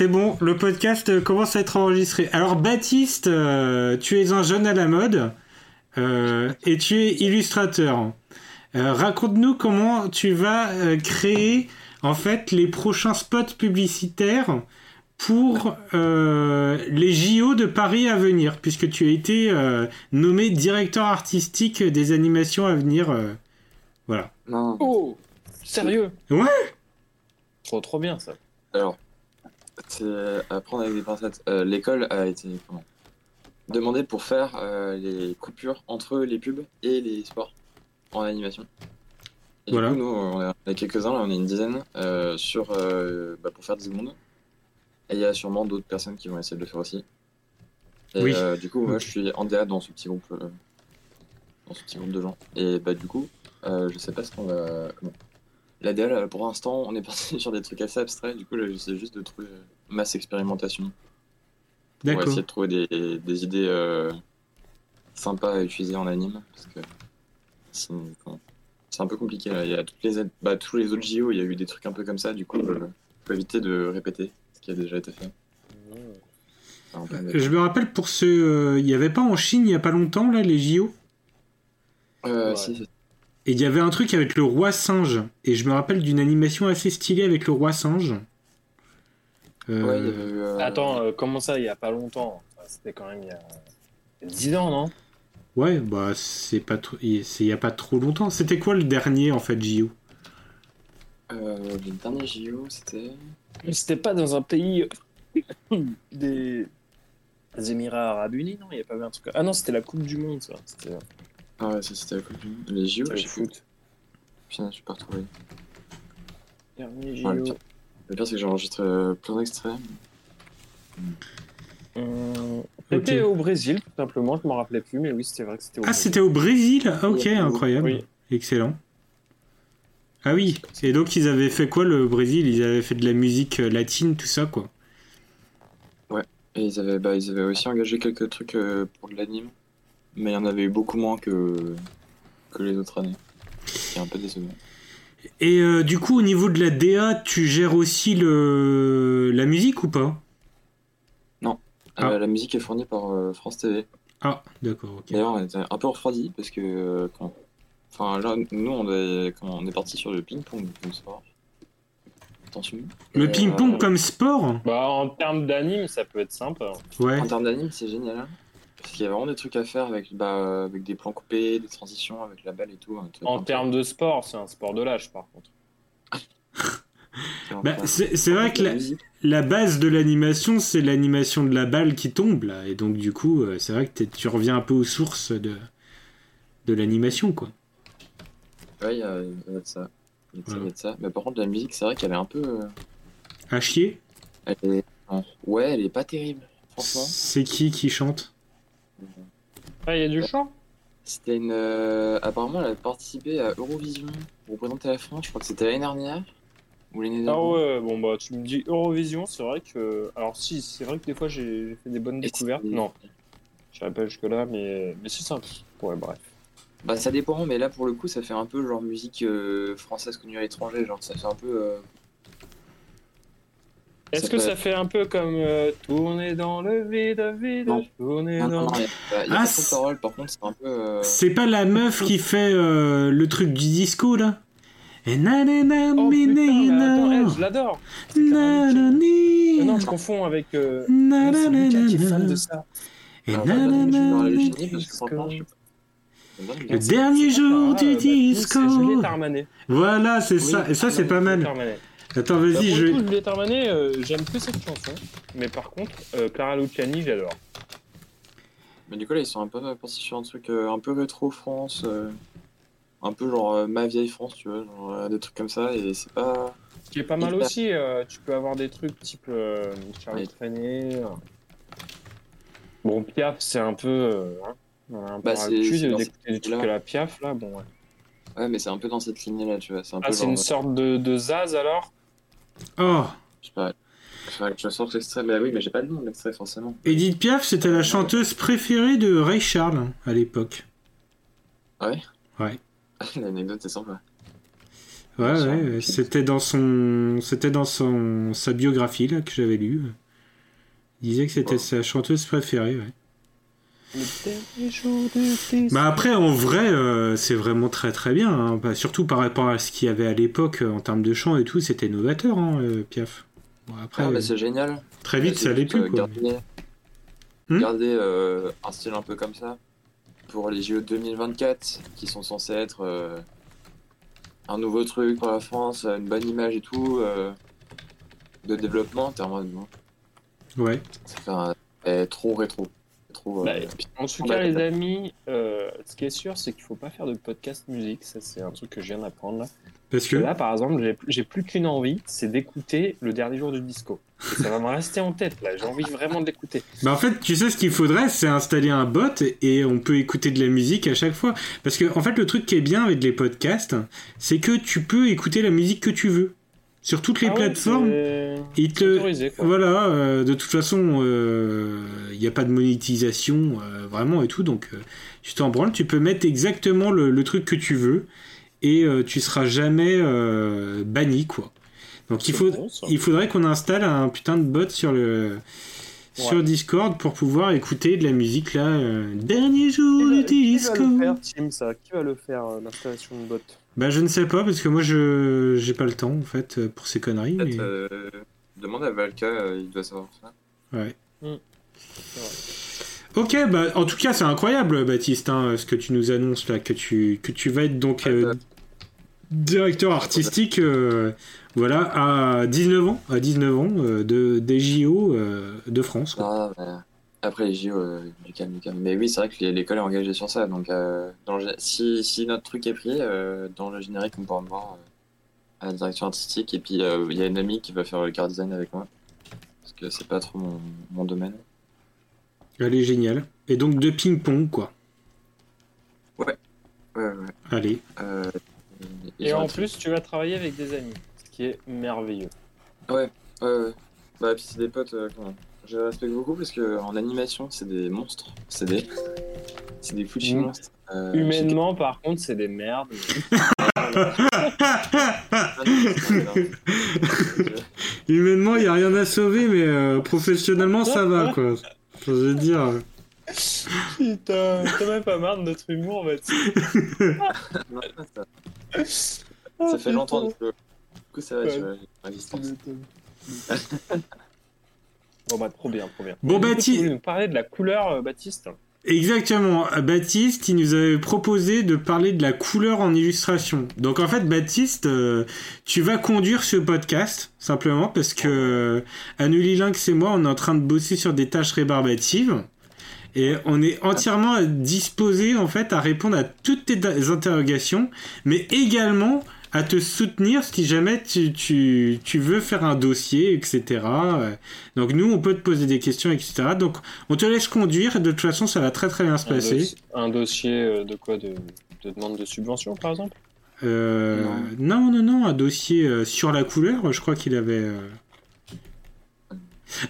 c'est bon, le podcast commence à être enregistré. Alors Baptiste, euh, tu es un jeune à la mode euh, et tu es illustrateur. Euh, raconte-nous comment tu vas créer en fait les prochains spots publicitaires pour les JO de Paris à venir, puisque tu as été nommé directeur artistique des animations à venir. voilà. Oh, sérieux? Ouais? Trop trop bien ça. Alors, c'est à prendre avec des pincettes. Euh, L'école a été comment demandée pour faire euh, les coupures entre les pubs et les sports en animation. Et Voilà. du coup, nous, on est quelques-uns, là, on est une dizaine, euh, sur, euh, bah, pour faire 10 secondes. Et il y a sûrement d'autres personnes qui vont essayer de le faire aussi. Et Oui. euh, du coup, moi, je suis en DA dans ce petit groupe, euh, dans ce petit groupe de gens. Et bah, du coup, euh, je sais pas ce qu'on va. Comment La pour l'instant, on est parti sur des trucs assez abstraits. Du coup, là, j'essaie juste de trouver euh, masse expérimentation. On va D'accord. essayer de trouver des, des idées euh, sympas à utiliser en anime. Parce que c'est un peu compliqué. Là. Il y a toutes les, bah, tous les autres JO, il y a eu des trucs un peu comme ça. Du coup, il faut éviter de répéter ce qui a déjà été fait. Enfin, de- Je me rappelle pour ceux, euh, il y avait pas en Chine il y a pas longtemps là les JO. Euh, Ouais. si, Et il y avait un truc avec le roi singe. Et je me rappelle d'une animation assez stylée avec le roi singe. Euh, Ouais, eu, euh, Attends, euh, comment ça, il y a pas longtemps Enfin, C'était quand même il y a il y a 10 ans, non? Ouais, bah c'est pas trop, il y a pas trop longtemps. C'était quoi le dernier en fait JO euh, le dernier JO, c'était. Mais C'était pas dans un pays des... des Émirats Arabes Unis, non? Il y a pas eu un truc. Ah non, c'était la Coupe du Monde, ça. C'était Ah ouais, ça c'était la Coupe du Monde. Les JO, plus. foot. Putain, je suis pas retrouvé. Dernier JO. Le pire, c'est que j'ai enregistré euh, plein d'extraits. Hum, C'était au Brésil, tout simplement. Je m'en rappelais plus, mais oui, c'était vrai que c'était au Ah, Brésil. c'était au Brésil Ah, Ok, Oui. incroyable. Oui. Excellent. Ah oui, et donc ils avaient fait quoi le Brésil? Ils avaient fait de la musique euh, latine, tout ça quoi? Et ils avaient, bah, ils avaient aussi engagé quelques trucs euh, pour de l'anime, mais il y en avait eu beaucoup moins que, que les autres années. C'est un peu décevant. Et euh, du coup, au niveau de la DA, tu gères aussi le la musique ou pas? Ah. Euh, la musique est fournie par euh, France TV. Ah, d'accord, ok. D'ailleurs, on était un peu refroidi parce que, euh, quand- enfin là, nous, on est, comment, on est parti sur le ping-pong comme sport. Attention. Le ping-pong euh, comme sport? Bah, en termes d'anime, ça peut être sympa. Ouais. En termes d'anime, c'est génial. hein. Parce qu'il y a vraiment des trucs à faire avec, bah, avec des plans coupés, des transitions, avec la balle et tout. hein, En termes de sport, c'est un sport de lâche, par contre. Bah, c'est vrai que la, base de l'animation, c'est l'animation de la balle qui tombe là. Et donc, du coup, euh, c'est vrai que tu reviens un peu aux sources de, de l'animation quoi. Ouais, il y, a il y a de ça. Il y a de ça, il y a Ouais. de ça. Mais par contre, la musique, c'est vrai qu'elle est un peu. euh, À chier? elle est- Ouais, elle est pas terrible, franchement. C'est qui qui chante? Il y a du chant C'était une. euh, Apparemment, elle a participé à Eurovision pour représenter la France. Je crois que c'était l'année dernière. Ou l'année Ah ouais, bon bah tu me dis Eurovision, c'est vrai que... Alors si, c'est vrai que des fois j'ai fait des bonnes découvertes. Non, je pas jusque là, mais, mais c'est simple. Ouais, bref. Bah, ça dépend, mais là, pour le coup, ça fait un peu genre musique euh, française connue à l'étranger. Genre, ça fait un peu. euh, Est-ce que peut ça fait un peu comme euh, tourner dans le vide, vide, Non. tourner Non, dans... non, y a Ah, c'est- de paroles, par contre, c'est un peu. euh, C'est pas la meuf qui fait euh, le truc du disco là Et nanana, Oh putain, mais attends, minina, elle, je l'adore Euh, Non, je confonds avec... Euh... qui est fan de ça. Et bien Le dernier jour Ah, du bah, disco. Voilà, c'est ça. Et ça, c'est pas mal. Attends, Bah, vas-y, pour je. le coup, Juliette Armanet, euh, j'aime que cette chanson. Mais par contre, euh, Clara Luciani, j'adore. Mais du coup, là, ils sont un peu partis sur un truc euh, un peu rétro France. euh, un peu genre euh, ma vieille France, tu vois. Genre, euh, des trucs comme ça, et c'est pas. Ce qui est pas mal Hyper. aussi, euh, tu peux avoir des trucs type euh, Charlie Ouais. Bon, Piaf, c'est un peu. euh, hein, on a un peu Bah, d'écouter des trucs à la Piaf, là. Bon, ouais. Ouais, mais c'est un peu dans cette lignée-là, tu vois. Un Ah, c'est une sorte de, de Zaz alors? Oh Je sais pas. Pas, je sors l'extrait, mais oui, mais j'ai pas le nom de l'extrait, forcément. Edith Piaf, c'était la chanteuse préférée de Ray Charles à l'époque. Ah ouais? Ouais. L'anecdote est sympa. Ouais, ouais, c'était dans son, c'était dans son sa biographie là que j'avais lu. Il disait que c'était sa chanteuse préférée. ouais. Le dernier jour de tes- Bah après, en vrai, euh, c'est vraiment très très bien. hein. Bah, surtout par rapport à ce qu'il y avait à l'époque euh, en termes de chant et tout, c'était novateur, hein, euh, Piaf. Bon, après, Ah, bah, euh, c'est génial. très vite, C'est ça allait plus. Quoi. Garder, Hmm garder, euh, un style un peu comme ça pour les JO 2024 qui sont censés être euh, un nouveau truc pour la France, une bonne image et tout euh, de développement. T'es en mode, bon, Ouais. ça fait un- est trop rétro. Euh, Bah, en tout cas, les amis, euh, ce qui est sûr, c'est qu'il faut pas faire de podcast musique. Ça, c'est un truc que je viens d'apprendre là. Parce que? Là, par exemple, j'ai- j'ai plus qu'une envie, c'est d'écouter le dernier jour du disco. Et ça va me rester en tête là. J'ai envie vraiment de l'écouter. Bah en fait, tu sais ce qu'il faudrait, c'est installer un bot et on peut écouter de la musique à chaque fois. Parce que en fait, le truc qui est bien avec les podcasts, c'est que tu peux écouter la musique que tu veux sur toutes les Ah plateformes. Il te voilà, euh, de toute façon, il n'y a pas de monétisation euh, vraiment et tout, donc euh, tu t'en branles, tu peux mettre exactement le, le truc que tu veux et euh, tu seras jamais euh, banni quoi. Donc il faut, bon, il faudrait qu'on installe un putain de bot sur le sur. Discord pour pouvoir écouter de la musique là. euh, dernier jour Qui du qui va le faire, Tim, ça? Qui va le faire, euh, l'installation de bot? Bah je ne sais pas parce que moi je j'ai pas le temps en fait euh, pour ces conneries. Mais... euh, demande à Valka, euh, il doit savoir ça. Ouais. Mm. Ok, bah en tout cas c'est incroyable Baptiste, hein, ce que tu nous annonces là, que tu que tu vas être donc euh, directeur artistique, euh, voilà, à 19 ans, à 19 ans euh, de des JO euh, de France. quoi. Ah, bah, après les JO, euh, du calme, du calme. Mais oui, c'est vrai que l'école est engagée sur ça. Donc, euh, dans le gé- si, si notre truc est pris, euh, dans le générique, on pourra me voir euh, à la direction artistique. Et puis, euh, il y a une amie qui va faire le car design avec moi. Parce que c'est pas trop mon, mon domaine. Elle est géniale. Et donc de ping pong quoi. Ouais, ouais. Allez. Euh, Et j'aurais en plus, tu vas travailler avec des amis, ce qui est merveilleux. Ouais, ouais, ouais. Bah, puis c'est des potes, euh, comment je respecte beaucoup parce que en animation, c'est des monstres. C'est des. C'est des foutus Mm. monstres. Euh, Humainement, par contre, c'est des merdes. Humainement, il y a rien à sauver, mais euh, professionnellement ça va quoi. Je veux dire. Putain, t'as même pas marre de notre humour. Non, ça, ça fait longtemps du coup. Du coup, ça va, Ouais. tu vois, distance. Bon bah trop bien, trop bien. Bon, Baptiste- Tu voulais nous parler de la couleur, euh, Baptiste Exactement. Baptiste, il nous avait proposé de parler de la couleur en illustration. Donc en fait, Baptiste, euh, tu vas conduire ce podcast simplement parce que euh, et moi, on est en train de bosser sur des tâches rébarbatives. Et on est entièrement disposé en fait à répondre à toutes tes interrogations, mais également à te soutenir si jamais tu, tu, tu veux faire un dossier, etc. Euh, Donc nous, on peut te poser des questions, etc. Donc on te laisse conduire, et de toute façon, ça va très très bien se un, passer. dossi- un dossier euh, de quoi de, de demande de subvention, par exemple? Euh, non, non, non, un dossier sur la couleur, je crois qu'il avait.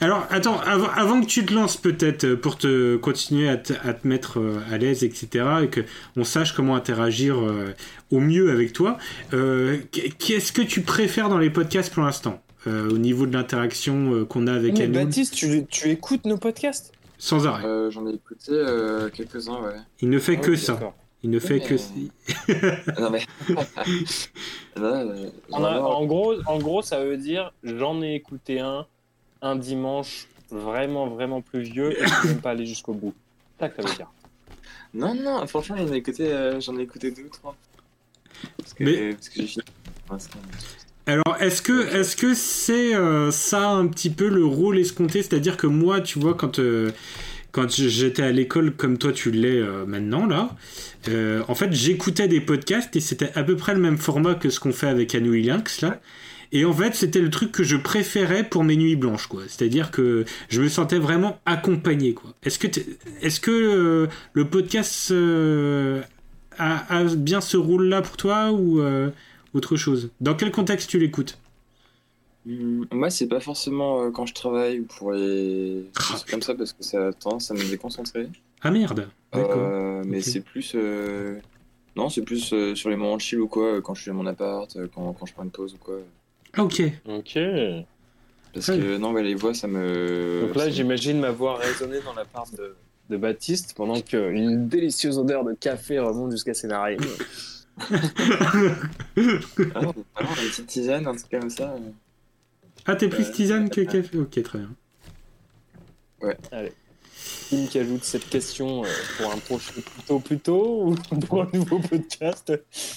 Alors, attends, avant, avant que tu te lances peut-être euh, pour te continuer à te, à te mettre euh, à l'aise, etc., et que on sache comment interagir euh, au mieux avec toi, euh, qu'est-ce que tu préfères dans les podcasts pour l'instant euh, au niveau de l'interaction euh, qu'on a avec Mais elle Baptiste, tu, tu écoutes nos podcasts? Sans arrêt. Euh, J'en ai écouté euh, quelques-uns, ouais. Il ne fait Ah, que ça. Il ne fait Mais- que non, mais. non, euh, En, a- vraiment, en gros, en gros, ça veut dire j'en ai écouté un un dimanche vraiment vraiment pluvieux et je peux même pas aller jusqu'au bout. Tac, ça veut dire. Non, non, franchement, j'en ai écouté, euh, j'en ai écouté deux ou trois. Parce que, Mais- parce que j'ai fini. Alors, est-ce que est-ce que c'est euh, ça un petit peu le rôle escompté? C'est-à-dire que moi, tu vois, quand euh, quand j'étais à l'école comme toi, tu l'es euh, maintenant là, euh, en fait, j'écoutais des podcasts et c'était à peu près le même format que ce qu'on fait avec Lynx là. Et en fait, c'était le truc que je préférais pour mes nuits blanches, quoi. C'est-à-dire que je me sentais vraiment accompagné, quoi. Est-ce que, est-ce que euh, le podcast euh, a, a bien ce rôle-là pour toi ou euh, autre chose? Dans quel contexte tu l'écoutes? Hum, Moi, c'est pas forcément quand je travaille ou pour les. Ah, choses comme ça parce que ça a tendance à me déconcentrer. Ah merde D'accord. Mais c'est plus. Non, c'est plus euh, sur les moments de chill ou quoi, euh, quand je suis à mon appart, euh, quand, quand je prends une pause ou quoi. Ok. Ok. Parce Ouais. que non, ouais, les voix, ça me. Donc là, j'imagine ma voix résonner dans la part de, de Baptiste pendant qu'une délicieuse odeur de café remonte jusqu'à ses narines. Ah non, vraiment, une petite tisane, un truc comme ça. euh. Ah, t'es plus Euh, tisane que café Ok, très bien. Qui ajoute cette question euh, pour un prochain plutôt plus tôt ou pour un nouveau podcast?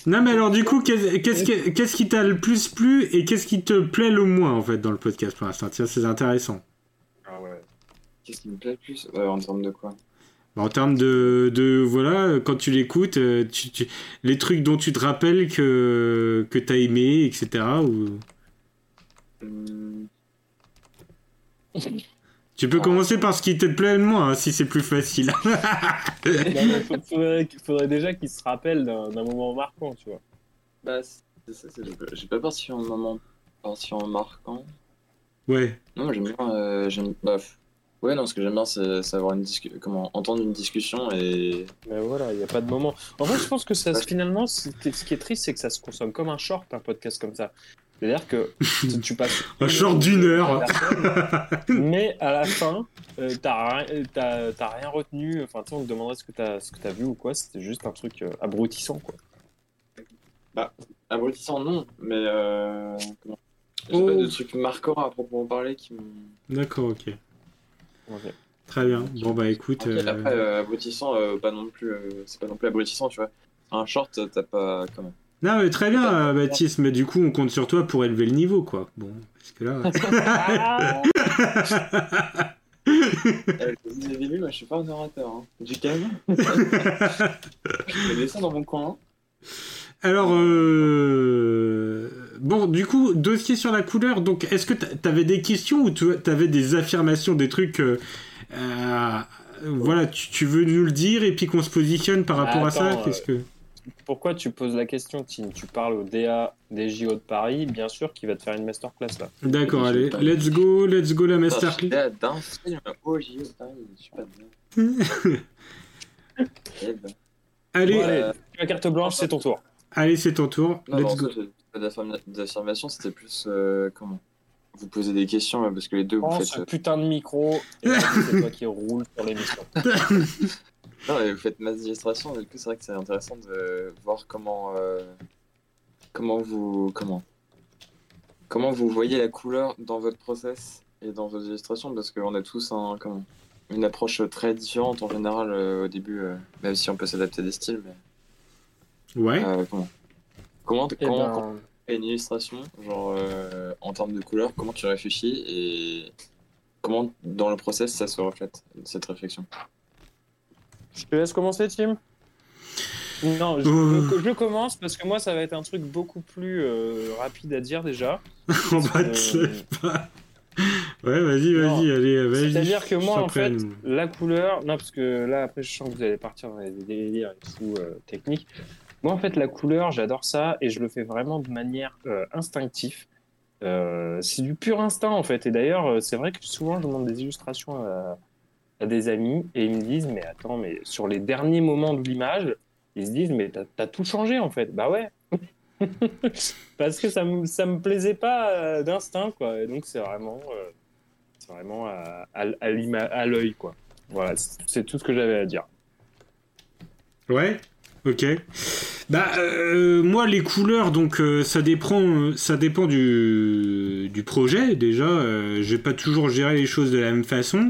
Non, mais alors, du coup, qu'est- qu'est-ce qui, qu'est-ce qui t'a le plus plu et qu'est-ce qui te plaît le moins, en fait, dans le podcast pour l'instant? Tiens, c'est intéressant. Ah ouais. Qu'est-ce qui me plaît le plus? Euh, En termes de quoi? En termes de, de voilà, quand tu l'écoutes, euh, tu, tu- les trucs dont tu te rappelles que, que t'as aimé, etc. Ou... Tu peux Ah. commencer par ce qui te plaît le moins, hein, si c'est plus facile. Faut- faudrait, faudrait déjà qu'il se rappelle d'un moment marquant, tu vois. Bah, c'est ça, c'est- j'ai pas- pas parti en moment parti en marquant. ouais. Non, moi, j'aime bien. euh, j'aime. Bah, ouais, non, ce que j'aime bien, c'est c'est avoir une discussion. Comment entendre une discussion et. Mais voilà, il n'y a pas de moment. En fait, je pense que ça, Ouais. finalement, ce qui ce qui est triste, c'est que ça se consomme comme un short, un podcast comme ça. C'est-à-dire que tu, tu passes. Un short d'une heure. Mais à la fin, euh, t'as rien, euh, t'as- rien retenu. Enfin, tu sais, on te demanderait ce que t'as ce que t'as vu ou quoi. C'était juste un truc euh, abrutissant, quoi. Abrutissant, non, mais. Euh... Comment J'ai Oh. pas de trucs marquants à proprement parler qui me. D'accord, ok. Ok. Très bien. Bon, bah écoute. Ok, euh, Après, euh, abrutissant, euh, pas non plus. euh, c'est pas non plus abrutissant, tu vois. Un short, t'as pas. Comment Non, mais très bien, euh, Baptiste, mais du coup, on compte sur toi pour élever le niveau, quoi. Bon, parce que là. Euh, Vous avez vu, moi je suis pas un orateur. Hein. Du calme. je vais ça dans mon coin. Alors, euh... bon, du coup, dossier sur la couleur. Donc, est-ce que t'a- t'avais des questions ou tu avais des affirmations, des trucs. euh, euh, voilà, tu, tu veux nous le dire et puis qu'on se positionne par rapport à ça Attends, Qu'est-ce que. Pourquoi tu poses la question, Tim? Tu parles au DA des JO de Paris, bien sûr, qui va te faire une masterclass là. D'accord, allez, let's go, let's go la masterclass. J'étais d'un film au JO, pareil, je suis pas bien. Eh ben. Allez, Bon, Ouais. Euh, la carte blanche, c'est ton tour. allez, c'est ton tour. Non, let's non, go. d'affirmation, c'était plus. euh, comment? Vous posez des questions, là, parce que les deux, vous Prends faites. ce euh, putain de micro et c'est toi qui roule sur l'émission. Non, mais vous faites masse d'illustration, du coup, c'est vrai que c'est intéressant de voir comment. euh, Comment vous. Comment Comment vous voyez la couleur dans votre process et dans vos illustrations, parce qu'on a tous un. Comment une approche très différente en général euh, au début, euh, même si on peut s'adapter des styles, mais. Ouais. euh, comment Comment, Eh comment, ben, quand tu fais une illustration, genre euh, en termes de couleur, comment tu réfléchis et comment dans le process ça se reflète, cette réflexion? Je te laisse commencer, Tim Non, je, je- je commence parce que moi, ça va être un truc beaucoup plus euh, rapide à dire déjà. On va Euh, te- Ouais, vas-y, vas-y, allez, vas-y. C'est-à-dire que moi, en fait, la couleur, non, parce que là, après, je sens que vous allez partir dans des délires et tout, euh, techniques. Moi, en fait, la couleur, j'adore ça et je le fais vraiment de manière euh, instinctive. Euh, c'est du pur instinct, en fait. Et d'ailleurs, c'est vrai que souvent, je demande des illustrations à, des amis et ils me disent, mais attends, mais sur les derniers moments de l'image, ils se disent, mais t'as as tout changé, en fait. Bah ouais. Parce que ça me, ça me plaisait pas euh, d'instinct, quoi. Et donc, c'est vraiment, euh, c'est vraiment à, à, à l'œil, quoi. Voilà, c'est tout ce que j'avais à dire. Ouais, ok. Bah, euh, moi, les couleurs, donc, euh, ça dépend, euh, ça dépend du, du projet, déjà. Euh, je pas toujours gérer les choses de la même façon.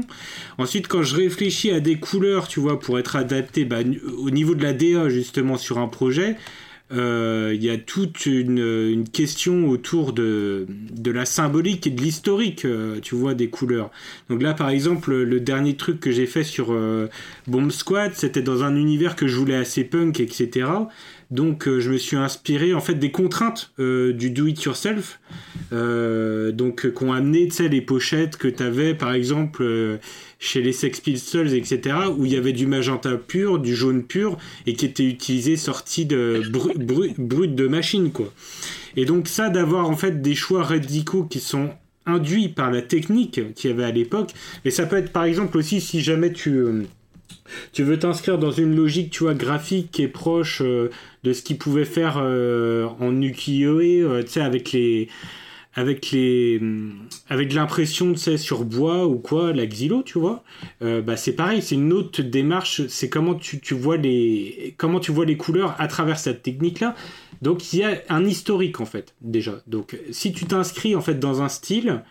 Ensuite, quand je réfléchis à des couleurs, tu vois, pour être adapté bah, au niveau de la DA, justement, sur un projet, il y a toute une, question autour de, de la symbolique et de l'historique, euh, tu vois, des couleurs. Donc là, par exemple, le dernier truc que j'ai fait sur euh, Bomb Squad, c'était dans un univers que je voulais assez punk, etc. Donc euh, je me suis inspiré en fait des contraintes euh, du do it yourself, euh, donc euh, qu'ont amené tu sais les pochettes que tu avais par exemple euh, chez les Sex Pistols, etc. où il y avait du magenta pur, du jaune pur et qui était utilisé sorti de bru- bru- brut de machine quoi. Et donc ça d'avoir en fait des choix radicaux qui sont induits par la technique qu'il y avait à l'époque, mais ça peut être par exemple aussi si jamais tu euh, tu veux t'inscrire dans une logique, tu vois, graphique qui est proche euh, de ce qu'ils pouvaient faire euh, en ukiyo-e, tu sais, avec les avec l'impression sur bois ou quoi la xylo tu vois bah c'est pareil c'est une autre démarche. C'est comment tu, vois les couleurs à travers cette technique là donc il y a un historique en fait déjà. Donc si tu t'inscris en fait dans un style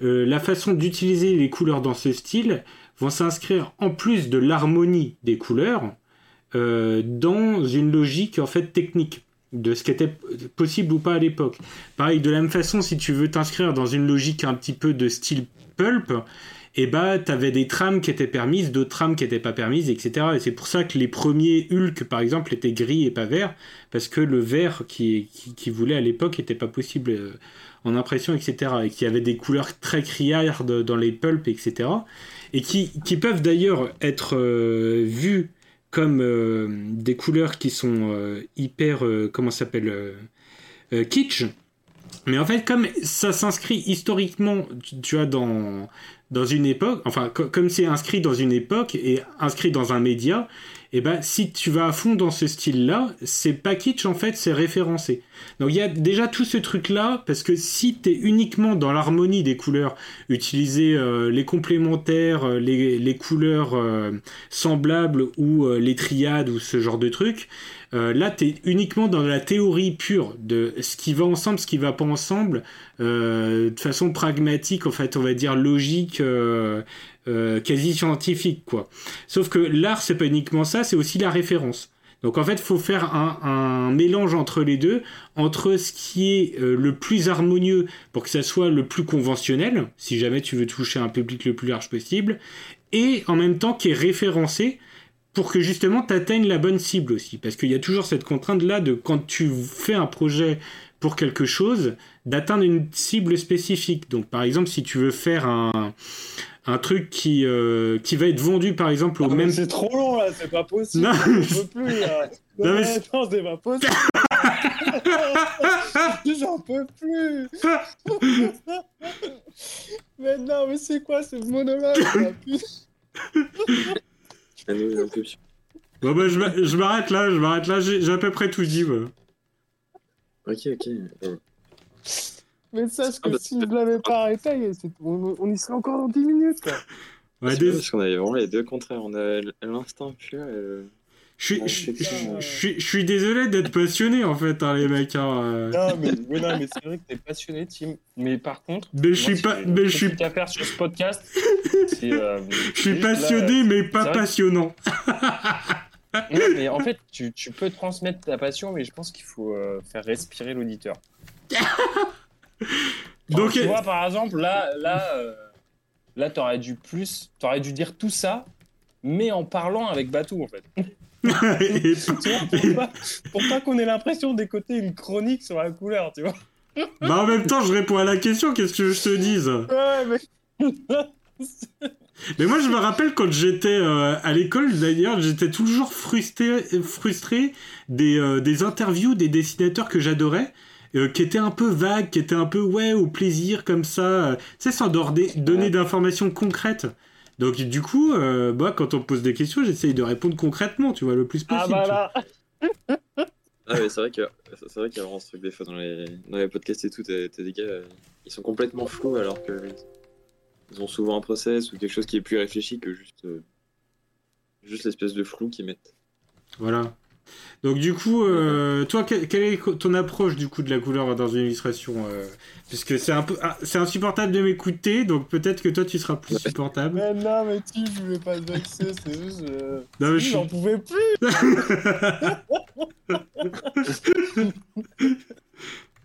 la façon d'utiliser les couleurs dans ce style vont s'inscrire en plus de l'harmonie des couleurs euh, dans une logique en fait technique de ce qui était possible ou pas à l'époque. Pareil, de la même façon, si tu veux t'inscrire dans une logique un petit peu de style pulp, et eh bah t'avais des trames qui étaient permises, d'autres trames qui n'étaient pas permises, etc. Et c'est pour ça que les premiers Hulk, par exemple, étaient gris et pas vert, parce que le vert qui, qui, voulait à l'époque n'était pas possible euh, en impression, etc. Et qu'il y avait des couleurs très criardes dans les pulps, etc et qui, qui peuvent d'ailleurs être euh, vus comme euh, des couleurs qui sont euh, hyper, comment s'appelle, kitsch. Mais en fait, comme ça s'inscrit historiquement, tu vois, dans, dans une époque, enfin, comme c'est inscrit dans une époque et inscrit dans un média, et eh ben si tu vas à fond dans ce style-là, c'est pas en fait, c'est référencé. Donc il y a déjà tout ce truc-là, parce que si tu es uniquement dans l'harmonie des couleurs, utiliser euh, les complémentaires, euh, les, les, couleurs euh, semblables ou les triades ou ce genre de trucs, là tu es uniquement dans la théorie pure de ce qui va ensemble, ce qui va pas ensemble, de façon pragmatique, en fait, on va dire logique euh, quasi scientifique, quoi. Sauf que l'art, c'est pas uniquement ça, c'est aussi la référence. Donc en fait, il faut faire un, mélange entre les deux, entre ce qui est euh, le plus harmonieux pour que ça soit le plus conventionnel, si jamais tu veux toucher un public le plus large possible, et en même temps qui est référencé pour que justement tu atteignes la bonne cible aussi. Parce qu'il y a toujours cette contrainte-là de quand tu fais un projet pour quelque chose, d'atteindre une cible spécifique. Donc par exemple, si tu veux faire un, un truc qui, euh, qui va être vendu par exemple au ah, même. C'est trop long là, c'est pas possible. Non, je peux plus là. Non, mais c'est pas possible. J'en peux plus. mais non, mais c'est quoi ce monologue Bon bah je m'arrête là, je m'arrête là, j'ai à peu près tout dit. Moi. Ok, ok. Mais sache que ah, bah, si je l'avais pas arrêté, on, y serait encore dans 10 minutes. Quoi. Ouais, Parce qu'on avait vraiment les deux contraires. On a l'instinct pur et Je suis, je, suis, désolé d'être passionné en fait, hein, les mecs. Hein, euh. Non, mais, non, mais c'est vrai que t'es passionné, Tim. Mais par contre, mais je suis pas. Mais je suis. faire sur ce podcast, euh, je suis passionné, mais pas passionnant. non, mais en fait, tu, tu, peux transmettre ta passion, mais je pense qu'il faut euh, faire respirer l'auditeur. Donc, tu vois, par exemple, là, là, euh, là, t'aurais dû plus, t'aurais dû dire tout ça, mais en parlant avec Batou, en fait. pour pas, qu'on ait l'impression d'écouter une chronique sur la couleur, tu vois. bah en même temps, je réponds à la question, qu'est-ce que je te dise? Ouais, mais... mais moi, je me rappelle quand j'étais euh, à l'école, d'ailleurs, j'étais toujours frustré, frustré des, euh, des interviews des dessinateurs que j'adorais. Euh, qui était un peu vague, qui était un peu ouais au plaisir comme ça, euh, tu sais, sans donner d'informations concrètes. Donc du coup, euh, bah, quand on pose des questions, j'essaye de répondre concrètement, tu vois, le plus possible. Ah bah ah mais c'est vrai que c'est vrai qu'il y a vraiment ce truc des fois dans les, dans les podcasts et tout, t'as des gars, ils sont complètement flous alors que ils ont souvent un process ou quelque chose qui est plus réfléchi que juste juste l'espèce de flou qu'ils mettent. Voilà. Donc du coup, euh, toi, quelle est ton approche du coup de la couleur dans une illustration euh, Puisque c'est un peu, ah, c'est insupportable de m'écouter, donc peut-être que toi tu seras plus supportable. Mais non, mais tu, je voulais pas vexer, c'est juste, euh... non, mais je j'en pouvais plus.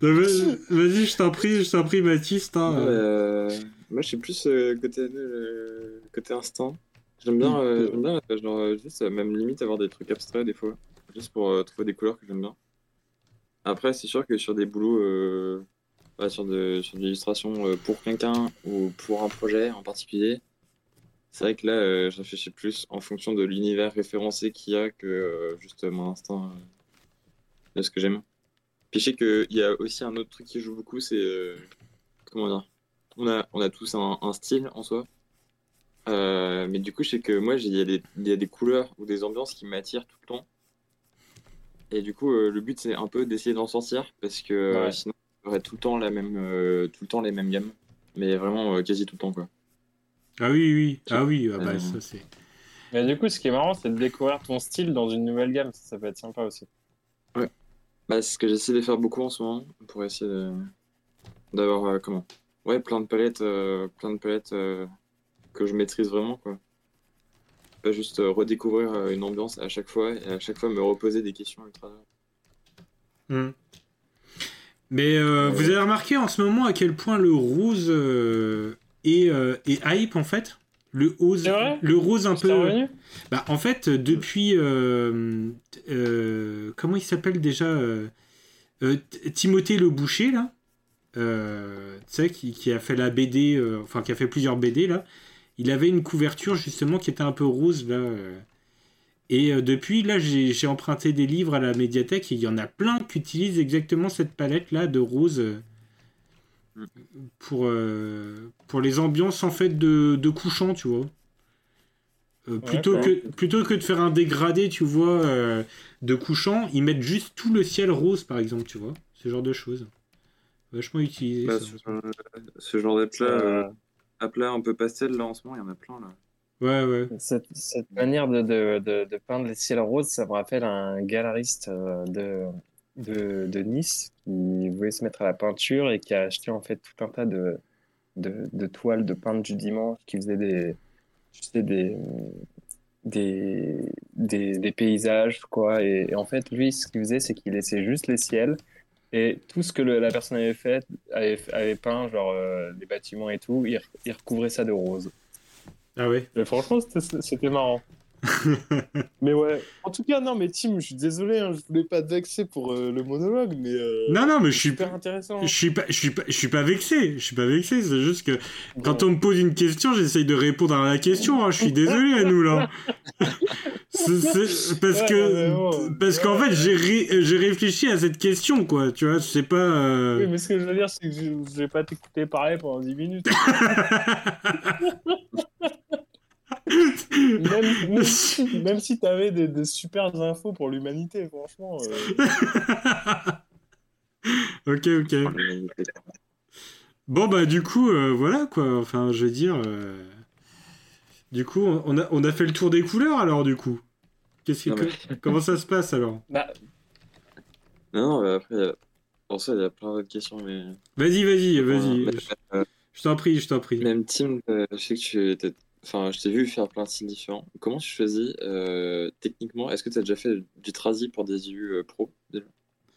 Vas-y, je t'en prie, je t'en prie, Mathis. Hein. Euh, moi, je suis plus côté côté instant. J'aime bien, j'aime bien, genre, juste, même limite avoir des trucs abstraits des fois juste pour euh, trouver des couleurs que j'aime bien. Après, c'est sûr que sur des boulots, euh, sur, de, sur de l'illustration euh, pour quelqu'un ou pour un projet en particulier, c'est vrai que là, je réfléchis plus en fonction de l'univers référencé qu'il y a que juste mon instinct de ce que j'aime. Puis je sais qu'il y a aussi un autre truc qui joue beaucoup, c'est. comment dire? On a, on a tous un, un, style en soi. Euh, mais du coup, je sais que moi, j'ai- il y, a des- il y a des couleurs ou des ambiances qui m'attirent tout le temps. Et du coup, euh, le but, c'est un peu d'essayer d'en sortir parce que euh, Ouais. sinon, j'aurais tout le temps la même, euh, tout le temps les mêmes gammes. Mais vraiment, euh, quasi tout le temps, quoi. Ah oui, oui. Ah oui, ah bah, Euh, ça c'est. Mais du coup, ce qui est marrant, c'est de découvrir ton style dans une nouvelle gamme. Ça, ça peut être sympa aussi. Bah, c'est ce que j'essaie de faire beaucoup en ce moment pour essayer de- d'avoir, euh, comment? Ouais, plein de palettes, euh, plein de palettes euh, que je maîtrise vraiment, quoi. Pas juste euh, redécouvrir euh, une ambiance à chaque fois et à chaque fois me reposer des questions ultra. Hmm. Mais euh, vous avez remarqué en ce moment à quel point le rose euh, est, euh, est hype en fait? Le rose, le rose un peu. Bah, en fait, depuis. euh, euh, comment il s'appelle déjà Timothée Le Boucher, là? Euh, qui, qui a fait la BD, euh, enfin, qui a fait plusieurs BD, là. Il avait une couverture, justement, qui était un peu rose, là. euh. Et euh, depuis, là, j'ai emprunté des livres à la médiathèque et il y en a plein qui utilisent exactement cette palette-là de rose. pour, pour les ambiances en fait de, de couchant, tu vois. Euh, plutôt, que, plutôt que de faire un dégradé, tu vois, euh, de couchant, ils mettent juste tout le ciel rose, par exemple, tu vois. Ce genre de choses. Vachement utilisé. Bah, ça. ce, genre- ce genre d'aplat, Euh, euh, un peu pastel, là, en ce moment, il y en a plein, là. Ouais, ouais. Cette, cette manière de, de, de, de peindre les ciels roses, ça me rappelle un galeriste euh, de, de, de Nice qui voulait se mettre à la peinture et qui a acheté en fait tout un tas de, de, de toiles de peintre du dimanche qui faisaient des, tu sais, des, des, des, des paysages, quoi. Et, et en fait, lui, ce qu'il faisait, c'est qu'il laissait juste les ciels et tout ce que le- la personne avait fait, avait, avait peint, genre euh, les bâtiments et tout, il, il recouvrait ça de rose. Ah ouais. Mais franchement, c'était marrant. mais ouais. En tout cas, non, mais Tim, je suis désolé, hein, je voulais pas te vexer pour euh, le monologue, mais. euh, Non, non, mais je suis super intéressant. Je suis pas, je suis pas, je suis pas vexé. Je suis pas vexé. C'est juste que quand on me pose une question, j'essaye de répondre à la question. hein. Je suis désolé à nous là. Parce Ouais, que, bon, parce qu'en fait, j'ai ré- réfléchi à cette question, quoi. Tu vois, c'est pas. euh, Oui, mais ce que je veux dire, c'est que je je vais pas t'écouter parler pendant 10 minutes. même, même si, même si t'avais des, des super infos pour l'humanité, franchement. euh, ok, ok. Bon bah du coup, euh, voilà quoi. Enfin, je veux dire. euh, Du coup, on a, on a fait le tour des couleurs alors du coup. Qu'est-ce que, Non, mais- comment ça se passe alors? Bah, Non, non, mais après, il y a- en soi, il y a plein d'autres questions, mais. Vas-y, vas-y, vas-y. Ouais, Je- Je t'en prie, je t'en prie. Même team, euh, je sais que tu étais. Enfin, je t'ai vu faire plein de styles différents. Comment tu choisis euh, techniquement Est-ce que tu as déjà fait du tradi pour des IU euh, pro déjà?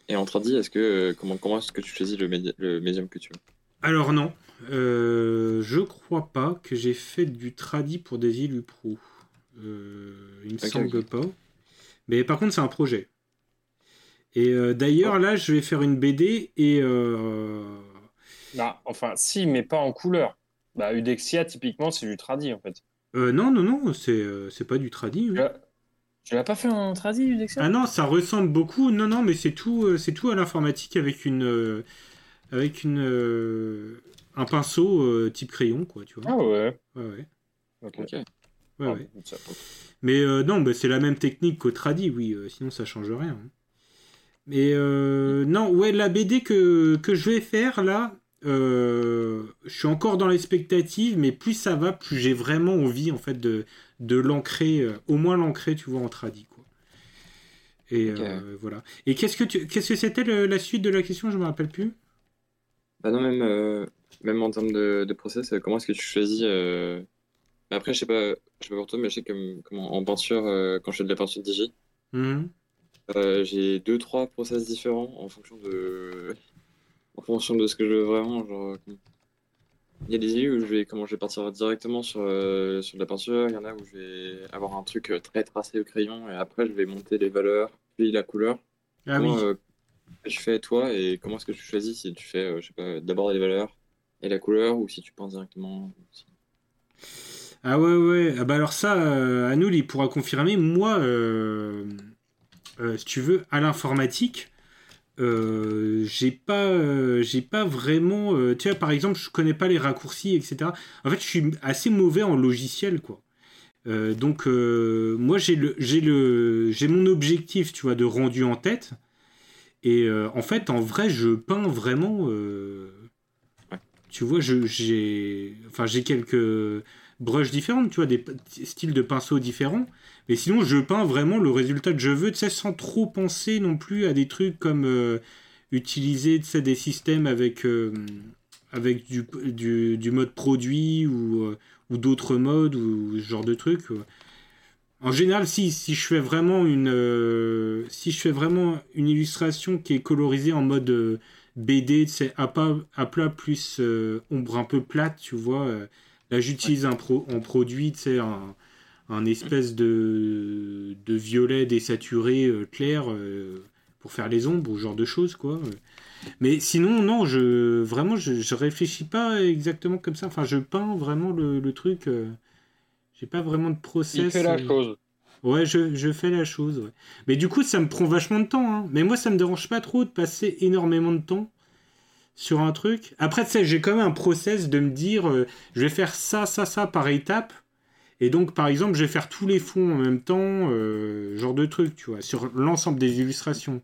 Et en tradi, est-ce que euh, comment comment est-ce que tu choisis le, médi- le médium que tu veux? Alors non, euh, je crois pas que j'ai fait du tradi pour des élus pro. Euh, il me semble pas. Mais par contre, c'est un projet. Et euh, d'ailleurs, là, je vais faire une BD et euh, bah, enfin, si, mais pas en couleur. Bah, Udexia, typiquement, c'est du tradi, en fait. euh, non, non, non, c'est euh, c'est pas du tradi. Tu oui. l'as- Tu l'as pas fait en tradi, Udexia? Ah non, ça ressemble beaucoup. Non, non, mais c'est tout, euh, c'est tout à l'informatique avec une, euh, avec une, euh, un pinceau euh, type crayon, quoi, tu vois. Ah ouais. Ouais, ouais, Ok. Ouais, Ah, ouais. ça- Mais euh, non, bah, c'est la même technique qu'au tradi, oui, euh, sinon ça change rien. hein. Mais euh, non, ouais, la BD que, que je vais faire là, euh, je suis encore dans l'expectative, mais plus ça va, plus j'ai vraiment envie en fait de, de l'ancrer, euh, au moins l'ancrer, tu vois, en tradi, quoi. Et euh, voilà. Et qu'est-ce que tu, qu'est-ce que c'était le- la suite de la question? Je me rappelle plus. Bah non, même, même en termes de, de process, comment est-ce que tu choisis Après, je sais pas, je sais pas pour toi, mais je sais que comment, en peinture, quand je fais de la peinture digi, euh, j'ai deux, trois process différents en fonction de, en fonction de ce que je veux vraiment. Genre, euh, il y a des idées où je vais, comment, je vais partir directement sur, euh, sur de la peinture, il y en a où je vais avoir un truc euh, très tracé au crayon, et après, je vais monter les valeurs, puis la couleur. Ah oui. Comment, euh, tu fais toi et comment est-ce que tu choisis si tu fais, euh, je sais pas, d'abord les valeurs et la couleur ou si tu peins directement Ah ouais, ouais. Ah bah alors ça, Anoul, il pourra confirmer. Moi, si tu veux, à l'informatique, euh, j'ai pas, euh, j'ai pas vraiment. euh, tu vois, par exemple, je connais pas les raccourcis, etc. En fait, je suis assez mauvais en logiciel, quoi. Donc, moi, j'ai le, j'ai le, j'ai mon objectif, tu vois, de rendu en tête. Et en fait, en vrai, je peins vraiment. Ouais. Tu vois, je, j'ai, enfin, j'ai quelques brushes différentes, tu vois, des styles de pinceaux différents. Mais sinon, je peins vraiment le résultat que je veux, tu sais, sans trop penser non plus à des trucs comme euh, utiliser, tu sais, des systèmes avec, euh, avec du, du, du mode produit ou, euh, ou d'autres modes ou ce genre de trucs. En général, si, si je fais vraiment une, si je fais vraiment une illustration qui est colorisée en mode BD, c'est à, à plat plus ombre un peu plate, tu vois. là, j'utilise un, pro, un produit, tu sais, un, un espèce de, de violet désaturé euh, clair euh, pour faire les ombres ou genre de choses, quoi. Mais sinon, non, je vraiment, je, je réfléchis pas exactement comme ça. Enfin, je peins vraiment le, le truc. euh, j'ai pas vraiment de process. Il fait la chose. Ouais, je, je fais la chose. ouais. Mais du coup, ça me prend vachement de temps. hein. Mais moi, ça me dérange pas trop de passer énormément de temps sur un truc. Après, tu sais, j'ai quand même un process de me dire, euh, je vais faire ça, ça, ça par étape. Et donc, par exemple, je vais faire tous les fonds en même temps, euh, genre de truc, tu vois, sur l'ensemble des illustrations.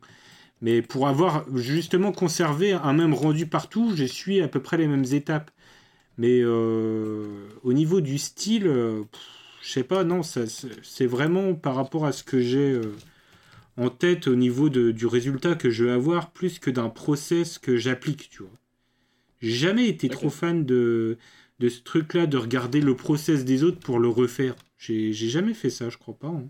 Mais pour avoir justement conservé un même rendu partout, je suis à peu près les mêmes étapes. Mais euh, au niveau du style, euh, je sais pas, non, c'est vraiment par rapport à ce que j'ai en tête au niveau de- du résultat que je vais avoir, plus que d'un process que j'applique, tu vois. J'ai jamais été trop fan de, de ce truc-là, de regarder le process des autres pour le refaire. J'ai jamais fait ça, je crois pas. hein.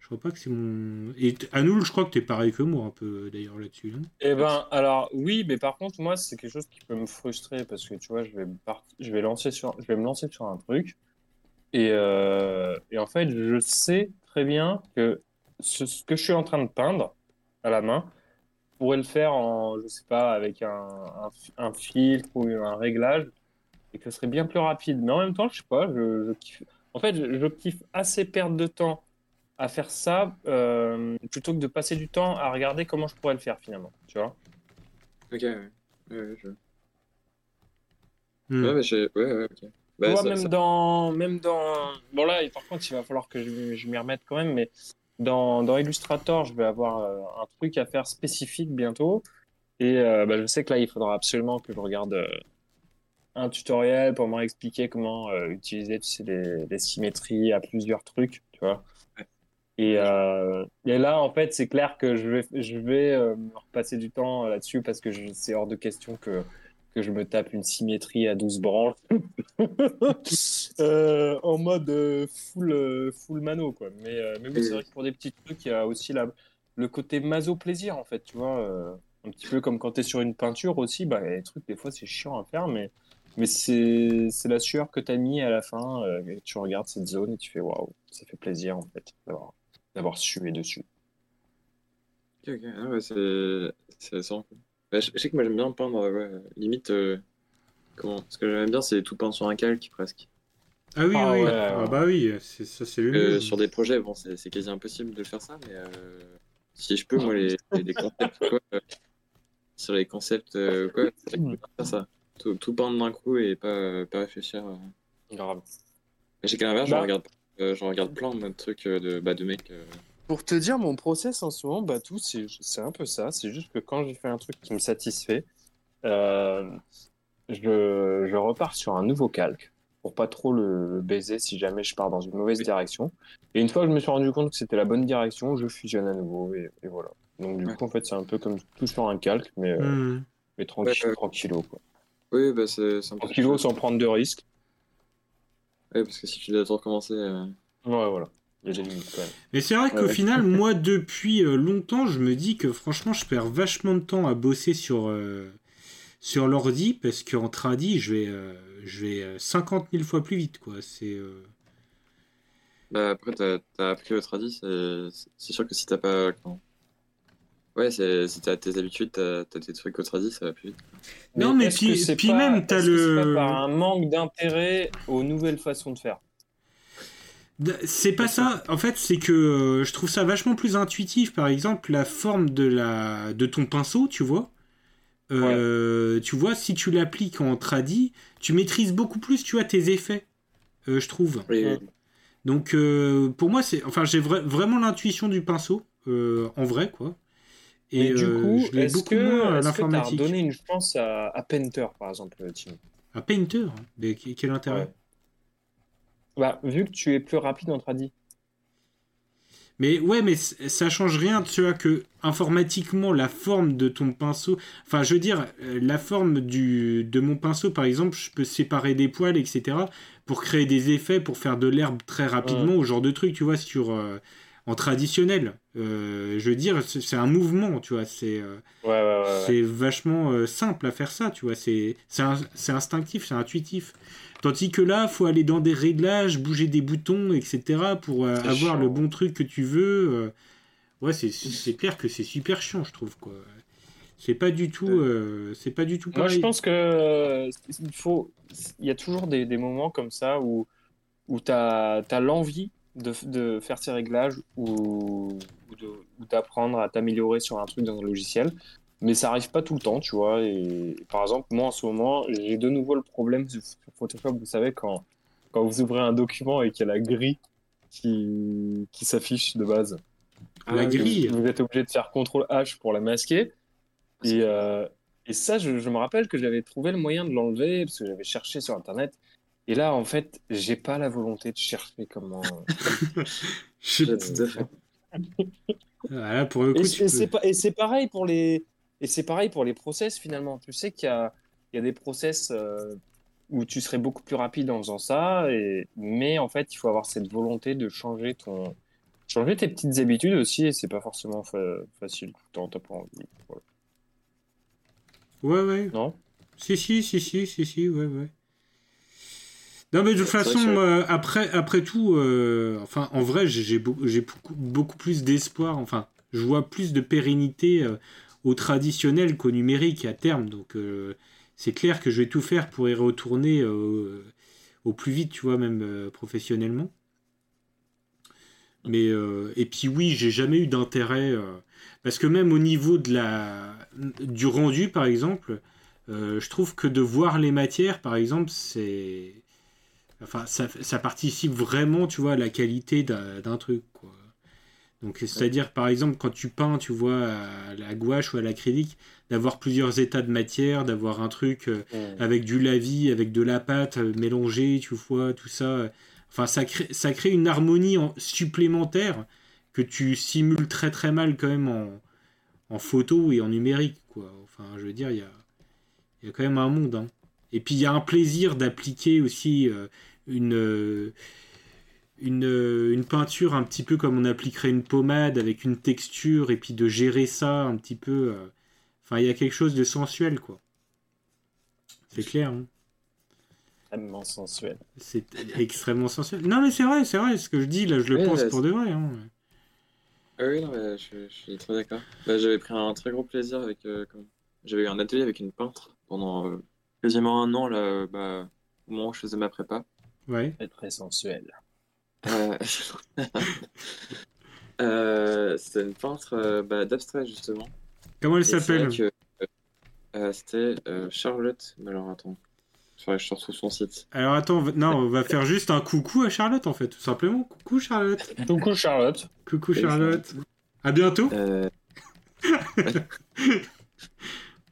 Je crois pas que c'est mon. Et Anoul, je crois que t'es pareil que moi, un peu d'ailleurs là-dessus. Eh ben, alors oui, mais par contre, moi, c'est quelque chose qui peut me frustrer parce que tu vois, je vais je vais lancer sur, je vais me lancer sur un truc et, euh, et en fait, je sais très bien que ce, que je suis en train de peindre à la main pourrais le faire en, je sais pas, avec un, un, un filtre ou un réglage et que ce serait bien plus rapide. Mais en même temps, je sais pas, je, je kiffe. En fait, je, je kiffe assez perdre de temps à faire ça euh, plutôt que de passer du temps à regarder comment je pourrais le faire finalement. Tu vois? Ok, ouais. Ouais, je... Hmm. Ouais, mais. Ouais, ouais, ok. Tu Bah, vois, ça- même ça- dans, même dans, bon là, par contre, il va falloir que je, je m'y remette quand même, mais dans, dans Illustrator, je vais avoir euh, un truc à faire spécifique bientôt. Et euh, bah, je sais que là, il faudra absolument que je regarde euh, un tutoriel pour m'expliquer comment euh, utiliser tu sais, les, les symétries à plusieurs trucs, tu vois. Et, euh, et là, en fait, c'est clair que je vais, je vais euh, repasser du temps là-dessus parce que c'est hors de question que, que je me tape une symétrie à 12 branches euh, en mode full, full mano, quoi. Mais, mais oui, c'est vrai que pour des petits trucs, il y a aussi la, le côté maso-plaisir, en fait, tu vois. un petit peu comme quand tu es sur une peinture aussi, bah, les trucs, des fois, c'est chiant à faire, mais, mais c'est c'est la sueur que tu as mis à la fin. euh, et tu regardes cette zone et tu fais waouh, ça fait plaisir, en fait, d'avoir d'avoir sué dessus. Ok, ok. Ah ouais, c'est... Cool. Bah, je, je sais que moi, j'aime bien peindre, ouais, limite... euh, Comment? Ce que j'aime bien, c'est tout peindre sur un calque, presque. Ah oui, Ah oui. ouais, Ah ouais. bah oui, ça, c'est le Euh, mieux. sur des projets, bon, c'est c'est quasi impossible de faire ça, mais euh, si je peux, moi, les, les, les concepts, quoi, euh, sur les concepts, euh, quoi, c'est vrai que je peux faire ça. Tout, tout peindre d'un coup et pas, pas réfléchir. euh. Grave. Mais j'ai qu'à l'inverse, Bah. je regarde, euh, je regarde plein de trucs euh, de, bah, de mecs. euh, Pour te dire, mon process en ce moment, bah, tout, c'est c'est un peu ça. C'est juste que quand j'ai fait un truc qui me satisfait, euh, je, je repars sur un nouveau calque pour pas trop le, le baiser si jamais je pars dans une mauvaise direction. Et une fois que je me suis rendu compte que c'était la bonne direction, je fusionne à nouveau et, et voilà. Donc du Ouais. coup, en fait, c'est un peu comme tout sur un calque, mais, euh, Hmm. mais tranquille, Ouais, tranquillo, quoi. Oui, bah, c'est un peu. Tranquillo sans prendre de risques. Ouais, parce que si tu dois tout recommencer. euh, Ouais, voilà. Il y a des limites quand même. Mais c'est vrai Ouais, qu'au ouais. final, moi, depuis euh, longtemps, je me dis que franchement, je perds vachement de temps à bosser sur, euh, sur l'ordi parce qu'en tradi, je vais, euh, je vais euh, 50 000 fois plus vite, quoi. C'est. euh, Bah, après, t'as as appris le tradi, c'est sûr que si t'as pas. comment Ouais, c'est- si t'as tes habitudes, t'as as tes trucs au tradi, ça va plus vite. Non, mais puis- pas- même, t'as le- pas par un manque d'intérêt aux nouvelles façons de faire. C'est pas ça. En fait, c'est que euh, je trouve ça vachement plus intuitif. Par exemple, la forme de la de ton pinceau, tu vois. Euh, Tu vois, si tu l'appliques en tradi, tu maîtrises beaucoup plus, tu vois, tes effets. euh, je trouve. Oui, oui. Donc, euh, pour moi, c'est, enfin, j'ai vra- vraiment l'intuition du pinceau, euh, en vrai, quoi. Et du euh, coup, je l'ai est-ce beaucoup que moins à est-ce que t'as l'informatique. redonné une chance à, à Painter, par exemple, Tim Un painter, mais quel intérêt? Ouais. Bah, vu que tu es plus rapide en tradi. Mais ouais, mais c- ça change rien, tu vois, que informatiquement, la forme de ton pinceau, enfin, je veux dire, euh, la forme du, de mon pinceau, par exemple, je peux séparer des poils, etc., pour créer des effets, pour faire de l'herbe très rapidement, ou ce genre de truc, tu vois, sur, euh, en traditionnel. Euh, je veux dire, c'est un mouvement, tu vois, c'est euh, Ouais, ouais, ouais. ouais. c'est vachement euh, simple à faire ça, tu vois, c'est instinctif, c'est intuitif. Tandis que là, faut aller dans des réglages, bouger des boutons, etc. pour avoir chiant. le bon truc que tu veux. Ouais, c'est clair que c'est super chiant, je trouve quoi. C'est pas du tout, c'est pas du tout Moi, pareil. je pense que il faut. Il y a toujours des, des moments comme ça où, où tu as, l'envie de, de faire ces réglages ou, d'apprendre à t'améliorer sur un truc dans un logiciel. Mais ça arrive pas tout le temps, tu vois. Et par exemple, moi en ce moment, j'ai de nouveau le problème sur Photoshop. Vous savez, quand, quand vous ouvrez un document et qu'il y a la grille qui, qui s'affiche de base, La grille. vous êtes obligé de faire CTRL H pour la masquer. Et, euh, et ça, je, je me rappelle que j'avais trouvé le moyen de l'enlever parce que j'avais cherché sur Internet. Et là, en fait, j'ai pas la volonté de chercher comment. Je sais tout à fait. Ah, là, pour le coup, et c'est peux- pas- et c'est pareil pour les et c'est pareil pour les process finalement. Tu sais qu'il y a il y a des process euh, où tu serais beaucoup plus rapide en faisant ça. Et mais en fait, il faut avoir cette volonté de changer ton changer tes petites habitudes aussi. Et c'est pas forcément fa- facile tout le temps. T'as pas envie. Voilà. Ouais, ouais. Non? Si, si, si, si, si, si, ouais, ouais. Non, mais de toute façon, euh, après, après tout, euh, enfin, en vrai, j'ai beaucoup, beaucoup, plus d'espoir, enfin, je vois plus de pérennité euh, au traditionnel qu'au numérique à terme, donc c'est clair que je vais tout faire pour y retourner au plus vite, tu vois, même professionnellement. Mais, et puis oui, j'ai jamais eu d'intérêt, parce que même au niveau de la, du rendu, par exemple, je trouve que de voir les matières, par exemple, c'est. Enfin, ça, ça participe vraiment, tu vois, à la qualité d'un truc, quoi. Donc, c'est-à-dire, par exemple, quand tu peins, tu vois, à la gouache ou à l'acrylique, d'avoir plusieurs états de matière, d'avoir un truc euh, avec du lavis, avec de la pâte euh, mélangée, tu vois, tout ça. Enfin, ça crée, ça crée une harmonie en- supplémentaire que tu simules très très mal quand même en, en photo et en numérique, quoi. Enfin, je veux dire, il y a, il y a quand même un monde. hein. Et puis, il y a un plaisir d'appliquer aussi euh, une, une, une peinture un petit peu comme on appliquerait une pommade avec une texture et puis de gérer ça un petit peu. euh, Enfin, il y a quelque chose de sensuel, quoi. C'est clair, hein. Extrêmement sensuel. C'est extrêmement sensuel. Non, mais c'est vrai, c'est vrai, ce que je dis, là, je le Oui, pense là, pour de vrai. hein. Ah oui, non, mais je, je suis très d'accord. Bah, j'avais pris un très gros plaisir avec. euh, comme- J'avais eu un atelier avec une peintre pendant euh, quasiment un an, là, bah, au moment où je faisais ma prépa. Ouais. Très, très sensuel. Euh, euh, C'était une peintre euh, bah, d'abstrait, justement. Comment elle c'est s'appelle? euh, euh, C'était euh, Charlotte, mais alors attends. Faudrait que je retrouve son site. Alors attends, on va- non, on va faire juste un coucou à Charlotte en fait, tout simplement. Coucou Charlotte. Coucou Charlotte. Coucou Oui, Charlotte. À bientôt. Euh,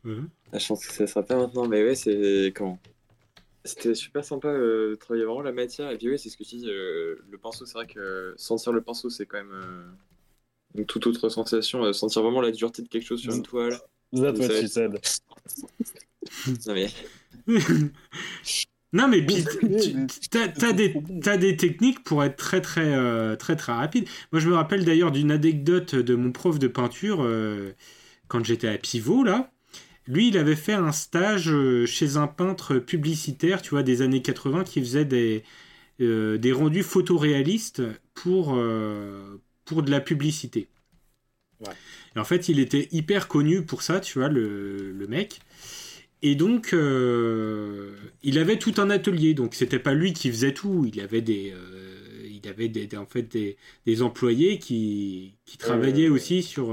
Ouais. Je pense que ça sera pas maintenant, mais ouais, c'est comment C'était super sympa euh, de travailler vraiment la matière. Et puis, oui, c'est ce que tu dis, euh, le pinceau, c'est vrai que sentir le pinceau, c'est quand même euh, une toute autre sensation. euh, sentir vraiment la dureté de quelque chose sur une toile. That Vous what she said. Non, mais Non mais puis t'as t'as des t'as des techniques pour être très très euh, très très rapide. Moi je me rappelle d'ailleurs d'une anecdote de mon prof de peinture euh, quand j'étais à Pivot là. Lui il avait fait un stage euh, chez un peintre publicitaire, tu vois, des années 80 qui faisait des euh, des rendus photoréalistes pour euh, pour de la publicité. Ouais. Et en fait il était hyper connu pour ça, tu vois, le, le mec. Et donc, euh, il avait tout un atelier. Donc, c'était pas lui qui faisait tout. Il avait des, il avait des, des- en fait des, des employés qui, qui travaillaient ouais, ouais. aussi sur,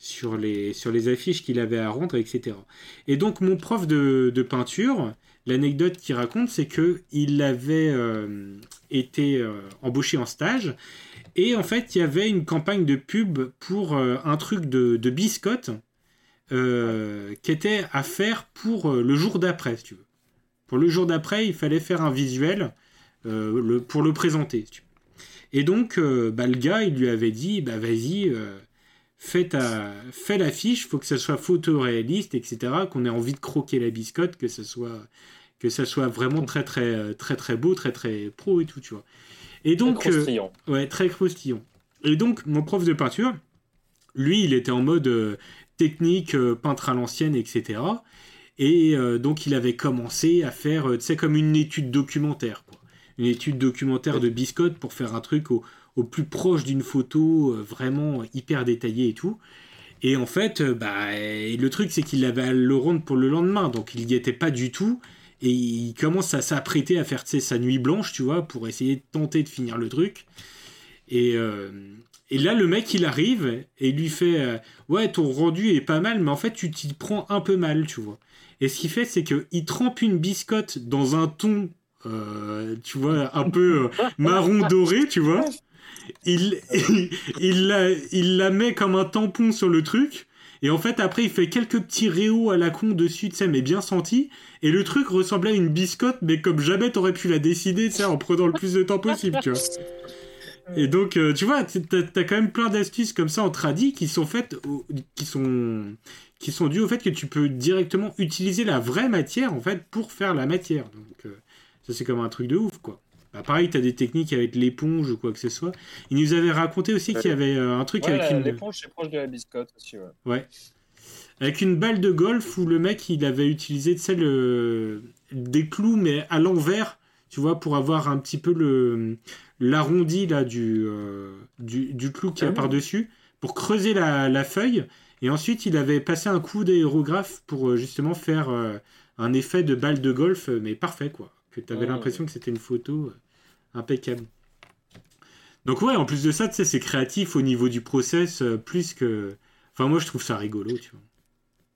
sur, les, sur les affiches qu'il avait à rendre, etc. Et donc mon prof de, de peinture, l'anecdote qu'il raconte, c'est que il avait euh, été euh, embauché en stage et en fait il y avait une campagne de pub pour euh, un truc de, de biscotte qui était à faire pour le jour d'après, si tu veux. Pour le jour d'après, il fallait faire un visuel le, pour le présenter. Et donc, bah, le gars, il lui avait dit, bah vas-y, fais, ta, fais l'affiche, faut que ça soit photoréaliste, etc., qu'on ait envie de croquer la biscotte, que ça soit, que ça soit vraiment très, très, très, très beau, très, très pro et tout, tu vois. Et donc, euh, croustillant. Ouais, très croustillant. Et donc, mon prof de peinture, lui, il était en mode euh, technique, euh, peintre à l'ancienne, etc. Et euh, donc, il avait commencé à faire, euh, tu sais, comme une étude documentaire, quoi. Une étude documentaire de biscotte pour faire un truc au, au plus proche d'une photo, euh, vraiment hyper détaillée et tout. Et en fait, euh, bah, le truc, c'est qu'il avait à le rendre pour le lendemain, donc il n'y était pas du tout. Et il commence à s'apprêter à faire sa nuit blanche, tu vois, pour essayer de tenter de finir le truc. Et, euh, et là, le mec, il arrive et lui fait Ouais, ton rendu est pas mal, mais en fait, tu t'y prends un peu mal, tu vois. Et ce qu'il fait, c'est qu'il trempe une biscotte dans un ton, tu vois, un peu marron doré, tu vois. Il, il, il la, il la met comme un tampon sur le truc. Et en fait, après, il fait quelques petits réaux à la con dessus, tu sais, mais bien senti. Et le truc ressemblait à une biscotte, mais comme jamais t'aurais pu la décider, tu sais, en prenant le plus de temps possible, tu vois. Et donc, euh, tu vois, t'as quand même plein d'astuces comme ça en tradi qui sont faites, qui sont, qui sont dues au fait que tu peux directement utiliser la vraie matière, en fait, pour faire la matière. Donc, euh, ça, c'est comme un truc de ouf, quoi. Bah, pareil, t'as des techniques avec l'éponge ou quoi que ce soit. Il nous avait raconté aussi qu'il y avait euh, un truc Ouais, avec une... l'éponge, c'est proche de la biscotte aussi, ouais. Ouais. Avec une balle de golf où le mec il avait utilisé tu sais, le... des clous mais à l'envers, tu vois, pour avoir un petit peu le l'arrondi là du, euh, du, du clou qui est Ah. par-dessus, pour creuser la, la feuille. Et ensuite il avait passé un coup d'aérographe pour euh, justement faire euh, un effet de balle de golf, mais parfait quoi. Que tu avais Ah. l'impression que c'était une photo euh, impeccable. Donc ouais, en plus de ça, tu sais, c'est créatif au niveau du process, euh, plus que... Enfin moi je trouve ça rigolo, tu vois.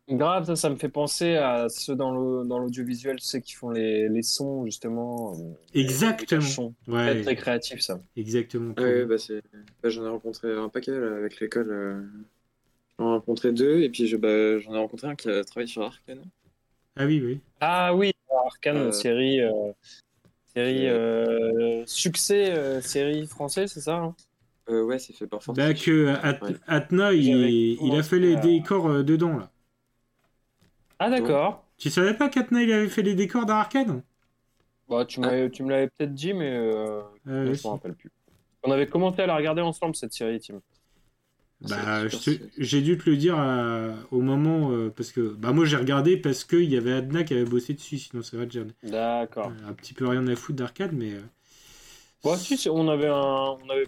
Grave, ça, ça me fait penser à ceux dans l'audiovisuel, tu sais, qui font les, les sons, justement. euh, les- Exactement. les sons. Très, Ouais, très créatif, ça. exactement. Ouais, bah, c'est... bah, j'en ai rencontré un paquet là, avec l'école. euh. J'en ai rencontré deux, et puis je, bah, j'en ai rencontré un qui a travaillé sur Arkane. Ah oui, oui. Ah oui, Arcane, Euh, série, euh, série euh, succès, euh, série française, c'est ça hein Euh, ouais, c'est fait par Fortiche. Bah que At- Ouais. Atna, il, a fait les à- décors euh, dedans, là. Ah d'accord. Tu savais pas qu'Atna, il avait fait les décors d'Arcade Bah, tu m'avais, tu me l'avais peut-être dit, mais euh, Ah, je oui, me rappelle plus. On avait commencé à la regarder ensemble cette série, Tim. Bah, j'ai dû te le dire à- au moment... euh, parce que... Bah moi j'ai regardé parce qu'il y avait Adna qui avait bossé dessus, sinon c'est vrai que j'en ai D'accord. un petit peu rien à foutre d'Arcade, mais... euh, Bon, si, on avait un, on avait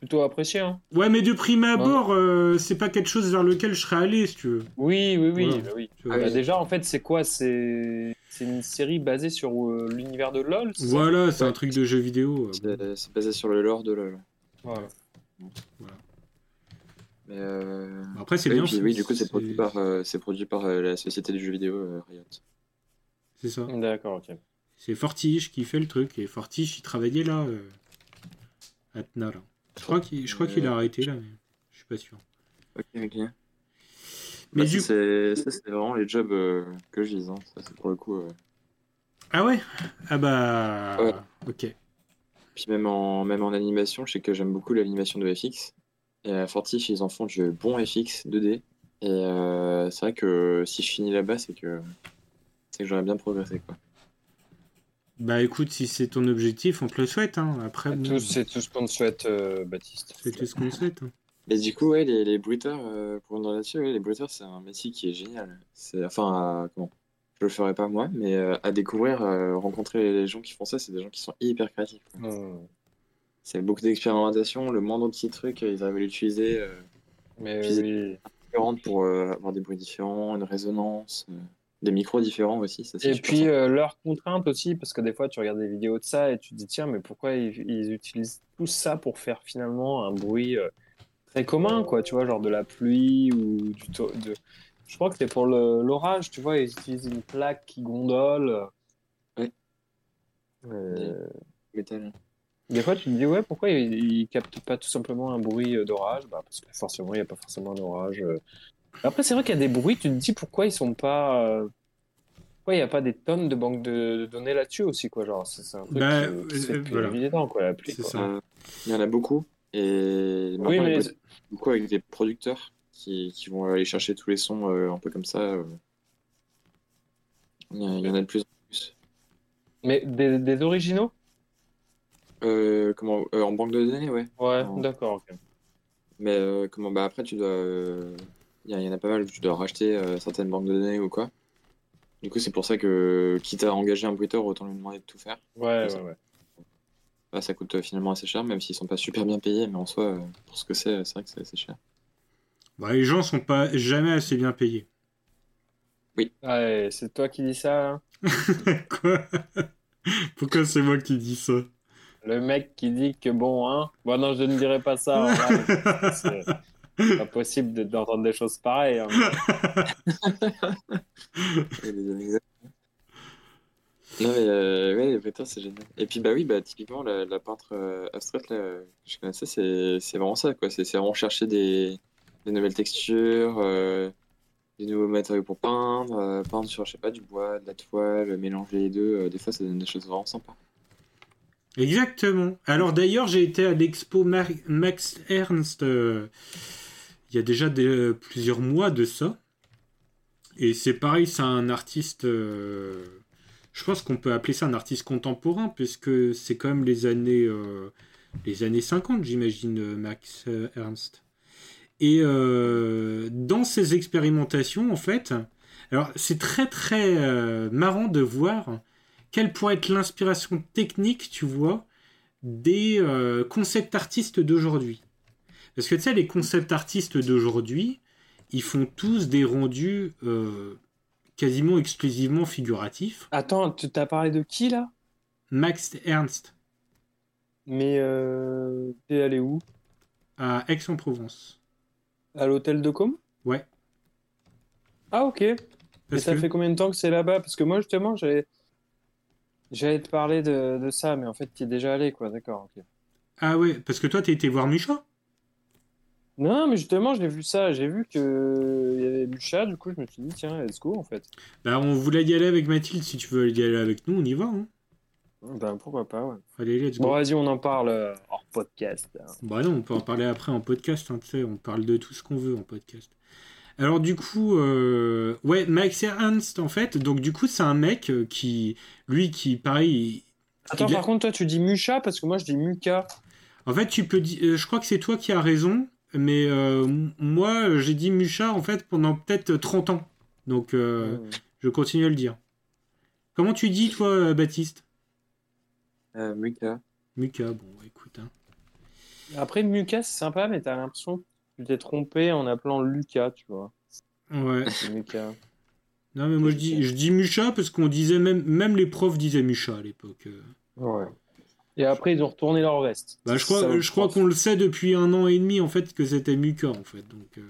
plutôt apprécié, hein. Ouais, mais de prime abord, euh, c'est pas quelque chose vers lequel je serais allé, si tu veux. Oui, oui, oui, Voilà. bah oui. Ah Bah, déjà, en fait, c'est quoi? C'est c'est une série basée sur euh, l'univers de LoL, Voilà, c'est un Ouais. truc de jeu vidéo. euh, c'est basé sur le lore de LoL. Voilà. Mais euh... Après, c'est oui, bien. puis oui, du coup, c'est produit par, euh, c'est produit par euh, la société du jeu vidéo euh, Riot. C'est ça. D'accord, ok. C'est Fortige qui fait le truc. Et Fortige, il travaillait là. Euh... Atna, là. Je crois qu'il je crois qu'il a arrêté là, mais je suis pas sûr. Ok, ok. Mais Bah, du ça, c'est, ça, c'est vraiment les jobs euh, que je vise. Hein. Ça, c'est pour le coup. euh. Ah ouais? Ah bah. Ouais. Ok. Puis même en, même en animation, je sais que j'aime beaucoup l'animation de FX. Et à Fortiche, ils en font du bon FX 2D. Et euh, c'est vrai que si je finis là-bas, c'est que, c'est que j'aurais bien progressé. Quoi. Bah écoute, si c'est ton objectif, on te le souhaite. Hein. Après, bon, C'est tout ce qu'on te souhaite, euh, Baptiste. c'est tout ce qu'on souhaite. hein. Mais du coup, ouais, les, les bruiteurs, euh, pour revenir là-dessus, ouais, les bruiteurs, c'est un métier qui est génial. C'est, enfin, comment Je le ferai pas moi, mais euh, à découvrir, euh, rencontrer les gens qui font ça, c'est des gens qui sont hyper créatifs. quoi. Hmm. C'est beaucoup d'expérimentation, le moindre petit truc, ils arrivent à l'utiliser euh, Mais oui. différente pour euh, avoir des bruits différents, une résonance. euh. des micros différents aussi. Ça, Et puis euh, leurs contraintes aussi, parce que des fois tu regardes des vidéos de ça et tu te dis tiens, mais pourquoi ils, ils utilisent tout ça pour faire finalement un bruit euh, très commun, quoi, tu vois, genre de la pluie ou du de. Je crois que c'est pour l'orage, tu vois, ils utilisent une plaque qui gondole. Euh, Métal. Des fois tu te dis ouais, pourquoi ils, ils captent pas tout simplement un bruit euh, d'orage? Bah parce que forcément il n'y a pas forcément d'orage. euh. Après c'est vrai qu'il y a des bruits, tu te dis pourquoi ils sont pas. euh, Pourquoi il n'y a pas des tonnes de banques de, de données là-dessus aussi, quoi. Genre, c'est c'est un truc Bah, qui, voilà. évident, quoi, la pluie, C'est quoi. ça. Il y en a beaucoup. Et Oui, il mais beaucoup avec des producteurs qui, qui vont aller chercher tous les sons euh, un peu comme ça. euh. Il y, a- il y en a de plus en plus. mais des, des originaux? Euh, comment, euh, en banque de données, ouais. Ouais, d'accord, ok. Mais euh, comment, bah après, tu dois. euh, Il y, a- il y en a pas mal où tu dois racheter euh, certaines banques de données ou quoi. Du coup, c'est pour ça que, quitte à engager un bruiteur, autant lui demander de tout faire. Ouais, ça. ouais, ouais. Bah, ça coûte euh, finalement assez cher, même s'ils sont pas super bien payés, mais en soi, euh, pour ce que c'est, euh, c'est vrai que c'est assez cher. Bah, les gens sont pas jamais assez bien payés. Ouais, c'est toi qui dis ça, hein? Quoi? Pourquoi c'est moi qui dis ça? Le mec qui dit que bon, hein. Bon, non, je ne dirai pas ça. live. C'est pas possible de- d'entendre des choses pareilles. hein. Non, mais euh, ouais, bruiteurs, c'est génial. Et puis, bah oui, bah, typiquement, la, peintre euh, abstraite là, que je connaissais, c'est vraiment ça, quoi. C'est vraiment chercher des, des nouvelles textures, euh, des nouveaux matériaux pour peindre, euh, peindre sur, je sais pas, du bois, de la toile, mélanger les deux. euh, des fois, ça donne des choses vraiment sympas. Exactement. Alors d'ailleurs, j'ai été à l'expo Max Ernst euh, il y a déjà des- plusieurs mois de ça. Et c'est pareil, c'est un artiste. euh, je pense qu'on peut appeler ça un artiste contemporain, puisque c'est quand même les années, euh, les années 50, j'imagine, euh, Max euh, Ernst. Et euh, dans ces expérimentations, en fait, alors c'est très très euh, marrant de voir quelle pourrait être l'inspiration technique, tu vois, des euh, concept artistes d'aujourd'hui. Parce que tu sais, les concept artistes d'aujourd'hui, ils font tous des rendus euh, quasiment exclusivement figuratifs. Attends, tu t'as parlé de qui là? Max Ernst, Mais euh, t'es allé où? à Aix-en-Provence. À l'hôtel de Com? Ouais. Ah, ok. Et ça que- fait combien de temps que c'est là-bas? Parce que moi, justement, j'allais j'allais te parler de, de ça, mais en fait, tu es déjà allé, quoi. D'accord, ok. Ah ouais, parce que toi, t'as été voir Mucha? Non, mais justement, j'ai vu ça. J'ai vu que il y avait Mucha, du coup, je me suis dit, tiens, let's go, en fait. Bah, on voulait y aller avec Mathilde. Si tu veux y aller avec nous, on y va. Hein. Ben, pourquoi pas, ouais. Allez, let's go. Bon, vas-y, on en parle euh, hors podcast. hein. Bah non, on peut en parler après en podcast, hein, tu sais, on parle de tout ce qu'on veut en podcast. Alors du coup, euh, ouais, Max Ernst en fait, donc du coup c'est un mec euh, qui, lui qui, pareil, Attends, il par contre, toi, tu dis Mucha parce que moi, je dis Muka. en fait tu peux dire, euh, je crois que c'est toi qui as raison, mais euh, moi j'ai dit Mucha en fait pendant peut-être 30 ans, donc euh, Hmm. je continue à le dire. Comment tu dis toi, Baptiste? Euh, Muka. Muka, bon écoute. Hein. Après, Muka, c'est sympa, mais t'as l'impression tu t'es trompé en appelant Lucas, tu vois. Ouais. Muka. Non mais moi je dis, je dis Mucha parce qu'on disait même, même les profs disaient Mucha à l'époque. euh. Ouais. Et après, ils ont retourné leur veste. Bah, je crois, je crois qu'on le sait depuis un an et demi en fait que c'était Muka en fait. Donc, euh,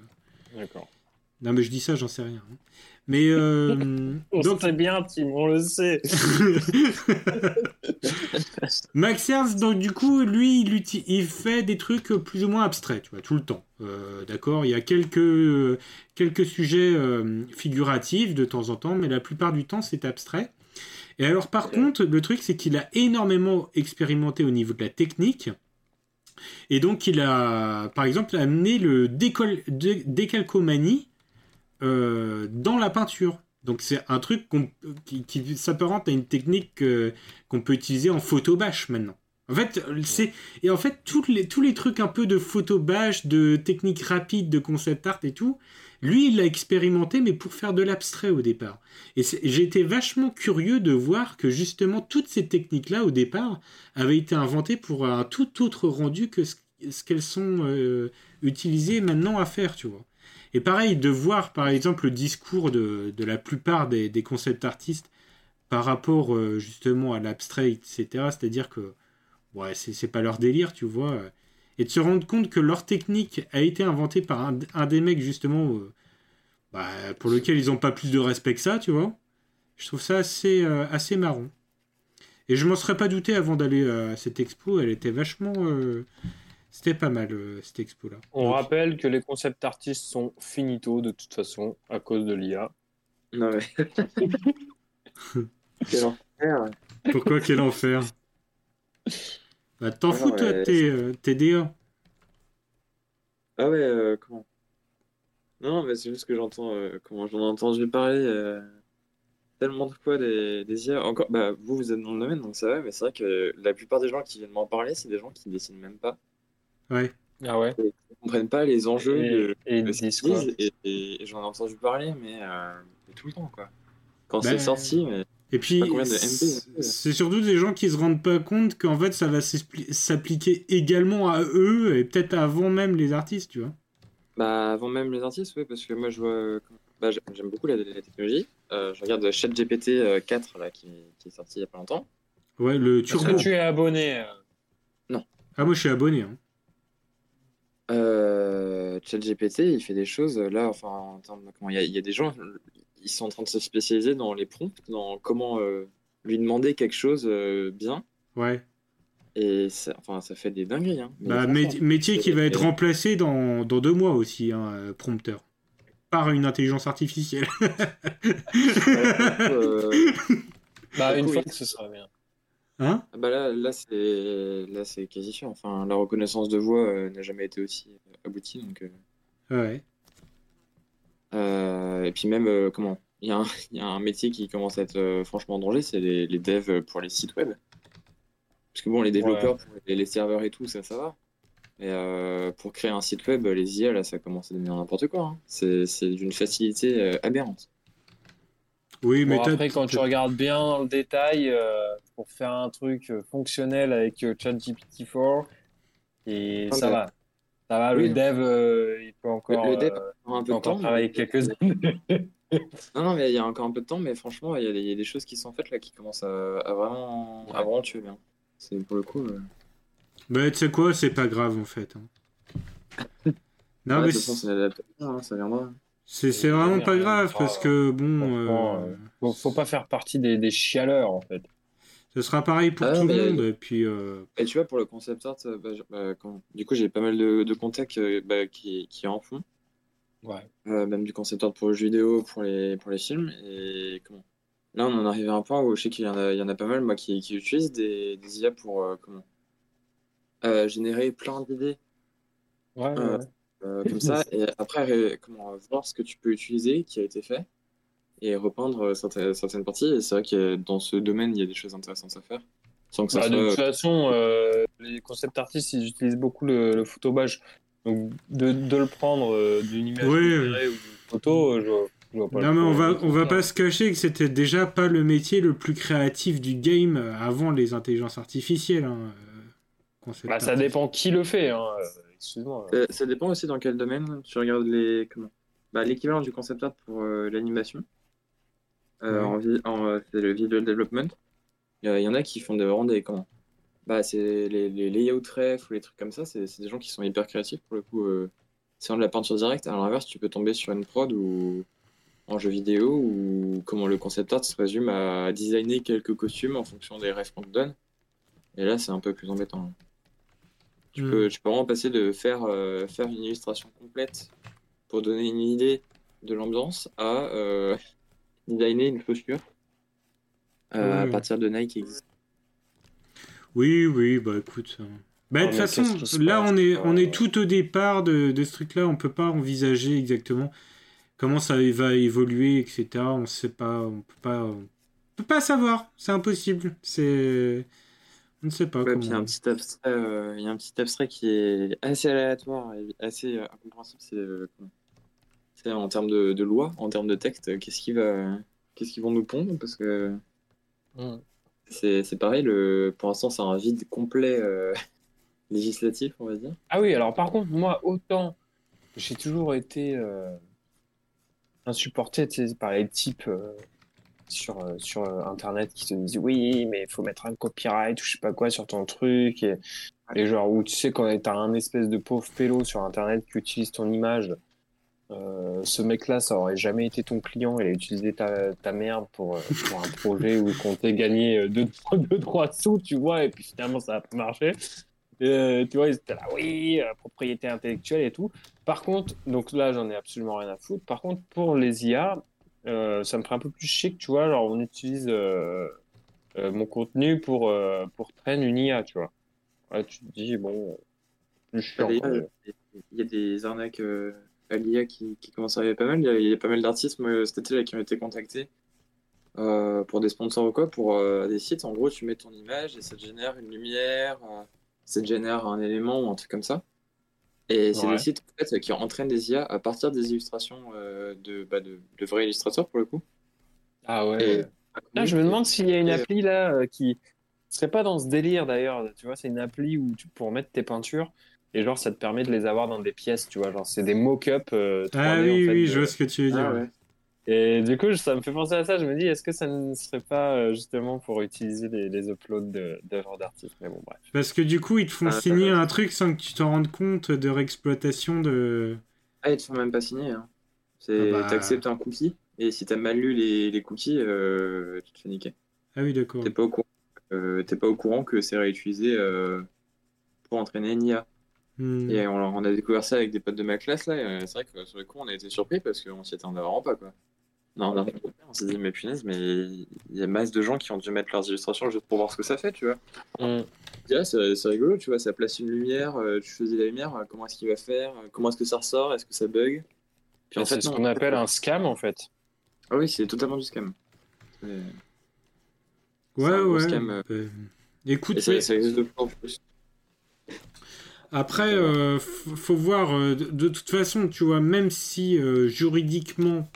D'accord. non mais je dis ça, j'en sais rien. Mais euh, On donc sait bien, Tim, on le sait. Max Ernst, donc du coup, lui, il, fait des trucs plus ou moins abstraits, tu vois, tout le temps. Euh, D'accord, il y a quelques quelques sujets euh, figuratifs de temps en temps, mais la plupart du temps, c'est abstrait. Et alors, par contre, le truc, c'est qu'il a énormément expérimenté au niveau de la technique. Et donc, il a, par exemple, amené le décol- dé- décalcomanie euh, dans la peinture. Donc, c'est un truc qui, qui s'apparente à une technique euh, qu'on peut utiliser en photo bâche maintenant. En fait, c'est et en fait toutes les, tous les trucs un peu de photo bâche, de technique rapide, de concept art et tout, lui il l'a expérimenté mais pour faire de l'abstrait au départ. Et été vachement curieux de voir que justement toutes ces techniques là au départ avaient été inventées pour un tout autre rendu que ce, qu'elles sont euh, utilisées maintenant à faire, tu vois. Et pareil, de voir par exemple le discours de, de la plupart des, des concept artistes par rapport euh, justement à l'abstrait, etc. C'est-à-dire que ouais, c'est pas leur délire, tu vois. Et de se rendre compte que leur technique a été inventée par un, des mecs justement euh, bah, pour lequel ils n'ont pas plus de respect que ça, tu vois. Je trouve ça assez, euh, assez marrant. Et je m'en serais pas douté avant d'aller à cette expo, elle était vachement... C'était pas mal, cette expo-là. On Donc, rappelle que les concept artistes sont finito de toute façon à cause de l'IA. Non, mais. Quel enfer. Pourquoi quel enfer Bah t'en fous toi, ouais, t'es euh, t'es DA. Ah ouais, euh, comment Non, mais c'est juste que j'entends, euh, comment j'en ai entendu parler euh, tellement de fois des, des IA. Encore, bah, vous, vous êtes dans le domaine, donc ça va, mais c'est vrai que la plupart des gens qui viennent m'en parler, c'est des gens qui dessinent même pas. Ouais. Ah ouais Ils comprennent pas les enjeux Et, de, et ils de ce et, et- et j'en ai entendu parler, mais, euh, tout le temps, quoi. Quand Ben, c'est sorti, mais Et puis, de MP, c'est surtout des gens qui se rendent pas compte qu'en fait, ça va s'appliquer également à eux et peut-être avant même les artistes, tu vois. Bah, avant même les artistes, oui, parce que moi, je vois. euh, bah, j'ai- j'aime beaucoup la, la technologie. Euh, je regarde ChatGPT euh, 4, là, qui, qui est sorti il y a pas longtemps. Ouais, le Est-ce turbo. que tu es abonné euh, Ah, moi, je suis abonné. Hein. Euh, ChatGPT, il fait des choses, euh, là, enfin, en termes de- comment, il y a, il y a des gens, ils sont en train de se spécialiser dans les prompts, dans comment euh, lui demander quelque chose euh, bien. Ouais. Et ça, enfin, ça fait des dingueries. Hein. Bah, métier qui va être remplacé dans, dans deux mois aussi, hein, prompteur. Par une intelligence artificielle. euh, Bah, une fois que ce sera bien. Hein Ah bah là, là c'est là c'est quasi sûr. Enfin, la reconnaissance de voix euh, n'a jamais été aussi euh, aboutie. Donc, euh, Ouais. euh, et puis même, euh, comment? Il y, a un, il y a un métier qui commence à être euh, franchement en danger, c'est les, les devs pour les sites web. Parce que bon, les développeurs pour les, les serveurs et tout, ça, ça va. Mais euh, pour créer un site web, les IA, là, ça commence à devenir n'importe quoi. hein. C'est c'est d'une facilité euh, aberrante. Oui, mais Bon, après, quand tu regardes bien dans le détail, euh, pour faire un truc euh, fonctionnel avec euh, ChatGPT-4, et Ah, ça va. Ça va, le Oui. dev, euh, il peut encore, Le- le dev, euh, Un peu de encore temps. travailler mais- quelques années. Non, non, mais il y a encore un peu de temps, mais franchement, il y a des, il y a des choses qui sont faites là qui commencent à, à vraiment, à vraiment tuer bien. C'est pour le coup. euh, Bah, tu sais quoi, c'est pas grave en fait. hein. Non, ouais, mais de toute façon, hein, ça viendra. C'est c'est vraiment pas grave parce que bon, euh, euh, Faut, faut pas faire partie des, des chialeurs, en fait. ce sera pareil pour Ah, tout mais- le monde. Et puis, euh, Et tu vois, pour le concept art, euh, bah, bah, quand- du coup, j'ai pas mal de, de contacts euh, bah, qui, qui en font. Ouais. Euh, même du concept art pour le jeu vidéo, pour les, pour les films. Et comment? Là, on en arrive à un point où je sais qu'il y en a, il y en a pas mal, moi, qui, qui utilisent des, des IA pour euh, comment? Euh, générer plein d'idées Ouais, ouais, Euh, comme ça, et après, ré- comment voir ce que tu peux utiliser, qui a été fait, et repeindre euh, certaines, certaines parties. Et c'est vrai que dans ce domaine, il y a des choses intéressantes à faire. Sans que ça Bah, de toute façon, euh, les concept artistes, ils utilisent beaucoup le, le photobage. Donc, de, de le prendre euh, d'une image Oui, générée ou d'une photo, je vois, je vois pas non mais on va on va pas se cacher que c'était déjà pas le métier le plus créatif du game avant les intelligences artificielles. hein, Bah, ça dépend qui le fait. Hein. Excuse-moi. Euh, ça dépend aussi dans quel domaine. Tu regardes les comment bah, l'équivalent du concept art pour euh, l'animation. Euh, Ouais. en c'est le visual development. Il y, en a qui font des, vraiment des comment bah c'est les, les layout ref ou les trucs comme ça. C'est des gens qui sont hyper créatifs pour le coup. C'est de la peinture directe. À l'inverse, tu peux tomber sur une prod ou en jeu vidéo ou comment le concept art se résume à designer quelques costumes en fonction des refs qu'on te donne. Et là, c'est un peu plus embêtant. Tu, Hmm. peux, tu peux vraiment passer de faire, euh, faire une illustration complète pour donner une idée de l'ambiance à euh, designer une chaussure euh, Oui, à partir de Nike existe. Oui, oui, bah écoute. euh, Bah, de Oh, toute façon, là, on est, Euh, on est tout au départ de, de ce truc-là. On peut pas envisager exactement comment ça va évoluer, etc. On sait pas, on peut pas, on peut pas savoir. C'est impossible. C'est, on ne sait pas Ouais, comment. puis il y a un petit abstrait, euh, il y a un petit abstrait qui est assez aléatoire et assez euh, incompréhensible. C'est euh, c'est en termes de, de loi, en termes de texte, euh, qu'est-ce qui va, qu'est-ce qu'ils vont nous pondre Parce que c'est c'est pareil. Le, pour l'instant, c'est un vide complet euh, législatif, on va dire. Ah oui, alors par contre, moi, autant j'ai toujours été euh, insupporté par les types euh, sur, euh, sur euh, Internet qui te disent oui, mais il faut mettre un copyright ou je sais pas quoi sur ton truc. Et, et genre, où tu sais, quand t'as un espèce de pauvre pélo sur Internet qui utilise ton image, euh, ce mec-là, ça aurait jamais été ton client. Il a utilisé ta, ta merde pour, pour un projet où il comptait gagner 2-3 sous, tu vois, et puis finalement, ça a pas marché. Tu vois, ils étaient là, oui, propriété intellectuelle et tout. Par contre, donc là, j'en ai absolument rien à foutre. Par contre, pour les IA, euh, ça me ferait un peu plus chic, tu vois. Alors, on utilise euh, euh, mon contenu pour, pour traîner une IA, tu vois. Ouais, tu te dis, bon, plus chiant. Il y a des arnaques à l'IA qui, qui commencent à arriver pas mal. Il y a, il y a pas mal d'artistes moi, cet été là, qui ont été contactés pour des sponsors ou quoi, pour des sites. En gros, tu mets ton image et ça te génère une lumière, ça te génère un élément ou un truc comme ça. Et c'est Ouais. des sites en fait, qui entraînent des IA à partir des illustrations euh, de, bah, de, de vrais illustrateurs pour le coup. Ah ouais. Et- Là, je me demande s'il y a une appli là euh, qui serait pas dans ce délire d'ailleurs. Tu vois, c'est une appli où tu pour mettre tes peintures et genre ça te permet de les avoir dans des pièces. Tu vois, genre c'est des mock-up euh, 3D Ah en oui, fait, oui, de- je vois ce que tu veux dire. Ah ouais. Et du coup, ça me fait penser à ça. Je me dis, est-ce que ça ne serait pas euh, justement pour utiliser les, les uploads de- d'œuvres d'artistes? Mais bon, bref. Parce que du coup, ils te font Ah, signer un truc sans que tu t'en rendes compte de réexploitation de. Ah, ils te font même pas signer. Hein. C'est, Ah bah. T'acceptes un cookie et si t'as mal lu les, les cookies, euh, tu te fais niquer. Ah oui, d'accord. T'es pas au courant, euh, t'es pas au courant que c'est réutilisé euh, pour entraîner une IA. Hmm. Et on, on a découvert ça avec des potes de ma classe là. et, c'est vrai que sur le coup, on a été surpris parce qu'on s'y attendait vraiment pas quoi. Non, on, a- on s'est dit mais punaise, mais il y a masse de gens qui ont dû mettre leurs illustrations juste pour voir ce que ça fait, tu vois. Mm. Ah, c'est c'est rigolo, tu vois, ça place une lumière, euh, tu choisis la lumière, euh, comment est-ce qu'il va faire, euh, comment est-ce que ça ressort, est-ce que ça bug? Puis en c'est fait, ce qu'on en fait, appelle un scam en fait. Ah oui, c'est totalement du scam. C'est- Ouais, c'est un gros ouais. scam, euh. Écoute, Et ça, mais ça existe de plus en plus. après, euh, faut voir. de, de toute façon, tu vois, même si euh, juridiquement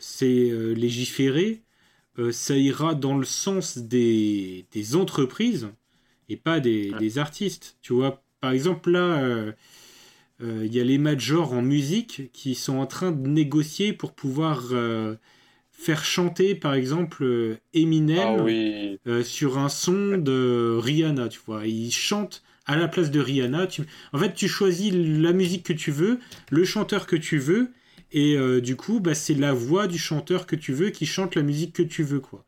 c'est euh, légiféré, euh, ça ira dans le sens des, des entreprises et pas des, Ouais. des artistes. Tu vois, par exemple, là, euh, euh, il y a les majors en musique qui sont en train de négocier pour pouvoir euh, faire chanter, par exemple, euh, Eminem Ah oui. euh, sur un son de Rihanna, tu vois. Il chante à la place de Rihanna. Tu... En fait, tu choisis la musique que tu veux, le chanteur que tu veux, et euh, du coup, bah, c'est la voix du chanteur que tu veux qui chante la musique que tu veux, quoi.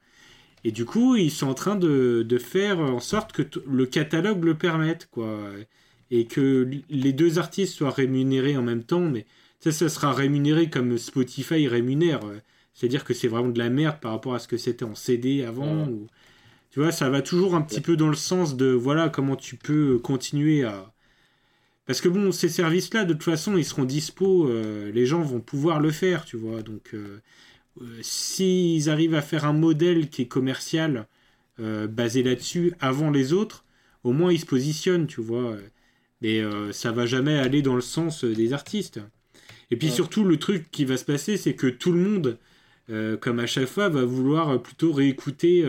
Et du coup, ils sont en train de, de faire en sorte que le catalogue le permette, quoi. Et que les deux artistes soient rémunérés en même temps, mais ça, ça sera rémunéré comme Spotify rémunère. C'est-à-dire que c'est vraiment de la merde par rapport à ce que c'était en CD avant. Ou... Tu vois, ça va toujours un petit peu dans le sens de voilà comment tu peux continuer à. Parce que bon, ces services-là, de toute façon, ils seront dispo, euh, les gens vont pouvoir le faire, tu vois. Donc, euh, euh, s'ils arrivent à faire un modèle qui est commercial, basé là-dessus, avant les autres, au moins ils se positionnent, tu vois. Mais ça va jamais aller dans le sens des artistes. Et puis Ouais. surtout, le truc qui va se passer, c'est que tout le monde, comme à chaque fois, va vouloir plutôt réécouter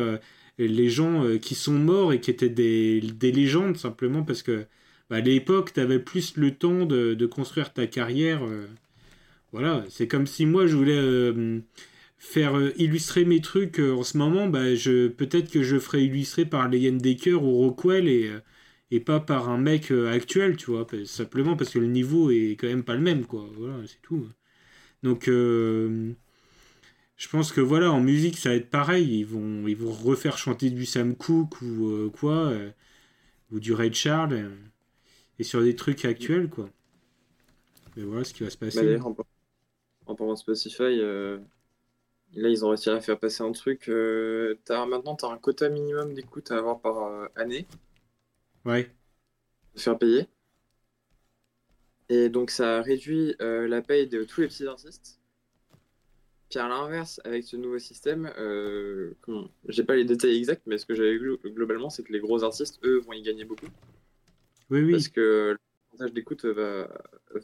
les gens qui sont morts et qui étaient des, des légendes, simplement parce que bah, à l'époque, tu avais plus le temps de, de construire ta carrière. euh. voilà, c'est comme si moi, je voulais euh, faire euh, illustrer mes trucs en ce moment, bah, je, peut-être que je ferais illustrer par Leyen Decker ou Rockwell et, et pas par un mec actuel, tu vois, simplement parce que le niveau est quand même pas le même, quoi. Voilà, c'est tout. Donc, je pense que voilà, en musique, ça va être pareil. Ils vont, ils vont refaire chanter du Sam Cooke ou quoi, ou du Ray Charles, et sur des trucs actuels, quoi. Mais voilà ce qui va se passer. Bah, en, par- en parlant de Spotify, euh, là, ils ont réussi à faire passer un truc. Euh, t'as, maintenant, tu as un quota minimum d'écoute à avoir par euh, année, Ouais. de faire payer. Et donc, ça réduit la paye de tous les petits artistes. Puis à l'inverse, avec ce nouveau système, euh, j'ai pas les détails exacts, mais ce que j'avais vu globalement, c'est que les gros artistes, eux, vont y gagner beaucoup. Oui, oui. parce que le pourcentage d'écoute va,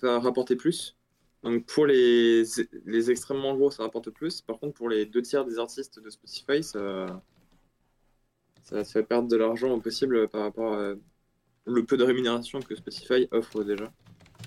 va rapporter plus. Donc pour les, les extrêmement gros, ça rapporte plus. Par contre, pour les deux tiers des artistes de Spotify, ça, ça fait perdre de l'argent au possible par rapport à le peu de rémunération que Spotify offre déjà.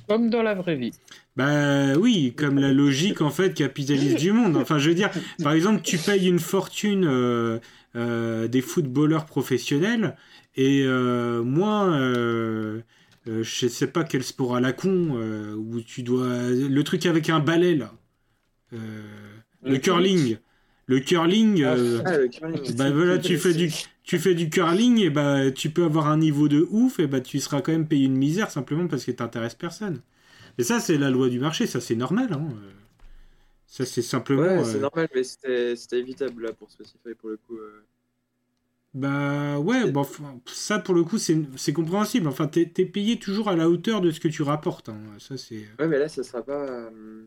Comme dans la vraie vie. Bah oui, comme la logique en fait capitaliste du monde. Enfin, je veux dire, par exemple, tu payes une fortune euh, euh, des footballeurs professionnels et euh, moi, euh, euh, je sais pas quel sport à la con où tu dois le truc avec un balai là, le, Le curling, le curling. Ah, le curling. bah voilà, tu fais du tu fais du curling et bah tu peux avoir un niveau de ouf et bah tu seras quand même payé une misère simplement parce que t'intéresses personne. Et ça c'est la loi du marché, ça c'est normal hein. Ça c'est simplement Ouais, euh, c'est normal, mais c'était c'était évitable là pour Spotify pour le coup. euh. Bah ouais, bon, ça pour le coup c'est compréhensible. Enfin t'es payé toujours à la hauteur de ce que tu rapportes. hein. Ça c'est Ouais, mais là, ça sera pas. euh,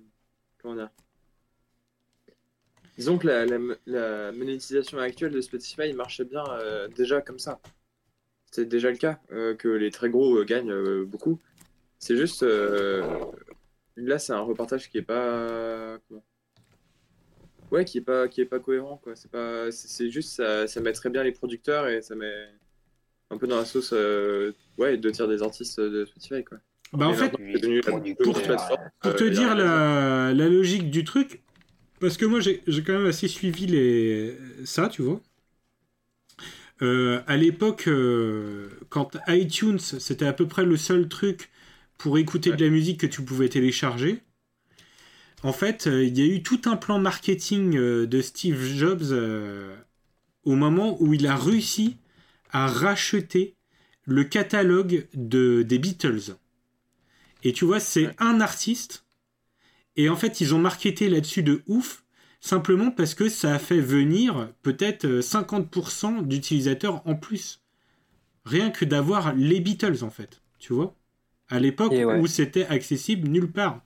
Comment dire? Disons que la, la, la monétisation actuelle de Spotify marchait bien euh, déjà comme ça. C'est déjà le cas, euh, que les très gros euh, gagnent euh, beaucoup. C'est juste. euh, Là, c'est un reportage qui est pas. comment Ouais, qui est pas, qui est pas cohérent, quoi. C'est pas, c'est juste, ça, ça mettrait bien les producteurs et ça met un peu dans la sauce, euh, ouais, deux tiers des artistes de Spotify, quoi. bah en fait pour- euh, te et dire la, la logique du truc, parce que moi j'ai j'ai quand même assez suivi les... ça, tu vois. Euh, à l'époque, euh, quand iTunes, c'était à peu près le seul truc pour écouter de la musique que tu pouvais télécharger. En fait, euh, il y a eu tout un plan marketing euh, de Steve Jobs euh, au moment où il a réussi à racheter le catalogue de, des Beatles. Et tu vois, c'est Ouais. un artiste. Et en fait, ils ont marketé là-dessus de ouf, simplement parce que ça a fait venir peut-être euh, 50% d'utilisateurs en plus. Rien que d'avoir les Beatles, en fait. Tu vois À l'époque ouais. où c'était accessible nulle part.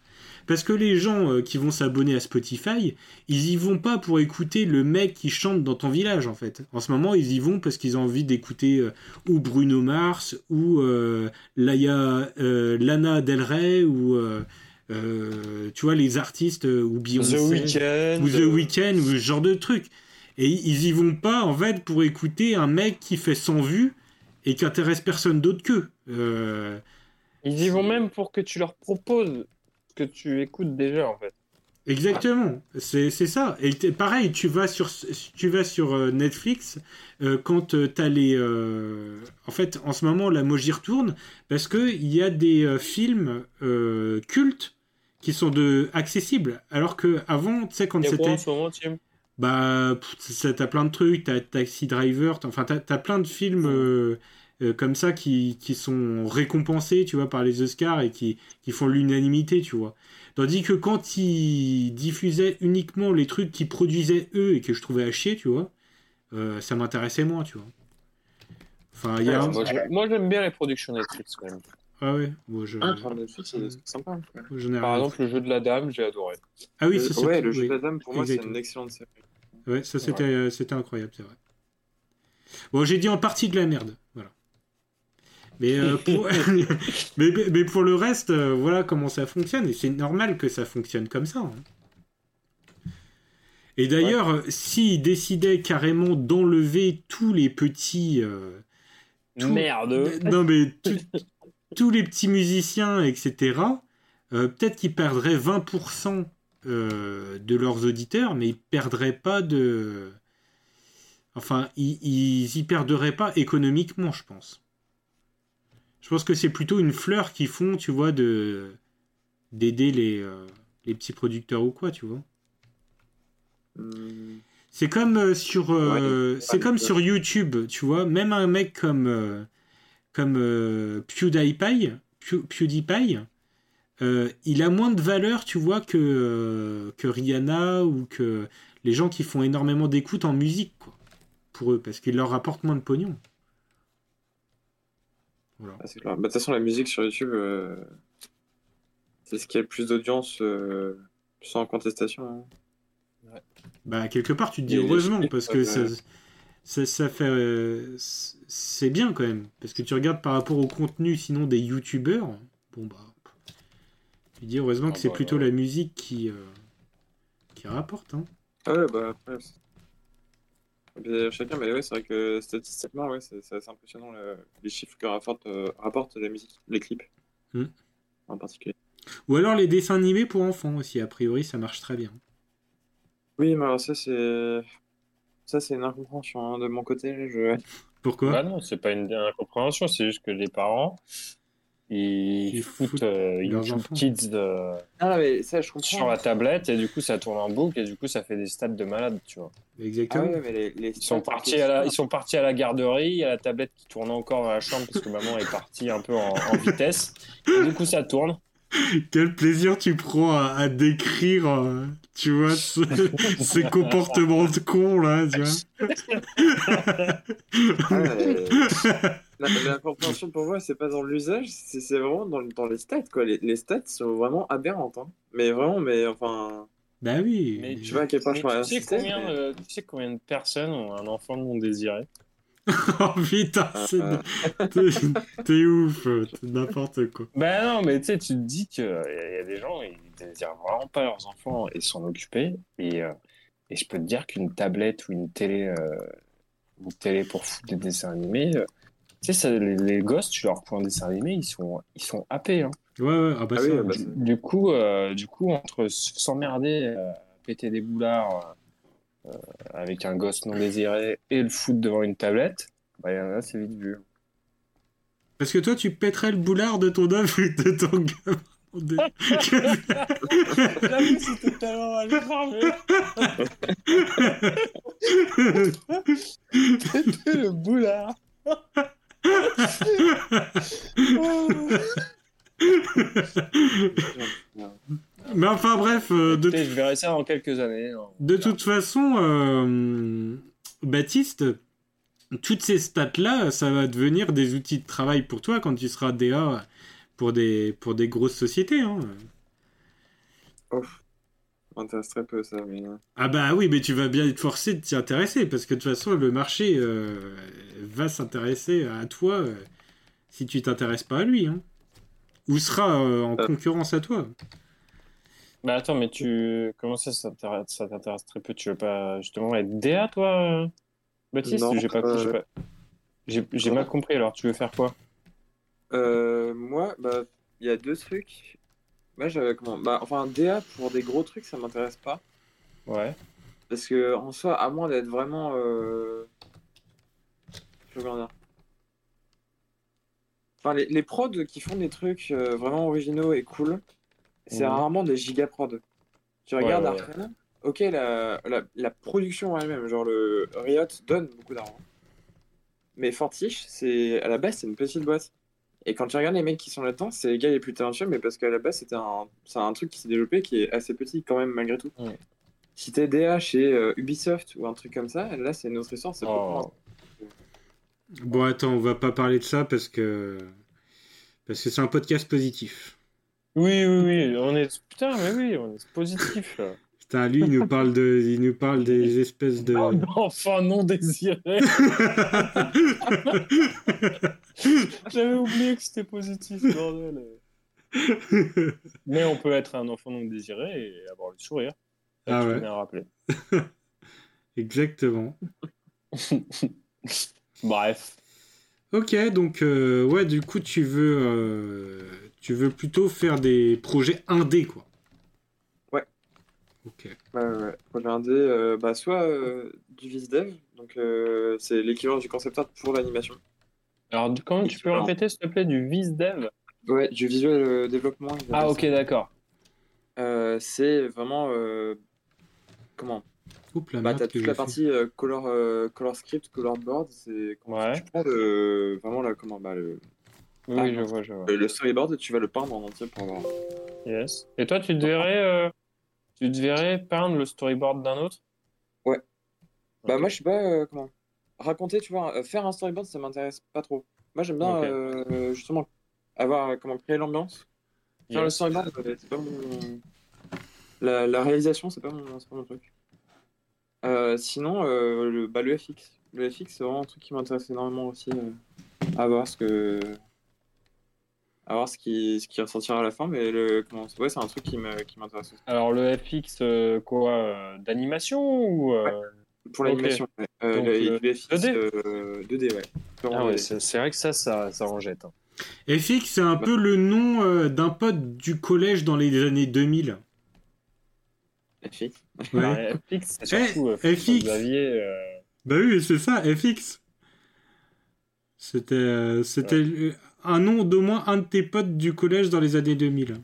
Parce que les gens euh, qui vont s'abonner à Spotify, ils y vont pas pour écouter le mec qui chante dans ton village, en fait. En ce moment, ils y vont parce qu'ils ont envie d'écouter euh, ou Bruno Mars, ou euh, Laia, euh, Lana Del Rey, ou tu vois, les artistes, ou The Beyoncé, Weeknd. ou The Weeknd, ou ce genre de truc. Et ils y vont pas, en fait, pour écouter un mec qui fait 100 vues et qui intéresse personne d'autre qu'eux. Ils y vont même pour que tu leur proposes que tu écoutes déjà, en fait. Exactement, c'est c'est ça. Et pareil, tu vas sur, tu vas sur euh, Netflix euh, quand euh, t'as les. euh, En fait, en ce moment, là, moi j'y retourne parce que il y a des euh, films cultes qui sont de accessibles. Alors que avant, tu sais, quand c'était. Bah, t'as plein de trucs, t'as Taxi Driver, enfin, t'as as plein de films euh, euh, comme ça qui, qui sont récompensés, tu vois, par les Oscars et qui, qui font l'unanimité, tu vois. Tandis que quand ils diffusaient uniquement les trucs qu'ils produisaient eux et que je trouvais à chier, tu vois, euh, ça m'intéressait moins, tu vois. Enfin, il y a Ouais, un... Moi, moi, j'aime bien les productions Netflix, quand même. Ah ouais, bon, je... Ah, enfin, Netflix, c'est c'est sympa. Par exemple, le jeu de la dame, j'ai adoré. Ah oui, Euh, ça c'est ouais, le jeu oui. de la dame, pour moi, c'est une excellente série. Ouais, ça c'était euh, c'était incroyable, c'est vrai. Bon, j'ai dit en partie de la merde, voilà. Mais, euh, pour... mais, pour le reste, euh, voilà comment ça fonctionne. Et c'est normal que ça fonctionne comme ça. hein. Et d'ailleurs, euh, s'ils décidaient carrément d'enlever tous les petits... euh, Tout- Merde non, mais tout- tous les petits musiciens, etc., euh, peut-être qu'ils perdraient 20% euh, de leurs auditeurs, mais ils perdraient pas de. Enfin, ils, ils y perdraient pas économiquement, je pense. Je pense que c'est plutôt une fleur qu'ils font, tu vois, de d'aider les, euh, les petits producteurs ou quoi, tu vois. Hum, C'est comme euh, sur euh, Ouais. c'est comme sur YouTube, tu vois, même un mec comme comme PewDiePie, Pew- PewDiePie, il a moins de valeur, tu vois, que que Rihanna ou que les gens qui font énormément d'écoute en musique, quoi, pour eux, parce qu'il leur rapporte moins de pognon. Voilà. ah, c'est clair. Bah, De toute façon, la musique sur YouTube, euh, c'est ce qui a le plus d'audience, euh, sans contestation. hein. Bah quelque part, tu te dis heureusement parce que ça, ça, ça fait euh, c'est bien quand même parce que tu regardes par rapport au contenu sinon des youtubeurs, bon bah tu dis heureusement que Ah c'est bah, plutôt ouais. la musique qui euh, qui rapporte. Hein. Ah ouais, bah après. C'est- Mais chacun, mais ouais, c'est vrai que statistiquement, ouais, c'est c'est assez impressionnant le- les chiffres que rapporte, euh, rapporte la musique, les clips Hmm. en particulier. Ou alors les dessins animés pour enfants aussi, a priori ça marche très bien. Oui, mais alors ça, c'est. Ça, c'est une incompréhension hein, de mon côté. Je... Pourquoi? Bah non, c'est pas une incompréhension, c'est juste que les parents, ils, Ils foutent, foutent euh, YouTube. Kids euh, Ah, non, mais ça, je sur comprends. la tablette et du coup ça tourne en boucle et du coup ça fait des stats de malade, tu vois. Ah Exactement. ouais, mais les, les Ils sont partis à la, ils sont partis à la garderie, il y a la tablette qui tourne encore dans la chambre parce que maman est partie un peu en, en vitesse. Et du coup ça tourne. Quel plaisir tu prends à, à décrire, euh, tu vois, ce- ces comportements de con là, tu vois. Ah, La, compréhension pour moi, c'est pas dans l'usage, c'est c'est vraiment dans, dans les stats, quoi. Les, les stats sont vraiment aberrantes, hein. Mais vraiment, mais enfin. Bah oui. Mais pas à quel point je tu, sais combien mais- tu sais combien de personnes ont un enfant non désiré? Oh putain, c'est- Euh, t'es ouf, t'es n'importe quoi. Ben non, mais tu sais, tu te dis qu'il y a des gens, ils désirent vraiment pas leurs enfants et s'en occuper. Et, euh, et je peux te dire qu'une tablette ou une télé, euh, une télé pour foutre des dessins animés, euh, tu sais, ça, les, les gosses, tu leur prends un dessin animé, ils sont, ils sont happés. Hein. Ouais, ouais, ah bah Ah ça. oui, bah, Du, du coup, euh, du coup, entre s'emmerder, euh, péter des boulards euh, avec un gosse non désiré et le foutre devant une tablette, bah, il y en a, c'est vite vu. Parce que toi, tu pèterais le boulard de ton œuf et de ton gamin. De- J'avoue, c'est totalement mal le boulard. Mais enfin bref, euh, de, Écoutez, je verrai ça dans quelques années. hein. de toute façon, euh, Baptiste, toutes ces stats-là, ça va devenir des outils de travail pour toi quand tu seras DA pour des, pour des grosses sociétés. Hein. m'intéresse très peu, ça, mais. euh, Ah bah oui, mais tu vas bien être forcé de t'y intéresser parce que de toute façon, le marché euh, va s'intéresser à toi euh, si tu t'intéresses pas à lui. Hein. Ou sera euh, en Euh. concurrence à toi. Mais attends, mais tu. Comment ça, ça t'intéresse ça t'intéresse très peu? Tu veux pas justement être DA, toi, Baptiste? Non, J'ai pas, euh, j'ai pas- j'ai- j'ai comment mal compris alors, tu veux faire quoi? Euh, moi, bah, il y a deux trucs. Moi, j'avais comment Bah, enfin, DA pour des gros trucs, ça m'intéresse pas. Ouais. Parce que, en soi, à moins d'être vraiment. Euh... Je veux dire. Enfin, les, les prods qui font des trucs euh, vraiment originaux et cool, c'est Mhm. rarement des giga prods. Tu Ouais, regardes ouais, ok, la, la, la production elle-même, genre le Riot donne beaucoup d'argent. Mais Fortiche, c'est à la base, c'est une petite boîte. Et quand tu regardes les mecs qui sont là-dedans, c'est les gars les plus talentueux, mais parce qu'à la base, c'était un, c'est un truc qui s'est développé qui est assez petit quand même, malgré tout. Si t'es DA chez euh, Ubisoft ou un truc comme ça, là, c'est une autre histoire. C'est Oh. Bon, attends, on va pas parler de ça parce que parce que c'est un podcast positif. Oui, oui, oui, on est. Putain, mais oui, on est positif là. Putain, lui, il nous parle de, il nous parle des espèces de. Oh, enfin non désiré J'avais oublié que c'était positif, bordel. Mais on peut être un enfant non désiré et avoir le sourire. Ça, Ah tu ouais. bien rappelé. Exactement. Bref. Ok, donc euh, ouais, du coup, tu veux, euh, tu veux plutôt faire des projets indés, quoi. Ouais. Ok. Ouais, ouais, ouais. Projet indé, euh, bah, soit euh, du VisDev, donc euh, c'est l'équivalent du concept art pour l'animation. Alors, du- comment tu peux répéter, s'il te plaît, du vis dev? Ouais, du visual euh, développement. Ah, ok, d'accord. Euh, c'est vraiment. euh, comment? Oups, la Bah, t'as toute la partie euh, color, euh, color script, color board. C'est comment Ouais. tu prends le, vraiment le, comment, bah, le, Oui, Ah, je vois, je vois. le- storyboard tu vas le peindre en entier pour avoir. Yes. Et toi, tu te verrais, euh, tu te verrais peindre le storyboard d'un autre? Ouais. Bah, moi, je sais pas euh, comment. Raconter, tu vois, euh, faire un storyboard, ça m'intéresse pas trop. Moi, j'aime bien euh, justement avoir comment créer l'ambiance. Faire le storyboard, c'est pas mon. La, la réalisation, c'est pas mon, c'est pas mon truc. Sinon, le, bah, le FX. Le FX, c'est vraiment un truc qui m'intéresse énormément aussi. à voir ce que. À voir ce qui, ce qui ressortira à la fin, mais le, comment, ouais, c'est un truc qui me- qui m'intéresse aussi. Alors, le FX, euh, quoi euh, D'animation ou. euh, Pour l'animation, ouais. Euh, Donc, le, le le FX 2D? euh, 2D, ouais. Ah ouais, 2D. c'est c'est vrai que ça, ça, ça en jette. hein. FX, c'est un peu le nom euh, d'un pote du collège dans les années 2000. FX. Ouais. Ouais, FX, c'est surtout Eh, François FX. Xavier, euh, Bah oui, c'est ça, FX. C'était euh, c'était un nom d'au moins un de tes potes du collège dans les années 2000.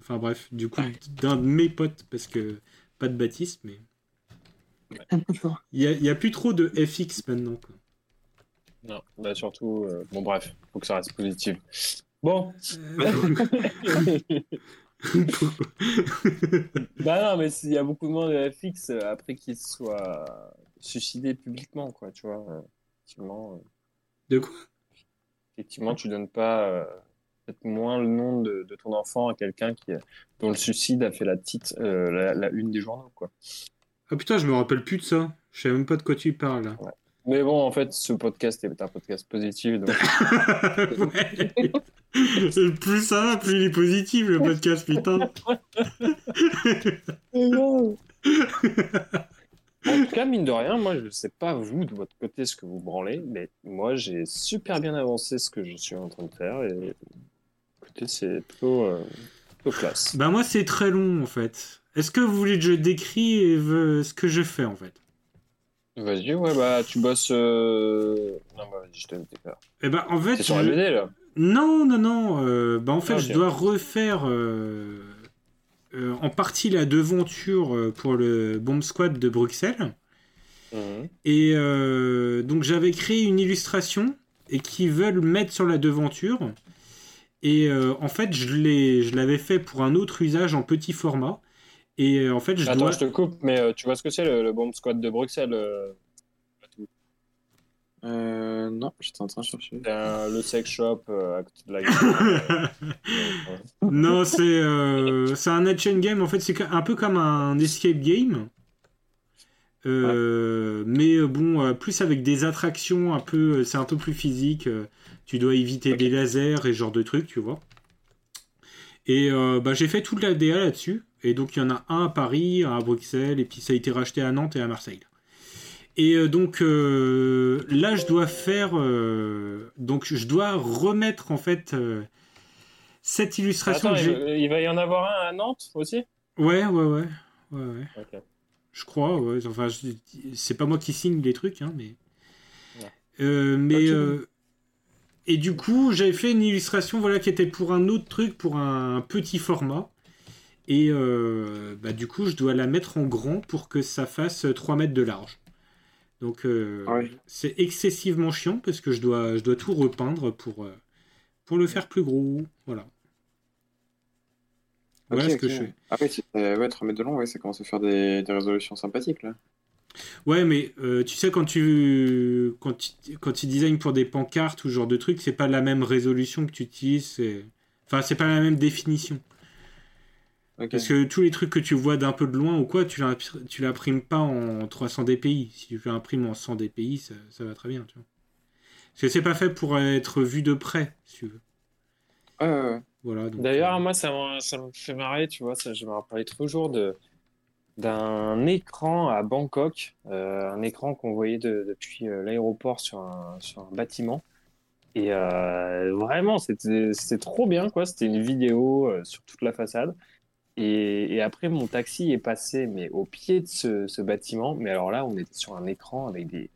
Enfin bref, du coup, d'un de mes potes, parce que pas de Baptiste, mais il y a, il y a plus trop de FX maintenant. Quoi. Non, bah surtout. euh, Bon, bref, faut que ça reste positif. Bon. bah non, mais il y a beaucoup de monde de FX après qu'il soit suicidé publiquement, quoi, tu vois. euh, Effectivement, euh, De quoi? Effectivement tu donnes pas euh, peut-être moins le nom de, de ton enfant à quelqu'un qui dont le suicide a fait la titre, euh, la, la une des journaux, quoi. Ah putain, je me rappelle plus de ça. Je sais même pas de quoi tu parles. là. Mais bon, en fait, ce podcast est un podcast positif, donc plus ça va, plus il est positif le podcast, putain. En tout cas, mine de rien, moi, je sais pas vous, de votre côté, ce que vous branlez, mais moi, j'ai super bien avancé ce que je suis en train de faire, et écoutez, c'est plutôt, euh, plutôt classe. Bah moi c'est très long en fait. Est-ce que vous voulez que je décris ce que je fais en fait? Vas-y, ouais, bah, tu bosses... euh, Non, bah, vas-y, je te faire. Eh bah en fait... C'est sur je- LBD, là? Non, non, non. euh, bah en fait Ah, je dois refaire euh, euh, en partie la devanture euh, pour le Bomb Squad de Bruxelles. Mhm. Et euh, donc j'avais créé une illustration et qui veulent mettre sur la devanture. Et euh, en fait, je l'avais fait pour un autre usage en petit format. Et en fait, je Attends, dois. je te coupe, mais tu vois ce que c'est, le, le Bomb Squad de Bruxelles euh, non, j'étais en train de chercher. Le sex shop euh, à côté de la gare. Euh, non, c'est euh, c'est un action game. En fait, c'est un peu comme un escape game. Euh, Mais euh, bon, plus avec des attractions, un peu, c'est un peu plus physique. Tu dois éviter des lasers et ce genre de trucs, tu vois. Et euh, bah, j'ai fait toute la DA là-dessus. Et donc, il y en a un à Paris, un à Bruxelles, et puis ça a été racheté à Nantes et à Marseille. Et euh, donc euh, là, je dois faire. euh, donc, je dois remettre en fait euh, cette illustration Attends, que il, j'ai. va- il va y en avoir un à Nantes aussi? Ouais, ouais, ouais. ouais. Je crois, ouais. Enfin, je- c'est pas moi qui signe les trucs, hein, mais. Ouais. Mais. Et du coup, j'avais fait une illustration voilà, qui était pour un autre truc, pour un petit format. Et bah, du coup, je dois la mettre en grand pour que ça fasse 3 mètres de large. Donc, euh, ouais. c'est excessivement chiant parce que je dois, je dois tout repeindre pour, euh, pour le faire plus gros. Voilà. Voilà ce que je fais. Ah c'est- euh, ouais, 3 mètres de long, ouais, ça commence à faire des, des résolutions sympathiques, là. Ouais, mais euh, tu sais, quand tu, quand tu quand tu pour des pancartes ou ce genre de trucs, c'est pas la même résolution que tu utilises. Enfin, c'est pas la même définition. Parce que tous les trucs que tu vois d'un peu de loin ou quoi, tu l'impr- tu l'imprimes pas en 300 dpi. Si tu l'imprimes en 100 dpi, ça, ça va très bien, tu vois. Parce que c'est pas fait pour être vu de près, si tu veux. Voilà. D'ailleurs, euh, moi, ça, me- ça me fait marrer, tu vois, ça, je me rappelais toujours de d'un écran à Bangkok, euh, un écran qu'on voyait de- depuis euh, l'aéroport sur un, sur un bâtiment. Et euh, vraiment, c'était c'était trop bien, quoi. C'était une vidéo euh, sur toute la façade. Et, et après, mon taxi est passé, mais au pied de ce, ce bâtiment. Mais alors là, on était sur un écran avec des,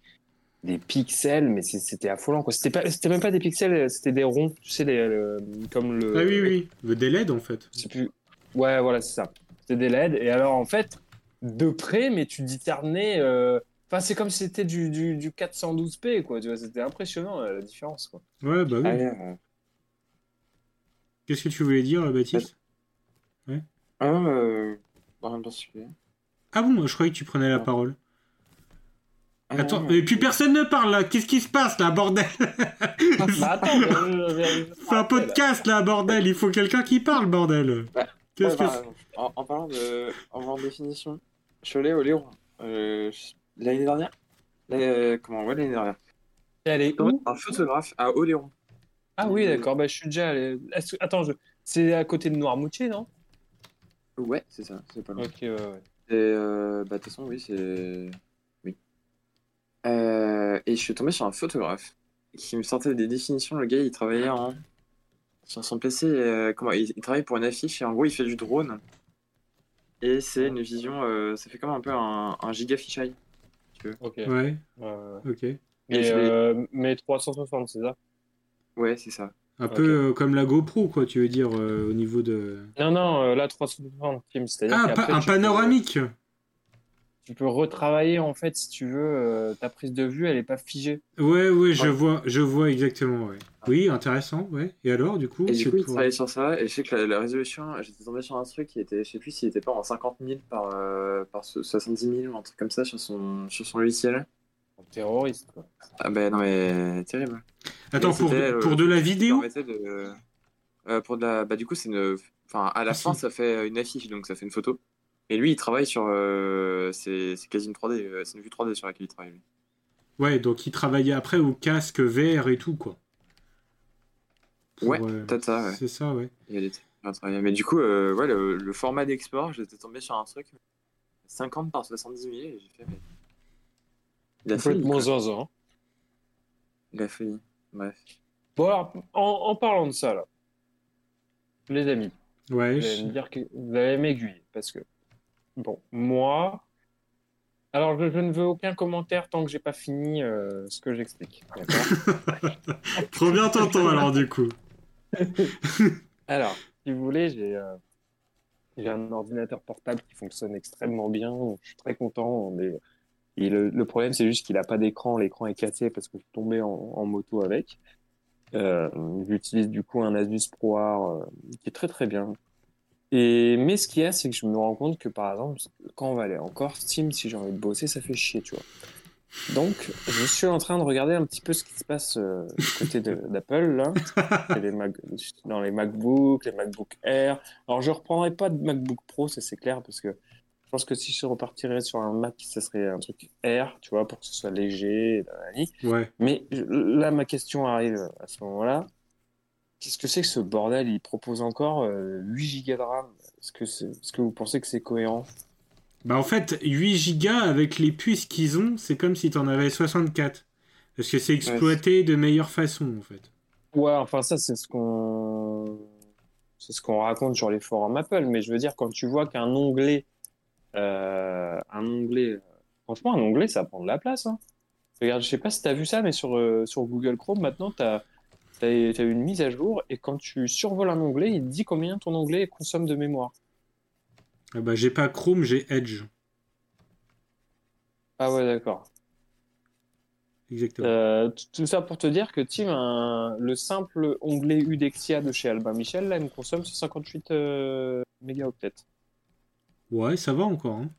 des pixels, mais c'était affolant. C'était même pas des pixels, c'était des ronds, tu sais, les, le- comme le. Ah oui, oui, le des LED en fait. Je sais plus. Ouais, voilà, c'est ça. C'était des LED. Et alors, en fait, de près, mais tu discernais. euh, Enfin, c'est comme si c'était du, du, du 412p, quoi. Tu vois, c'était impressionnant euh, la différence, quoi. Ouais, bah oui. Ah, ouais, ouais. Qu'est-ce que tu voulais dire, Baptiste? Ah, euh, rien de particulier. Ah bon, je croyais que tu prenais la parole. Ah, Attends, non, et puis personne ne parle là. Qu'est-ce qui se passe là, bordel? Bah, attends, mais, euh, mais- C'est un podcast là, bordel. Il faut quelqu'un qui parle, bordel. Qu'est-ce Ouais, que bah, en, en parlant de, en parlant de définition, Cholet au Léon, euh, l'année dernière, l'année- euh, comment, ouais, l'année dernière, Elle est où? un photographe à Oléron. Ah oui, d'accord, bah, je suis déjà allé. Attends, je... c'est à côté de Noirmoutier, non? Ouais, c'est ça, c'est pas loin. Ok, ouais, ouais. Et euh, bah, de toute façon, oui, c'est. Oui. Euh, et je suis tombé sur un photographe qui me sortait des définitions. Le gars, il travaillait en sur son PC, euh, comment, il, il travaille pour une affiche et en gros, il fait du drone. Et c'est une vision, euh, ça fait comme un peu un, un giga fisheye. Ok. Ouais, Ouais, ouais. ok. Mais, euh, mais 360, c'est ça? Ouais, c'est ça. Un peu euh, comme la GoPro, quoi, tu veux dire, euh, au niveau de. Non, non, euh, là, 360, Kim, c'est-à-dire Ah, pa- un peux- panoramique tu peux retravailler, en fait, si tu veux, euh, ta prise de vue, elle est pas figée. Ouais, ouais, je vois, je vois exactement, ouais. Oui, intéressant, ouais. Et alors, du coup, Et du tu coup, sur ça, et je sais que la, la résolution, j'étais tombé sur un truc qui était, je sais plus s'il était pas en 50 000 par, euh, par so- 70 000 ou un truc comme ça sur son, sur son logiciel. Terroriste, quoi. Ah ben non mais terrible. Attends, Mais pour, euh, pour de la qui vidéo de- euh, pour de la, bah du coup c'est une, enfin à la Ah, fin si. ça fait une affiche donc ça fait une photo. Et lui il travaille sur, euh, c'est c'est quasi une 3D, euh, c'est une vue 3D sur laquelle il travaille. lui. Ouais, donc il travaillait après au casque VR et tout, quoi. Pour, Ouais, euh, peut-être ça. Ouais. C'est ça, ouais. Il y a des. Mais du coup euh, ouais le, le format d'export, j'étais tombé sur un truc 50 par 70 000 et j'ai fait. Mais... Il a failli. Complètement zinzin. Il a failli. Bref. Bon, alors, en, en parlant de ça, là, les amis, Ouais, vous allez je- me dire que vous allez m'aiguiller, parce que, bon, moi, alors je, je ne veux aucun commentaire tant que j'ai pas fini euh, ce que j'explique. D'accord? Trop bien tonton, alors, du coup. Alors, si vous voulez, j'ai euh, j'ai un ordinateur portable qui fonctionne extrêmement bien. Je suis très content. mais- Et le, le problème, c'est juste qu'il n'a pas d'écran. L'écran est cassé parce que je suis tombé en, en moto avec. Euh, J'utilise du coup un Asus ProArt euh, qui est très très bien. Et mais ce qu'il y a, c'est que je me rends compte que par exemple, quand on va aller en Corse, Steam, si j'ai envie de bosser, ça fait chier, tu vois. Donc, je suis en train de regarder un petit peu ce qui se passe euh, du côté d'Apple là, Et les Mac- dans les MacBook, les MacBook Air. Alors, je reprendrai pas de MacBook Pro, ça c'est clair, parce que je pense que si je repartirais sur un Mac, ça serait un truc Air, tu vois, pour que ce soit léger. Ouais. Mais là, ma question arrive à ce moment-là. Qu'est-ce que c'est que ce bordel? Il propose encore euh, 8 Go de RAM. Est-ce que, c'est- est-ce que vous pensez que c'est cohérent? Bah, en fait, 8 Go avec les puces qu'ils ont, c'est comme si t'en avais 64. Parce que c'est exploité de meilleure façon, en fait. Ouais, enfin ça c'est ce qu'on c'est ce qu'on raconte sur les forums Apple, mais je veux dire quand tu vois qu'un onglet euh, un onglet franchement un onglet ça prend de la place hein. Regarde, je sais pas si tu as vu ça mais sur euh, sur Google Chrome maintenant tu as une mise à jour et quand tu survoles un onglet, il te dit combien ton onglet consomme de mémoire. Ah bah, j'ai pas Chrome, j'ai Edge. Ah ouais, d'accord. Exactement. Euh, tout ça pour te dire que Tim, un- le simple onglet Udexia de chez Albin Michel, là, il me consomme 158 euh, mégaoctets. Ouais, ça va encore. hein.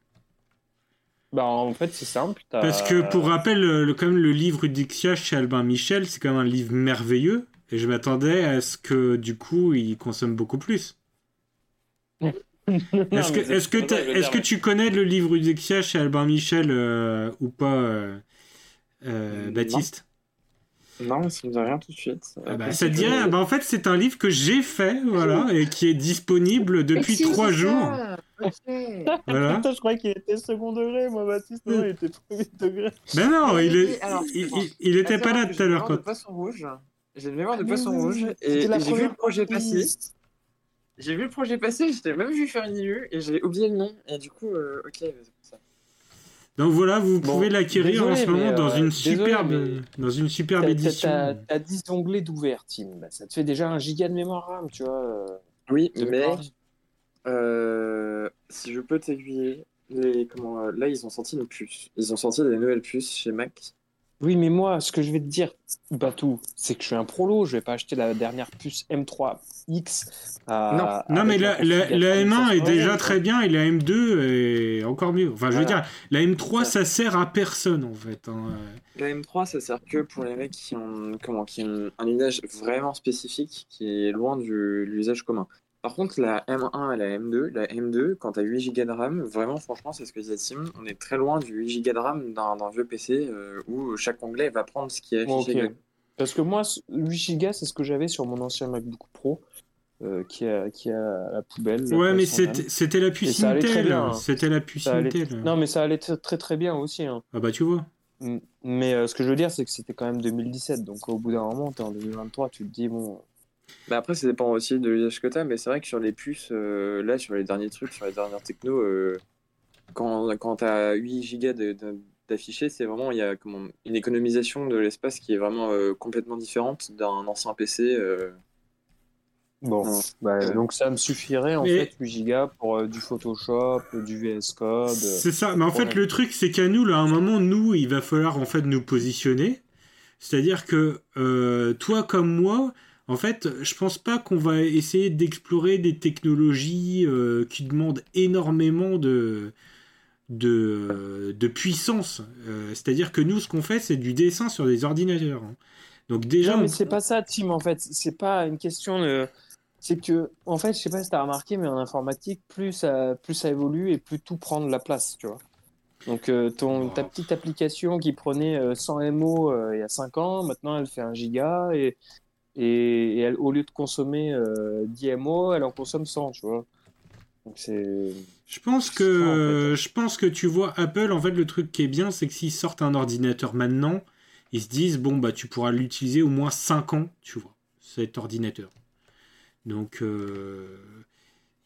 Bah, en fait, c'est simple. t'as- Parce que, pour rappel, le, le- livre Udixia chez Albin Michel, c'est quand même un livre merveilleux. Et je m'attendais à ce que, du coup, il consomme beaucoup plus. Non, Est-ce que, est-ce que, est-ce que tu connais le livre Udixia chez Albin Michel euh, ou pas, euh, euh. Baptiste? Non, ça me dit rien tout de suite. Ah bah, ça te dit rien Bah, En fait, c'est un livre que j'ai fait, voilà, et qui est disponible depuis Si, trois jours. ça. Ok. Voilà. Putain, je croyais qu'il était second degré, moi, Baptiste. Non, il était premier degré. Ben non, Mais il, oui, est, alors, il, il- il était pas là tout à j'ai l'heure. une mémoire de poisson rouge. J'ai une mémoire de Ah, poisson rouge et, j'ai vu le projet passer. J'ai vu le projet passer, j'étais même vu faire une IU et j'ai oublié le nom. Et du coup, euh, ok, c'est ça. Donc voilà, vous Bon, pouvez l'acquérir en ce moment mais, dans euh, une désolé, superbe, dans une superbe édition. T'as t'as 10 onglets d'ouvert, Tim. Bah, ça te fait déjà un giga de mémoire RAM, tu vois. euh, Oui, mais euh, si je peux t'aiguiller, les, comment, euh, là ils ont sorti une puce. Ils ont sorti des nouvelles puces chez Mac. Oui, mais moi, ce que je vais te dire, Batou, c'est que je suis un prolo. Je vais pas acheter la dernière puce M3X. à- Non, mais la, la, configuration la M1 est 500 déjà très bien et la M2 est encore mieux. Enfin, je veux dire, la M3, Ça. ça sert à personne en fait. hein. La M3, ça sert que pour les mecs qui ont, comment, qui ont un usage vraiment spécifique qui est loin du l'usage commun. Par contre, la M1 et la M2, la M2, quand tu as 8 Go de RAM, vraiment, franchement, c'est ce que disait Tim, on est très loin du 8 Go de RAM d'un vieux PC euh, où chaque onglet va prendre ce qui est affiché. Ok. dedans. Parce que moi, 8 Go, c'est ce que j'avais sur mon ancien MacBook Pro, euh, qui, a, qui a à la poubelle. Ouais, mais c'était la puce Intel. C'était la puce allait- Intel. Non, mais ça allait très très bien aussi. Hein. Ah bah tu vois. Mais euh, ce que je veux dire, c'est que c'était quand même 2017. Donc au bout d'un moment, t'es en 2023, tu te dis, bon, Bah après, ça dépend aussi de l'usage que tu as, mais c'est vrai que sur les puces, euh, là, sur les derniers trucs, sur les dernières techno, euh, quand, quand tu as 8 Go de- de- d'affichés, c'est vraiment, il y a comment, une économisation de l'espace qui est vraiment euh, complètement différente d'un ancien PC. euh. Bon, Ouais. bah, donc ça me suffirait en Mais- fait 8 Go pour euh, du Photoshop, du VS Code. C'est ça, mais en fait le truc c'est qu'à nous, là, à un moment, nous, il va falloir en fait nous positionner. C'est-à-dire que euh, toi comme moi, en fait, je pense pas qu'on va essayer d'explorer des technologies euh, qui demandent énormément de, de, de puissance. Euh, C'est-à-dire que nous, ce qu'on fait, c'est du dessin sur des ordinateurs. hein. Donc déjà, Non, mais on- c'est pas ça, Tim, en fait. C'est pas une question de. C'est que, en fait, je sais pas si t'as remarqué, mais en informatique, plus ça, plus ça évolue et plus tout prend de la place, tu vois. Donc, euh, ton, ta petite application qui prenait euh, 100 MO euh, il y a 5 ans, maintenant elle fait 1 giga et, et, et elle, au lieu de consommer euh, 10 MO, elle en consomme 100, tu vois. Donc, c'est. Je pense que ça, en fait. je pense que tu vois Apple en fait le truc qui est bien c'est que s'ils sortent un ordinateur maintenant, ils se disent bon bah tu pourras l'utiliser au moins 5 ans, tu vois, cet ordinateur. Donc euh,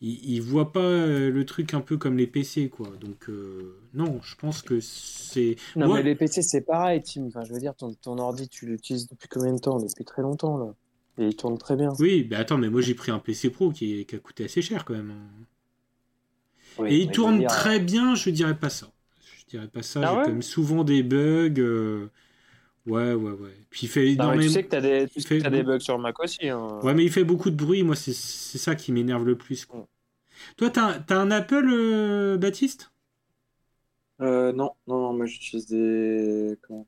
ils, ils voient pas euh, le truc un peu comme les PC quoi. Donc euh, non, je pense que c'est Non, mais les PC, c'est pareil, Tim. Enfin, je veux dire, ton, ton ordi, tu l'utilises depuis combien de temps? Depuis très longtemps, là. Et il tourne très bien. oui, bah attends, mais moi j'ai pris un PC Pro qui, qui a coûté assez cher quand même. hein. Oui, Et il mais tourne dire, très bien, je dirais pas ça. Je dirais pas ça, Ah j'ai ouais quand même souvent des bugs. euh, Ouais, ouais, ouais. Puis il fait mais énormément. tu sais que t'as des, tu sais fait des bugs sur Mac aussi. Hein. Ouais, mais il fait beaucoup de bruit, moi, c'est ça qui m'énerve le plus. Quoi. Mm. Toi, t'as un- t'as un Apple, euh, Baptiste? Euh, non, non, non, moi j'utilise des. Comment?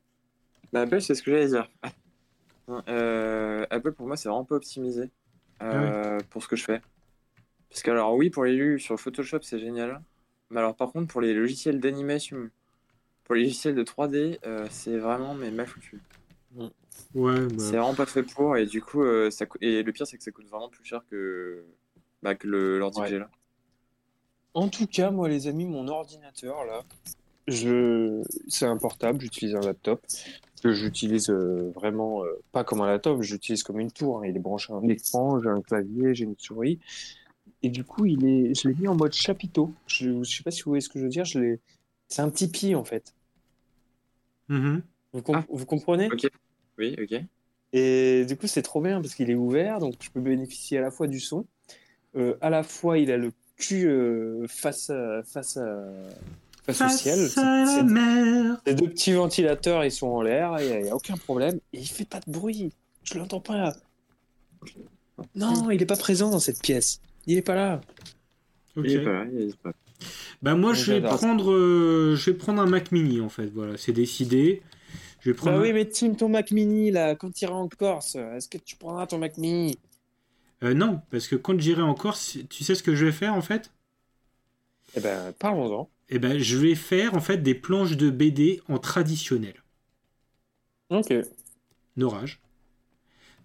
Bah, Apple, c'est ce que j'allais dire. Euh, Apple, pour moi, c'est vraiment pas optimisé euh, pour ce que je fais. Parce que, alors, oui, pour les lus sur Photoshop, c'est génial. Mais alors, par contre, pour les logiciels d'animation, pour les logiciels de 3D, euh, c'est vraiment mais mal foutu. Ouais, bah, C'est vraiment pas fait pour, et du coup, euh, ça coûte- et le pire, c'est que ça coûte vraiment plus cher que, bah, que l'ordi Ouais. que j'ai là. En tout cas, moi, les amis, mon ordinateur, là, je... c'est un portable, j'utilise un laptop, que j'utilise euh, vraiment euh, pas comme un laptop, j'utilise comme une tour. hein. Il est branché à un écran, j'ai un clavier, j'ai une souris. Et du coup, il est... je l'ai mis en mode chapiteau. Je... sais pas si vous voyez ce que je veux dire. Je l'ai... C'est un Tipeee, en fait. mhm. Vous, comp- Ah. vous comprenez? Ok. Oui, ok. Et du coup, c'est trop bien parce qu'il est ouvert, donc je peux bénéficier à la fois du son, euh, à la fois il a le cul euh, face, à, face, à, C'est- mer. Les deux petits ventilateurs, ils sont en l'air, il n'y a, aucun problème. Et il fait pas de bruit. Je l'entends pas. Non, il est pas présent dans cette pièce. Il est pas là. Il est pas là, il est pas là. Bah moi, je vais prendre, euh, je vais prendre un Mac Mini en fait. Voilà, c'est décidé. Je vais prendre. Bah un- oui, mais Tim, ton Mac Mini, là, quand tu iras en Corse, est-ce que tu prendras ton Mac Mini? Euh, non, parce que quand j'irai en Corse, tu sais ce que je vais faire en fait? Eh ben, parlons-en. Eh ben, je vais faire en fait des planches de BD en traditionnel. Ok. Norage.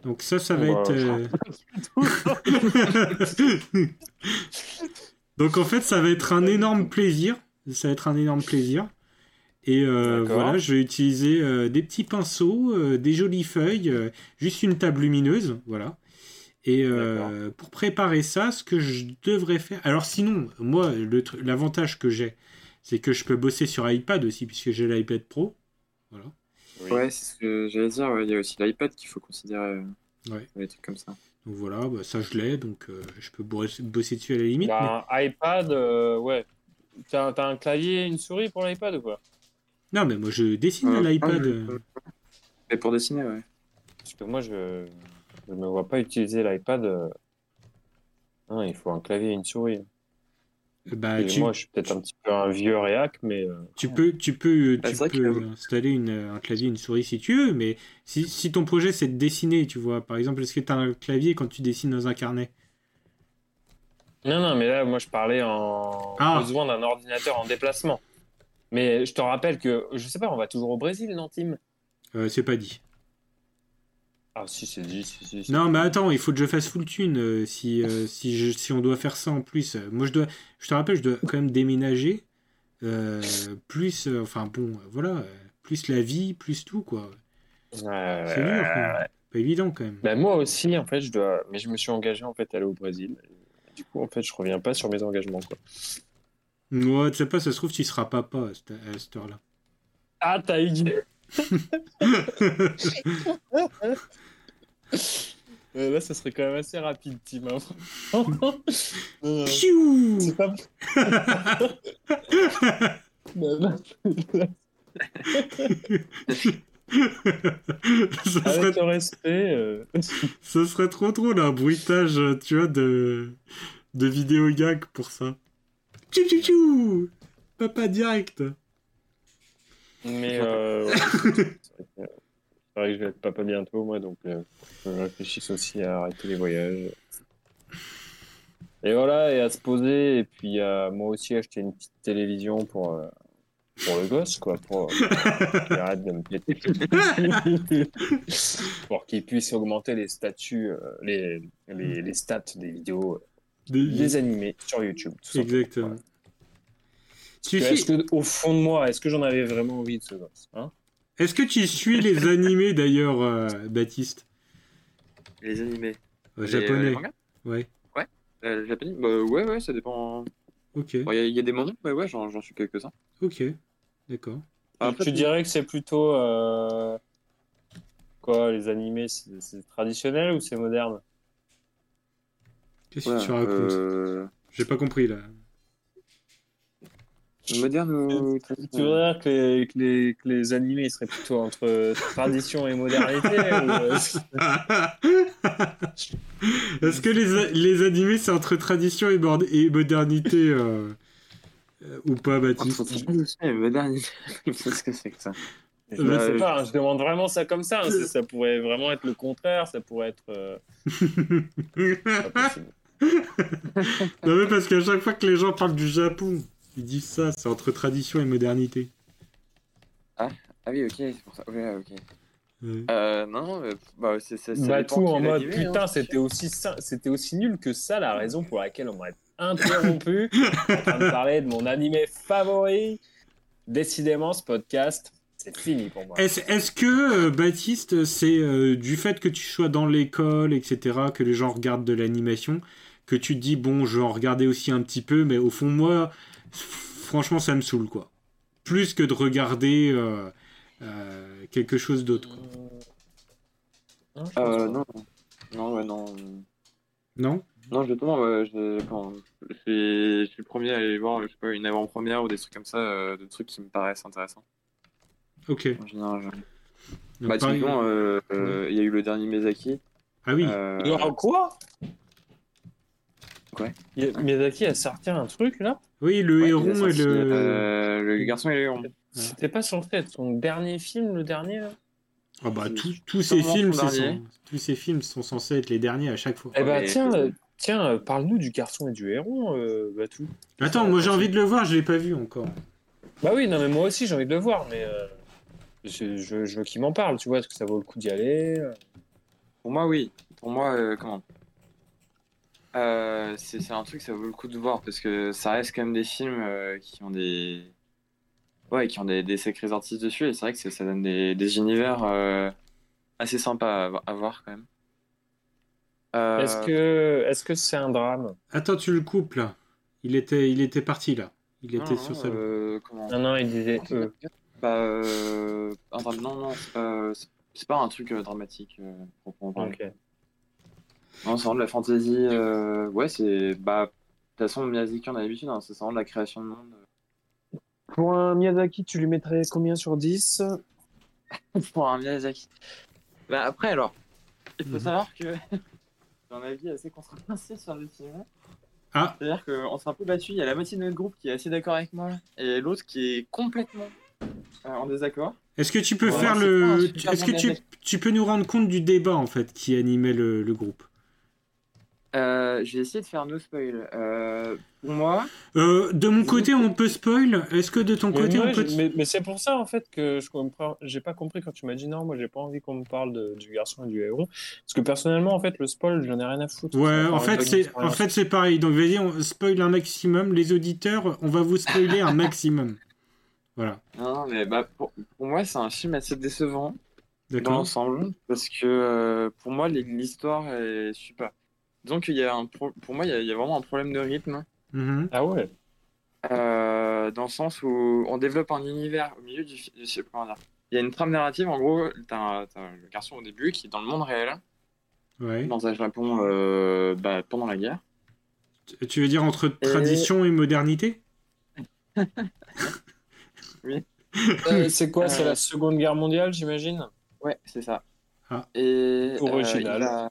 Donc ça, ça va Bah, être. euh, Donc en fait, ça va être un énorme plaisir. Ça va être un énorme plaisir. Et euh, voilà, je vais utiliser euh, des petits pinceaux, des jolies feuilles, juste une table lumineuse, voilà. Et pour préparer ça, ce que je devrais faire. Alors sinon, moi, l'avantage que j'ai, c'est que je peux bosser sur iPad aussi, puisque j'ai l'iPad Pro. Voilà. Ouais, c'est ce que j'allais dire. ouais, Il y a aussi l'iPad qu'il faut considérer. euh, Ouais. Des trucs comme ça. Donc voilà, bah, ça je l'ai, donc euh, je peux bosser dessus à la limite. mais- un iPad, euh, ouais. T'as t'as un clavier et une souris pour l'iPad ou quoi? Non, mais moi je dessine à l'iPad. Mais pour dessiner, ouais. Parce que moi, je je me vois pas utiliser l'iPad. Non, il faut un clavier et une souris. Bah, tu, Moi, je suis peut-être un petit peu un vieux réac, mais euh, tu peux, tu peux, Ah, tu c'est vrai peux que- installer une, un clavier, une souris si tu veux, mais si, si ton projet c'est de dessiner, tu vois, par exemple, est-ce que tu as un clavier quand tu dessines dans un carnet? Non, non, mais là, moi, je parlais en Ah. besoin d'un ordinateur en déplacement. Mais je te rappelle que, je sais pas, on va toujours au Brésil, non, Tim? Euh, C'est pas dit. Ah, si, c'est dit, si, si, si. Non, mais attends, il faut que je fasse full thune euh, si, euh, si, je- si on doit faire ça en plus. Moi, je dois, je te rappelle, je dois quand même déménager. euh, plus, enfin bon, voilà, plus la vie, plus tout, quoi. C'est dur. Pas évident quand même. Bah, moi aussi, en fait, je dois. Mais je me suis engagé en fait à aller au Brésil. Du coup, en fait, je reviens pas sur mes engagements. Quoi. Ouais, tu sais pas, ça se trouve, tu seras papa à cette, à cette heure-là. Ah, t'as eu. Euh, là, ça serait quand même assez rapide, Tim. hein. Piou c'est pas. Ça, serait, Avec le respect. euh, ça serait trop drôle, un bruitage, tu vois, de, de vidéo gag pour ça. Tchou tchou tchou Papa direct Mais euh, ouais, c'est vrai que- je vais être papa bientôt, moi, donc euh, je réfléchisse aussi à arrêter les voyages. Et voilà, et à se poser, et puis à moi aussi acheter une petite télévision pour, euh, pour le gosse, quoi, pour qu'il arrête de me péter. pour qu'il puisse augmenter les statuts, les, les, les stats des vidéos, Des- des animés sur YouTube. Exactement. Voilà. Tu Est-ce suis- que, au fond de moi, est-ce que j'en avais vraiment envie de ce gosse hein Est-ce que tu suis les animés d'ailleurs, euh, Baptiste? Les animés. Euh, Les, euh, Japonais les mangas? Ouais, Euh, japonais Bah ouais, ouais, ça dépend. ok, Bon, Il y, a- il y a des moments, mais ouais, j'en j'en suis quelques-uns. ok, d'accord. Après, tu dirais que c'est plutôt euh, quoi les animés c'est c'est traditionnel ou c'est moderne? Qu'est-ce ouais, que tu racontes? euh, J'ai pas compris là. Moderne ou Tu dire que les, que, les, que les animés seraient plutôt entre tradition et modernité ou, euh, Est-ce que les, les animés c'est entre tradition et, modernité euh, euh, ou pas, Baptiste Entre tradition et modernité. Qu'est-ce que c'est que ça Je ne sais pas, je demande vraiment ça comme ça. hein, ça pourrait vraiment être le contraire, ça pourrait être. euh. Non mais parce qu'à chaque fois que les gens parlent du Japon, ils disent ça, c'est entre tradition et modernité. Ah oui, ok, c'est pour ça. Ouais, ok. Ouais. Euh, non, euh, bah, c'est ça. Bah, tout en mode animé, putain, hein. c'était aussi, c'était aussi nul que ça la raison pour laquelle on m'aurait interrompu en train de parler de mon animé favori. Décidément, ce podcast, c'est fini pour moi. Est-ce est-ce que, euh, Baptiste, c'est euh, du fait que tu sois dans l'école, etc., que les gens regardent de l'animation, que tu te dis, bon, je vais en regarder aussi un petit peu, mais au fond, moi, franchement, ça me saoule, quoi. Plus que de regarder euh, euh, quelque chose d'autre, Euh, non. Non, ouais, non. Non? Non, justement, ouais, je, quand, je, suis, je suis le premier à aller voir, je sais pas, une avant-première ou des trucs comme ça, euh, de trucs qui me paraissent intéressants. Ok. En général, je- Donc, Bah, typiquement, euh, euh, il y a eu le dernier Miyazaki. Ah oui, Euh, Alors, quoi? Quoi Il y a- Miyazaki a sorti un truc là? Oui, le ouais, héron et le... euh, le garçon et le héron. C'était pas censé être son dernier film, le dernier là? Ah bah, tous- tous ces films, son tous ces films sont censés être les derniers à chaque fois. Eh ben mais- tiens, euh, tiens, euh, parle-nous du garçon et du héron, euh, Batou. Attends, moi j'ai envie de le voir, je l'ai pas vu encore. Bah oui, non mais moi aussi j'ai envie de le voir, mais euh, je, je, je veux qu'il m'en parle, tu vois, est-ce que ça vaut le coup d'y aller Pour moi, oui. Pour moi, euh, comment? Euh, c'est c'est un truc, ça vaut le coup de voir parce que ça reste quand même des films euh, qui ont des. Ouais, qui ont des, des sacrés artistes dessus et c'est vrai que c'est- ça donne des, des univers euh, assez sympas à, vo- à voir quand même. Euh, Est-ce que est-ce que c'est un drame? Attends, tu le coupes là. Il était, il était parti là. Il non, était non, sur sa. euh, comment Non, non, il disait. Bah, euh, un drame- non, non, c'est pas, un truc euh, dramatique, euh, parlé. Non, c'est vraiment de la fantasy. euh, Ouais, c'est. Bah, de toute façon, Miyazaki, on a l'habitude, hein, c'est vraiment de la création de monde. Pour un Miyazaki, tu lui mettrais combien sur 10 Pour un Miyazaki. Bah, après, alors, il faut Mhm. savoir que j'ai un avis assez controversé sur le film. Ah, C'est-à-dire qu'on s'est un peu battu. Il y a la moitié de notre groupe qui est assez d'accord avec moi et l'autre qui est complètement euh, en désaccord. est-ce que tu peux Ouais, faire le. Est-ce que tu, tu peux nous rendre compte du débat en fait qui animait le, le groupe? Euh, je vais essayer de faire no spoil. Euh, pour moi, Euh, De mon côté, on peut spoil. Est-ce que de ton Mais, côté, moi, on peut. mais, mais c'est pour ça en fait que je comprends. J'ai pas compris quand tu m'as dit non, moi j'ai pas envie qu'on me parle de- du garçon et du héros. Parce que personnellement, en fait, le spoil, j'en ai rien à foutre. Ouais, en fait, c'est en fait c'est pareil. Donc vas-y, on spoil un maximum. Les auditeurs, on va vous spoiler un maximum. Voilà. non, mais bah, pour, pour moi, c'est un film assez décevant. dans D'accord. l'ensemble parce que euh, pour moi l'histoire est super. Disons qu'il y a un pro- pour moi il y, a, il y a vraiment un problème de rythme Mhm. Ah ouais. euh, dans le sens où on développe un univers au milieu du dire. Il y a une trame narrative en gros t'as le garçon au début qui est dans le monde réel Ouais. dans un Japon euh, bah, pendant la guerre. Tu veux dire entre tradition et modernité Euh, c'est quoi C'est Euh, la Seconde Guerre mondiale, j'imagine? Ouais, c'est ça. Ah. Et Original. il,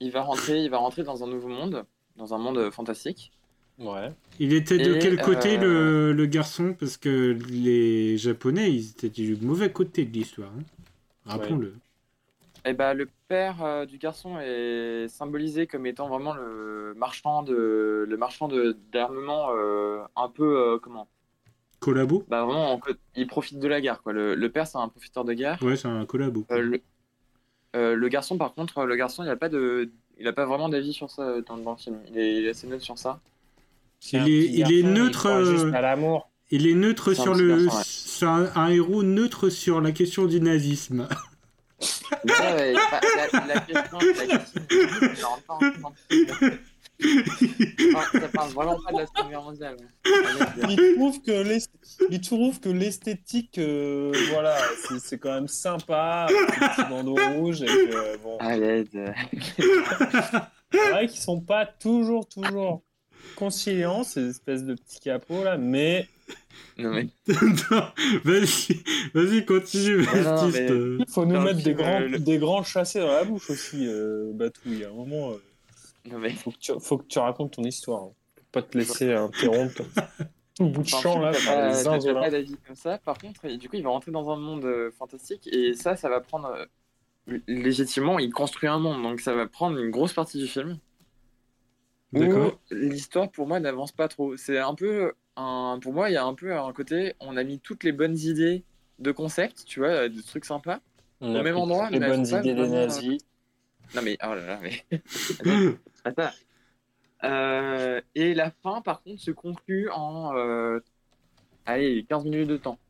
il va rentrer, il va rentrer dans un nouveau monde, dans un monde fantastique. Ouais. Il était de Et, quel côté euh, le, le garçon? Parce que les Japonais, ils étaient du mauvais côté de l'histoire. hein. Rappelons-le. Et bah, le père euh, du garçon est symbolisé comme étant vraiment le marchand de le marchand d'armement euh, un peu euh, comment? Collabo bah vraiment il profite de la guerre quoi le, le père c'est un profiteur de guerre Ouais, c'est un collabo. Euh, le, euh, le garçon par contre le garçon il a pas de il a pas vraiment d'avis sur ça dans, dans le film il est, il est assez neutre sur ça C'est Il est- il garçon, est neutre, juste euh, à l'amour. Il est neutre C'est un sur le. garçon, ouais. C'est un, un héros neutre sur la question du nazisme. Mais ça, ouais, pas- la, la question la question il Enfin, ça parle vraiment pas de la Seconde Guerre mondiale. Il trouve que l'est- il trouve que l'esthétique, euh, voilà, c'est- c'est quand même sympa, avec les petits bandeaux rouges et que bon. à l'aide C'est vrai qu'ils sont pas toujours, toujours conciliants, ces espèces de petits capots là, mais non mais Non, vas-y, vas-y, continue, non, Baptiste. mais- Euh, il faut nous le mettre des grands, euh, le- des grands chassés dans la bouche aussi, euh, Batou. Il y a un moment, euh, non mais faut, que tu, faut que tu racontes ton histoire. hein. Faut pas te laisser interrompre tout bout de Enfin, champ là t'as par pas- les pas d'avis comme ça. Par contre, et du coup, il va rentrer dans un monde euh, fantastique et ça, ça va prendre euh, légitimement, il construit un monde, donc ça va prendre une grosse partie du film. D'accord. L'histoire, pour moi, n'avance pas trop. C'est un peu un, pour moi, il y a un peu un côté, on a mis toutes les bonnes idées de concept, tu vois, des trucs sympas. On Au a même endroit, les mais bonnes idées des vraiment, nazis. Non mais oh là là, mais Euh, et la fin, par contre, se conclut en euh, allez 15 minutes de temps.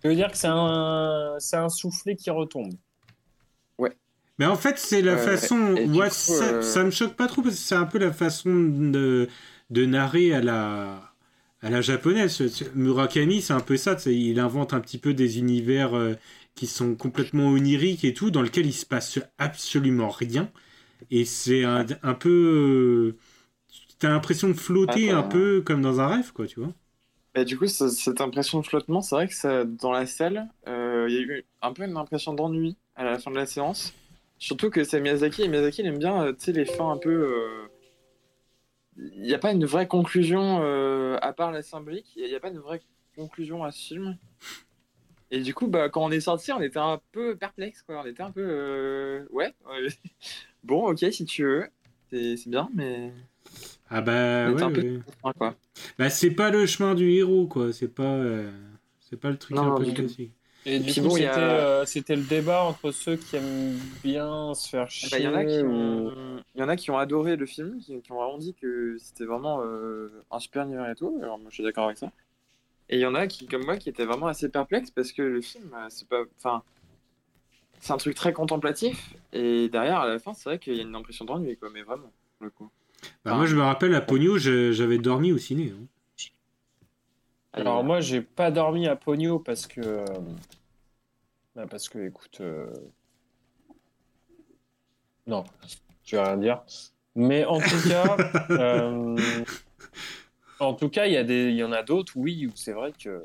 Tu veux dire que c'est un, c'est un soufflet qui retombe. Mais en fait, c'est la Ouais, façon. ouais, coup, ça, euh, ça me choque pas trop parce que c'est un peu la façon de, de narrer à la, à la japonaise. Murakami, c'est un peu ça. Il invente un petit peu des univers euh, qui sont complètement oniriques et tout, dans lesquels il se passe absolument rien. Et c'est un, un peu. euh, T'as l'impression de flotter Ah, un peu comme dans un rêve, quoi, tu vois. Bah, du coup, ce- cette impression de flottement, c'est vrai que ça, dans la salle, euh, il y a eu un peu une impression d'ennui à la fin de la séance. Surtout que c'est Miyazaki, et Miyazaki il aime bien euh, tu sais, les fins un peu. euh, Il n'y a pas une vraie conclusion, euh, à part la symbolique, il n'y a pas une vraie conclusion à ce film. Et du coup, bah, quand on est sorti, on était un peu perplexe, quoi. On était un peu. euh, ouais. Bon, ok, si tu veux, c'est c'est bien, mais. Ah bah ouais, peu. Bah c'est pas le chemin du héros, quoi. C'est pas, euh, c'est pas le truc Non, un peu classique. Et du Puis coup, c'était a- euh, c'était le débat entre ceux qui aiment bien se faire chier. Bah, Il y, en a qui ou- ont... il y en a qui ont adoré le film, qui, qui ont vraiment dit que c'était vraiment euh, un super univers et tout. Alors moi je suis d'accord avec ça. Et il y en a qui, comme moi, qui étaient vraiment assez perplexes parce que le film, euh, c'est pas. Enfin. C'est un truc très contemplatif. Et derrière, à la fin, c'est vrai qu'il y a une impression d'ennui, quoi. Mais vraiment, le coup. Bah, moi, je me rappelle à Pogno, j'avais dormi au ciné. hein. Alors moi, j'ai pas dormi à Pogno parce que euh, bah, parce que écoute, euh, non, je vais rien dire. Mais en tout cas, euh, en tout cas, il y a des, il y en a d'autres, oui, où c'est vrai que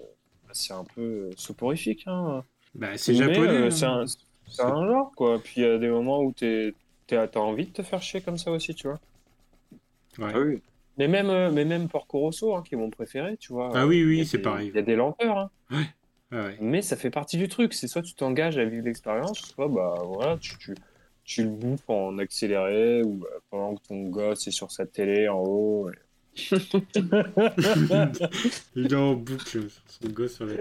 bah, c'est un peu soporifique. Hein. Bah, c'est japonais. euh, hein. un, c'est un genre quoi. Puis il y a des moments où t'es, t'es- t'as envie de te faire chier comme ça aussi, tu vois. Ouais. Ah oui. Mais même, euh, mais même Porco Rosso, hein, qui est mon préféré, tu vois. Ah oui, oui, c'est des- pareil. Il y a des lenteurs, hein. Ah ouais. Mais ça fait partie du truc. C'est soit tu t'engages à vivre l'expérience, soit bah voilà, tu, tu, tu le bouffes en accéléré ou euh, pendant que ton gosse est sur sa télé en haut. et- Il est en boucle son gosse sur la...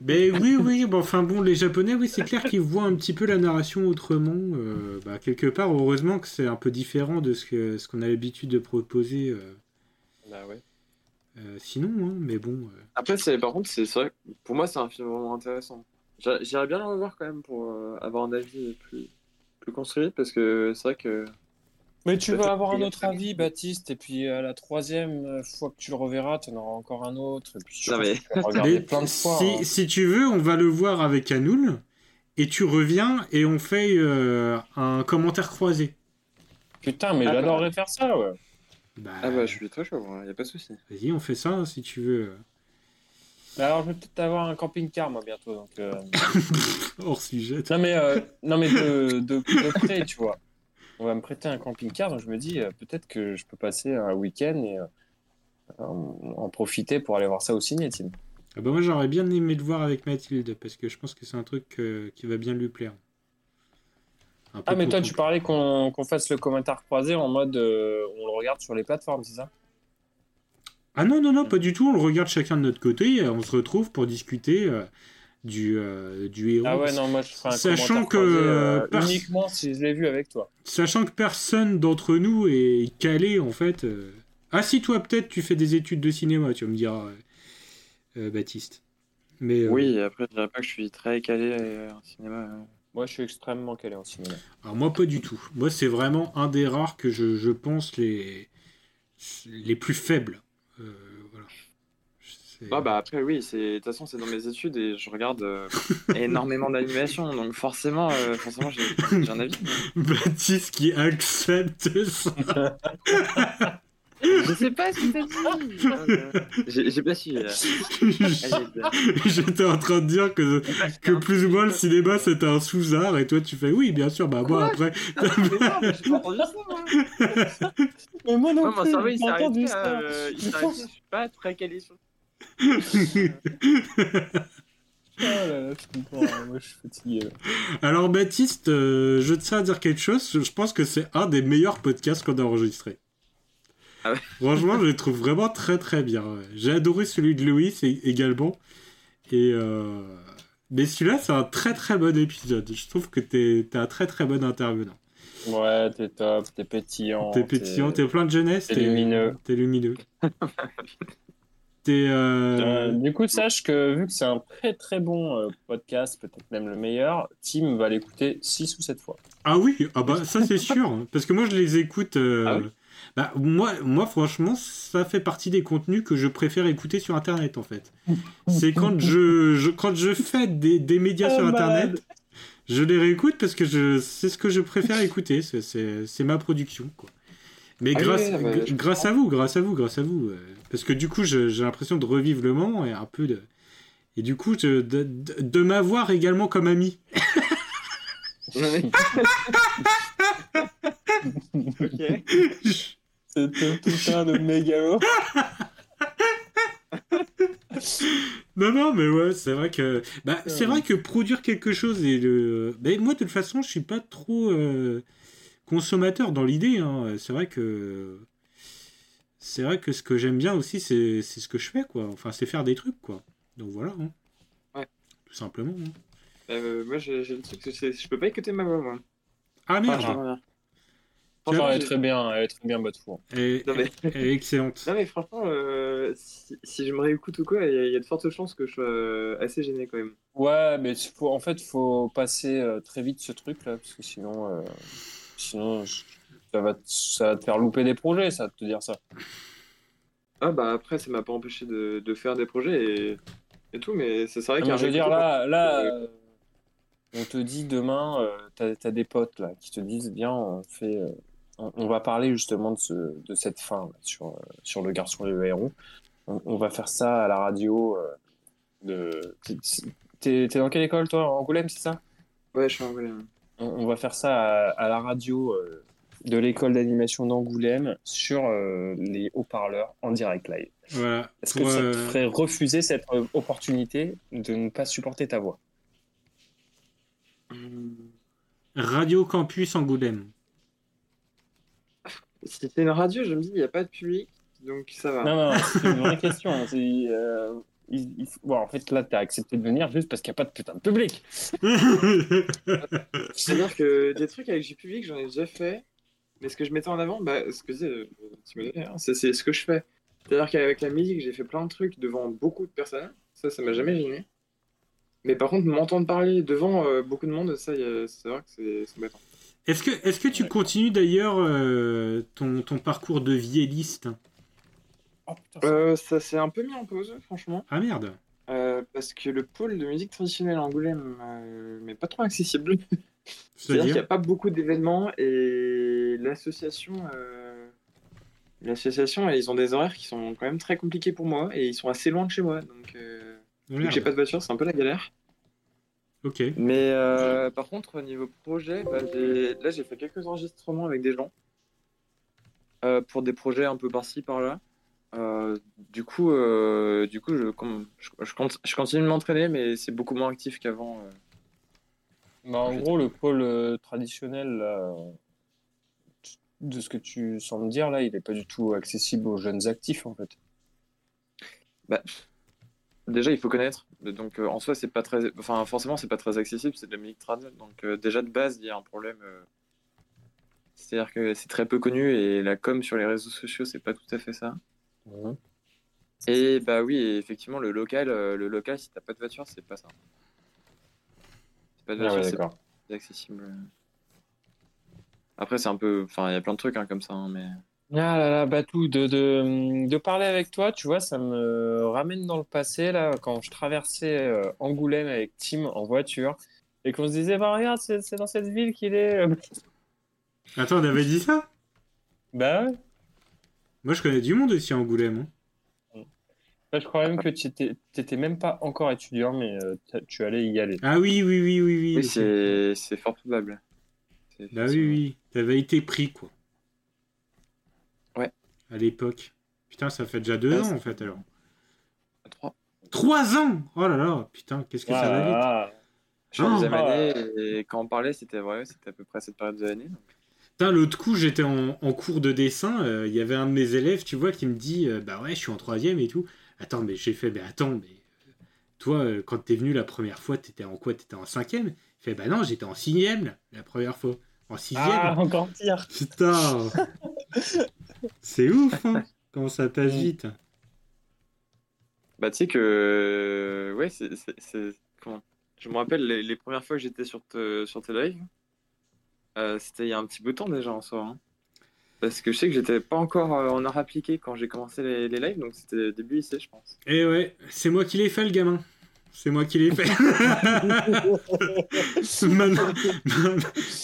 Mais oui, oui, bon, enfin bon, les japonais, oui, c'est clair qu'ils voient un petit peu la narration autrement. euh, bah, quelque part, heureusement que c'est un peu différent de ce que ce qu'on a l'habitude de proposer euh, Bah ouais. euh, sinon, hein, mais bon. euh, Après, c'est, par contre, c'est vrai, que pour moi, c'est un film vraiment intéressant. J'irais bien le revoir quand même pour euh, avoir un avis plus, plus construit parce que c'est vrai que. Mais tu Bah, vas avoir un autre avis, Baptiste, et puis à la troisième euh, fois que tu le reverras, tu en auras encore un autre. Et puis mais- tu vas regarder Mais plein de fois. si, hein. si tu veux, on va le voir avec Anoul. Et tu reviens et on fait euh, un commentaire croisé. Putain, mais Ah, j'adorerais faire ça, ouais. Bah, Ah bah, je suis très chaud, il y a pas de souci. Vas-y, on fait ça hein, si tu veux. Mais alors, je vais peut-être avoir un camping-car, moi, bientôt. Donc, euh, Hors sujet. non, mais, euh, non, mais de, de, de près, tu vois. On va me prêter un camping-car, donc je me dis, euh, peut-être que je peux passer un week-end et euh, en, profiter pour aller voir ça au ciné, Tim. Ah bah moi j'aurais bien aimé le voir avec Mathilde parce que je pense que c'est un truc euh, qui va bien lui plaire. Un peu Ah, mais toi, tu parlais qu'on qu'on fasse le commentaire croisé en mode euh, on le regarde sur les plateformes, c'est ça? Ah non, non, non, pas du tout. On le regarde chacun de notre côté et on se retrouve pour discuter euh, du, euh, du héros. Ah ouais, non, moi je ferai un Sachant que, croisé, euh, pers- uniquement si je l'ai vu avec toi. Sachant que personne d'entre nous est calé en fait. euh. Ah si, toi peut-être tu fais des études de cinéma, tu vas me dire, euh, euh, Baptiste. Mais, euh, Oui, après, je dirais pas que je suis très calé euh, en cinéma. euh. Moi je suis extrêmement calé en cinéma. Alors moi pas du tout. Moi c'est vraiment un des rares que je, je pense les, les plus faibles. Euh, Ah bah après oui, c'est de toute façon c'est dans mes études et je regarde euh, énormément d'animation donc forcément euh, forcément j'ai un avis. Baptiste qui accepte ça. Je sais pas ce que t'as dit. J'ai pas su. euh. Allez, J'étais en train de dire que, que plus ou moins le cinéma c'était un sous-art et toi tu fais oui bien sûr bah moi après mais non, mais j'ai pas entendu ça moi. Mais moi non Moi, mon plus, cerveau j'ai il euh, s'est arrêté, je suis pas très calé sur. Oh là là, je comprends, hein, moi je suis fatigué. là. alors Baptiste euh, je tiens à dire quelque chose je pense que c'est un des meilleurs podcasts qu'on a enregistré Ah ouais franchement je le trouve vraiment très très bien ouais. j'ai adoré celui de Louis également et euh, mais celui-là c'est un très très bon épisode je trouve que t'es t'es un très très bon intervenant Ouais, t'es top, t'es pétillant. T'es pétillant, t'es plein de jeunesse, t'es lumineux. T'es lumineux. Euh, Euh, du coup, sache que vu que c'est un très très bon euh, podcast, peut-être même le meilleur, Tim va l'écouter 6 ou 7 fois. Ah oui, ah bah ça c'est sûr, hein, parce que moi je les écoute. euh, Ah oui bah, moi, moi franchement, ça fait partie des contenus que je préfère écouter sur Internet en fait. C'est quand je, je quand je fais des, des médias Oh, sur malade. Internet, je les réécoute parce que c'est ce que je préfère écouter. C'est- ma production quoi. Mais Ah grâce, oui, grâce à vous, grâce à vous, grâce à vous. euh, parce que du coup, j'ai l'impression de revivre le moment et un peu de. Et du coup, de, de, m'avoir également comme ami. ok. C'était putain de mégalo. Non, non, mais ouais, c'est vrai que. Bah, c'est vrai que produire quelque chose et le. Moi, de toute façon, je suis pas trop euh, consommateur dans l'idée. hein. C'est vrai que. C'est vrai que ce que j'aime bien aussi, c'est c'est ce que je fais, quoi. Enfin, c'est faire des trucs, quoi. Donc voilà. hein. Ouais. Tout simplement. hein. Euh, moi j'ai j'ai le truc, c'est- je peux pas écouter ma voix moi. Ah merde. Franchement, elle est très bien, elle est très bien, Botefour. elle, est- Non, mais- elle est excellente. Non mais franchement, euh, si, si je me réécoute ou quoi, il y, a- il y a de fortes chances que je sois euh, assez gêné quand même. Ouais, mais faut, en fait, faut passer euh, très vite ce truc-là, parce que sinon, euh, sinon je- ça, va te, ça va te faire louper des projets, ça, de te dire ça. Ah bah après ça m'a pas empêché de, de faire des projets et, et tout, mais c'est vrai Non, qu'il y a mais je veux dire, là, là euh, on te dit demain, euh, t'as, t'as des potes là qui te disent, bien, on fait, euh, on, on va parler justement de, ce, de cette fin là, sur, euh, sur le garçon et le héros. On, on va faire ça à la radio. de... T'es, dans quelle école toi, Angoulême, c'est ça? Ouais, je suis en vrai. on, on va faire ça à, à la radio euh, de l'école d'animation d'Angoulême sur euh, les haut-parleurs en direct live. Voilà. Est-ce que ça te euh, ferait refuser cette euh, opportunité de ne pas supporter ta voix? Radio Campus Angoulême. Si c'était une radio, je me dis il n'y a pas de public, donc ça va. Non, non, c'est une vraie question. hein. C'est, euh, il- il faut- bon, en fait, là, tu as accepté de venir juste parce qu'il n'y a pas de putain de public. C'est-à-dire que des trucs avec du public, j'en ai déjà fait, mais ce que je mettais en avant, bah, ce que euh, Timothée, hein, c'est c'est ce que je fais. C'est-à-dire qu'avec la musique, j'ai fait plein de trucs devant beaucoup de personnes. Ça, ça m'a jamais gêné. Mais par contre, m'entendre parler devant euh, beaucoup de monde, ça, y a- c'est vrai que c'est c'est embêtant. Est-ce que, est-ce que tu Ouais. continues d'ailleurs euh, ton, ton parcours de vielliste Oh, putain, ça- Euh, ça s'est un peu mis en pause, franchement. Ah merde. Euh, parce que le pôle de musique traditionnelle à Angoulême euh, n'est pas trop accessible. C'est-à-dire qu'il n'y a pas beaucoup d'événements et l'association, euh, l'association, ils ont des horaires qui sont quand même très compliqués pour moi et ils sont assez loin de chez moi. Donc, euh, vu que merde. j'ai pas de voiture, c'est un peu la galère. Ok. Mais euh, par contre, au niveau projet, bah, là j'ai fait quelques enregistrements avec des gens euh, pour des projets un peu par-ci par-là. Du coup, du coup, je, comme- je, je compte- je continue de m'entraîner, mais c'est beaucoup moins actif qu'avant. Euh. Bah, en gros, le pôle euh, traditionnel, là, de ce que tu sens me dire, là, il n'est pas du tout accessible aux jeunes actifs, en fait. Bah, déjà, il faut connaître. Donc, euh, en soi, c'est pas très, enfin, forcément, c'est pas très accessible. C'est de la musique trad. Donc, euh, déjà de base, il y a un problème. euh, C'est-à-dire que c'est très peu connu et la com sur les réseaux sociaux, c'est pas tout à fait ça. Et bah oui, effectivement, le local, euh, le local, si t'as pas de voiture, c'est pas ça. C'est pas de Ah ouais, c'est accessible. Après, c'est un peu, enfin, il y a plein de trucs hein, comme ça, hein, mais. Ah là là, Batou, de, de, de parler avec toi, tu vois, ça me ramène dans le passé, là, quand je traversais euh, Angoulême avec Tim en voiture, et qu'on se disait, bah regarde, c'est c'est dans cette ville qu'il est. Attends, on avait dit ça? Bah ouais. Moi, je connais du monde aussi à Angoulême. hein. Je crois même que tu étais, t'étais même pas encore étudiant, mais euh, tu allais y aller. Ah oui, oui, oui, oui, oui. Oui, c'est c'est fort probable. C'est Bah oui, oui. T'avais été pris, quoi. Ouais. À l'époque. Putain, ça fait déjà deux Ouais, ans, en fait, alors. Trois. Trois ans Oh là là, putain, qu'est-ce que ça va vite. Ah, Je suis en Ah. deuxième année et quand on parlait, c'était vrai, c'était à peu près cette période de l'année. donc. Putain, l'autre coup, j'étais en, en cours de dessin, euh, il y avait un de mes élèves, tu vois, qui me dit, euh, bah ouais, je suis en troisième et tout. Attends, mais j'ai fait, mais attends, mais euh, toi, euh, quand t'es venu la première fois, t'étais en quoi? T'étais en cinquième? Il fait, bah non, j'étais en sixième, là, la première fois. En sixième Ah, encore pire. Putain C'est ouf, hein Comment ça passe vite Bah, tu sais que. Ouais, c'est. Comment? Je me rappelle les, les premières fois que j'étais sur, te- sur tes lives, euh, c'était il y a un petit peu de temps déjà en soi. hein. Parce que je sais que j'étais pas encore euh, en art appliqué quand j'ai commencé les, les lives, donc c'était début lycée, je pense. Eh ouais, c'est moi qui l'ai fait, le gamin. C'est moi qui l'ai fait. maintenant,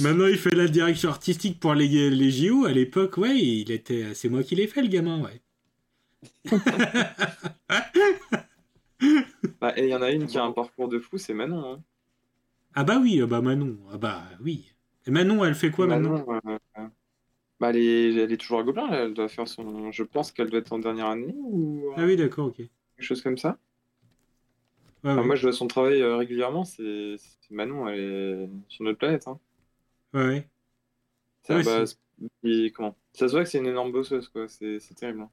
maintenant, il fait la direction artistique pour les, les JO. À l'époque, ouais, il était. C'est moi qui l'ai fait, le gamin, ouais. Bah, et il y en a une qui a un parcours de fou, c'est Manon. hein. Ah bah oui, ah bah Manon. Ah bah oui. Et Manon, elle fait quoi maintenant Manon, euh, euh, bah, elle, est, elle est toujours à Gobelin, là, elle doit faire son. Je pense qu'elle doit être en dernière année ou Ah oui, d'accord, ok. Quelque chose comme ça. ouais. Enfin, moi, je vois son travail euh, régulièrement, c'est Manon, elle est sur notre planète. Hein. ouais, ouais. Ça, Ouais, bah, c'est- et comment? Ça se voit que c'est une énorme bosseuse, quoi. C'est c'est terrible. hein.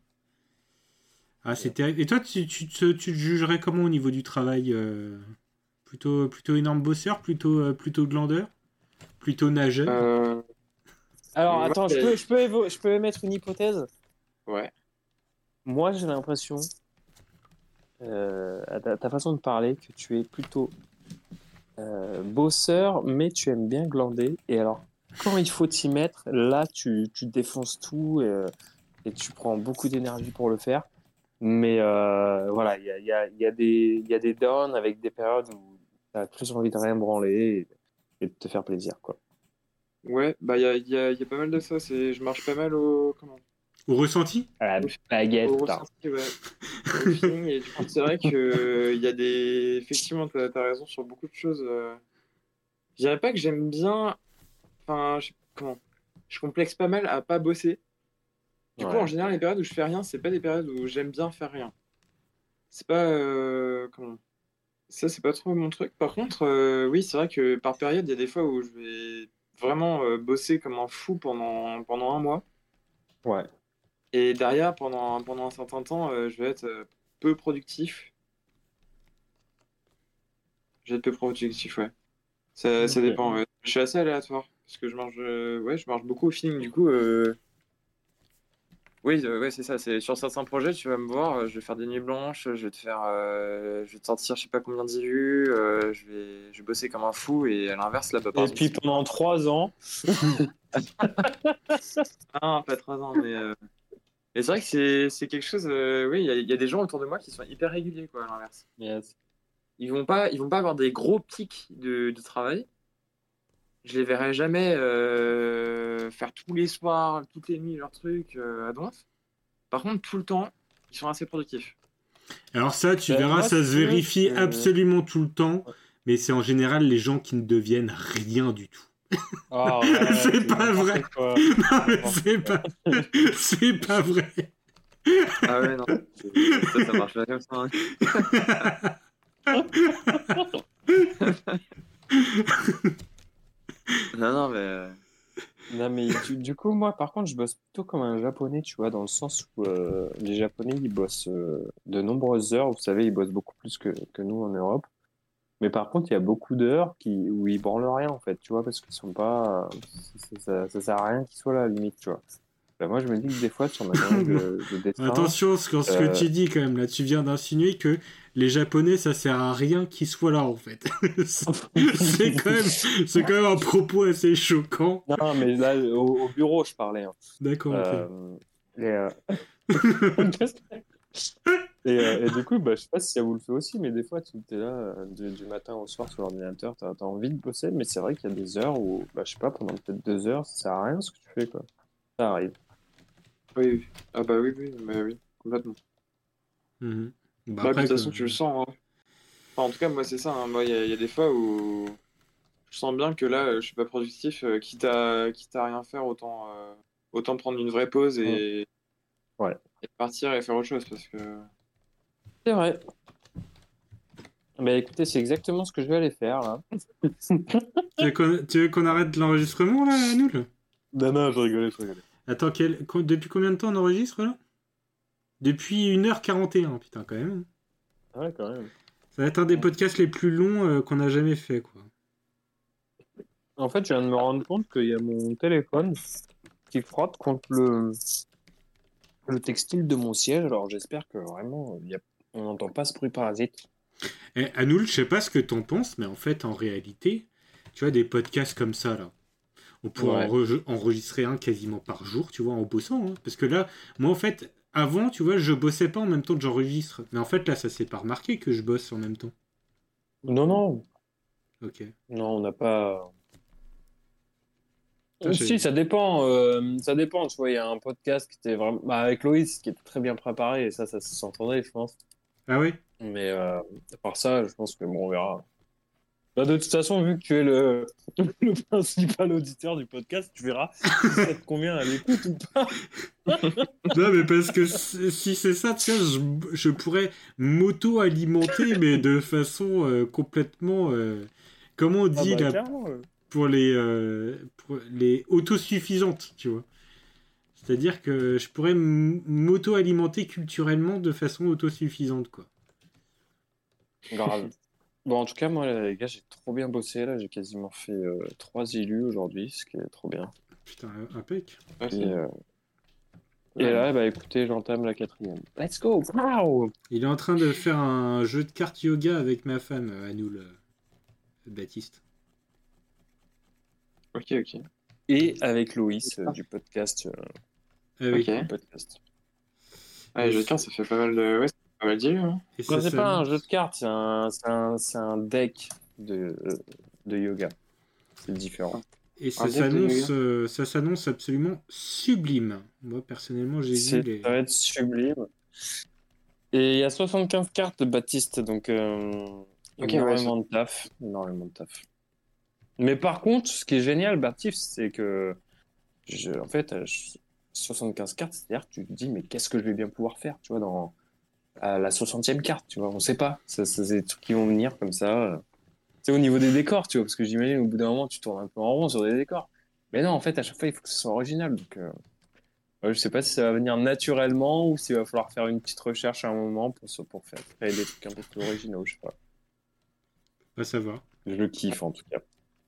Ah, c'est terrible. Et toi, tu, tu, te, tu te jugerais comment au niveau du travail euh, plutôt, plutôt énorme bosseur, plutôt, euh, plutôt glandeur Plutôt nageur? Euh, Alors, attends, je peux, je, peux évo- je peux émettre une hypothèse? Ouais. Moi, j'ai l'impression, euh, à ta, ta façon de parler, que tu es plutôt euh, bosseur, mais tu aimes bien glander. Et alors, quand il faut t'y mettre, là, tu, tu défonces tout euh, et tu prends beaucoup d'énergie pour le faire. Mais euh, voilà, il y a, y, a, il y, a des- y a des downs avec des périodes où tu as plus envie de rien branler et, et de te faire plaisir. Quoi. Ouais, bah, il y a, il y, a, il y a pas mal de ça. c'est- Je marche pas mal au. Comment? Au ressenti? À la baguette. Au putain. ressenti, ouais. Au feeling, et du coup, c'est vrai que il y a des. Effectivement, t'as as raison sur beaucoup de choses. euh. Je dirais pas que j'aime bien. Enfin, je... comment? Je complexe pas mal à pas bosser. Du coup, en général, les périodes où je fais rien, c'est pas des périodes où j'aime bien faire rien. C'est pas. euh, Comment? Ça, c'est pas trop mon truc. Par contre, euh, oui, c'est vrai que par période, il y a des fois où je vais vraiment euh, bosser comme un fou pendant, pendant un mois. Ouais. Et derrière, pendant, pendant un certain temps, euh, je vais être euh, peu productif. Je vais être peu productif, ouais. Ça, ça dépend. ouais. Je suis assez aléatoire. Parce que je marche, ouais, je marche beaucoup au feeling. Du coup, euh, Oui, euh, ouais, c'est ça. C'est sur certains projets, tu vas me voir, euh, je vais faire des nuits blanches, je vais te faire, euh, je vais te sortir, je sais pas combien d'illus, euh, je vais, je vais bosser comme un fou, et à l'inverse, là, bah, par Et puis pendant trois ans, Ah, pas trois ans, mais. euh, Et c'est vrai que c'est c'est quelque chose. euh, Oui, il y, y a des gens autour de moi qui sont hyper réguliers, quoi, à l'inverse. yes. Ils vont pas, ils vont pas avoir des gros pics de, de travail. Je les verrai jamais euh, faire tous les soirs, toutes les nuits, leurs trucs euh, à donf. Par contre, tout le temps, ils sont assez productifs. Alors ça, tu Ben, verras, moi, ça se vérifie euh, absolument tout le temps, mais c'est en général les gens qui ne deviennent rien du tout. Ah, C'est pas vrai. pas, c'est pas vrai. Ah ouais, non. ça, ça marche pas comme ça. hein. Non, non, mais. euh, Non, mais du, du coup, moi, par contre, je bosse plutôt comme un japonais, tu vois, dans le sens où euh, les japonais, ils bossent euh, de nombreuses heures. Vous savez, ils bossent beaucoup plus que, que nous en Europe. Mais par contre, il y a beaucoup d'heures qui, où ils branlent rien, en fait, tu vois, parce qu'ils sont pas. Ça, ça, ça sert à rien qu'ils soient là, à la limite, tu vois. Ben, moi, je me dis que des fois, sur ma de, de dessin. Attention, ce que, ce que tu dis quand même là, tu viens d'insinuer que les Japonais, ça sert à rien qu'ils soient là en fait. c'est quand même, c'est quand même un propos assez choquant. Non, mais là, au, au bureau, je parlais. hein. D'accord. Euh, et, euh, et, euh, et du coup, bah, je sais pas si ça vous le fait aussi, mais des fois, tu es là du, du matin au soir sur l'ordinateur, tu as, envie de bosser, mais c'est vrai qu'il y a des heures où, bah, je sais pas, pendant peut-être deux heures, ça sert à rien ce que tu fais, quoi. Ça arrive. Oui, oui. Ah bah oui, oui, mais oui, complètement. Mhm. Bah, Bah, après, de toute façon, que- tu le sens. hein. Enfin, en tout cas, moi, c'est ça. hein. Moi, il y, a- il y a des fois où je sens bien que là, euh, je suis pas productif. euh, quitte, à, quitte à rien faire, autant, euh, autant prendre une vraie pause et, Ouais. et partir et faire autre chose. Parce que. C'est vrai. Bah écoutez, c'est exactement ce que je vais aller faire, là. Tu veux qu'on arrête l'enregistrement là, Anoul? Non, non, je rigolais, je rigolais. Attends, quel- depuis combien de temps on enregistre là? Depuis 1h41, putain, quand même. Ouais, quand même. Ça va être un des podcasts les plus longs euh, qu'on a jamais fait, quoi. En fait, je viens de me rendre compte qu'il y a mon téléphone qui frotte contre le, le textile de mon siège. Alors, j'espère que vraiment, il y a... on n'entend pas ce bruit parasite. Eh, Anoul, je sais pas ce que t'en penses, mais en fait, en réalité, tu vois, des podcasts comme ça, là, on pourrait Ouais. enregistrer un quasiment par jour, tu vois, en bossant. hein. Parce que là, moi, en fait, avant, tu vois, je bossais pas en même temps que j'enregistre. Mais en fait, là, ça s'est pas remarqué que je bosse en même temps. Non, non, Ok. non, on n'a pas. Ah, j'ai- si, ça dépend. euh, ça dépend. Tu vois, il y a un podcast qui était vraiment. bah, avec Loïs, qui était très bien préparé, et ça, ça s'entendait, je pense. Ah ouais Mais euh, à part ça, je pense que bon, on verra. Bah, de toute façon, vu que tu es le, le principal auditeur du podcast, tu verras si ça te convient à l'écoute ou pas. Non, mais parce que si c'est ça, tu vois, je, je pourrais m'auto-alimenter, mais de façon euh, complètement. euh, comment on dit Ah bah, là, clairement, euh. pour les, euh, pour les autosuffisantes, tu vois. C'est-à-dire que je pourrais m'auto-alimenter culturellement de façon autosuffisante, quoi. Grave. Bon, en tout cas, moi, les gars, j'ai trop bien bossé. Là, j'ai quasiment fait euh, trois élus aujourd'hui, ce qui est trop bien. Putain, impec. Et, euh, et là, bah écoutez, j'entame la quatrième. Let's go! Wow! Il est en train de faire un jeu de cartes yoga avec ma femme, euh, Anoul euh, Baptiste. Ok, ok. Et avec Loïs euh, du podcast. euh, Ah podcast. Ouais, je tiens, ça fait pas mal de. Ouais, pas mal d'illus. Hein. Ça c'est pas un jeu de cartes, c'est un, c'est un, un deck de, de yoga. C'est différent. Et ça s'annonce, euh, ça s'annonce absolument sublime. Moi, personnellement, j'ai vu les... Ça va être sublime. Et il y a 75 cartes de Baptiste, donc euh, énormément de taf. Énormément de taf. Mais par contre, ce qui est génial, Baptiste, c'est que, je, en fait, euh, je- 75 cartes, c'est-à-dire que tu te dis, mais qu'est-ce que je vais bien pouvoir faire, tu vois, dans à la 60e carte, tu vois, on sait pas. Ça, ça, c'est des trucs qui vont venir comme ça. C'est au niveau des décors, tu vois, parce que j'imagine au bout d'un moment, tu tournes un peu en rond sur des décors. Mais non, en fait, à chaque fois, il faut que ce soit original. Donc, euh, ouais, je sais pas si ça va venir naturellement ou s'il va falloir faire une petite recherche à un moment pour, pour faire créer des trucs un peu plus originaux, je sais pas. Va savoir. Je kiffe en tout cas.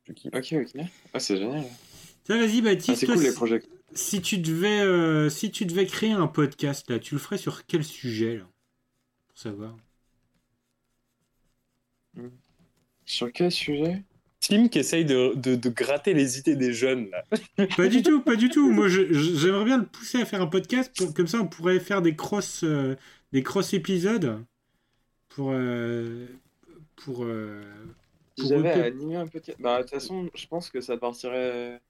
Je kiffe. Ok, ok. Ah, c'est génial. Tiens, vas-y, Ah, Baptiste. c'est cool les si- projets. si tu devais, euh, si tu devais créer un podcast là, tu le ferais sur quel sujet là, pour savoir. Sur quel sujet? Tim qui essaye de, de, de gratter les idées des jeunes là. Pas du tout, pas du tout. Moi, j'aimerais bien le pousser à faire un podcast. pour- comme ça, on pourrait faire des cross, euh, des cross épisodes pour, euh, pour. euh, Si pour j'avais repe- à animer un podcast? Bah, de toute façon, je pense que ça partirait.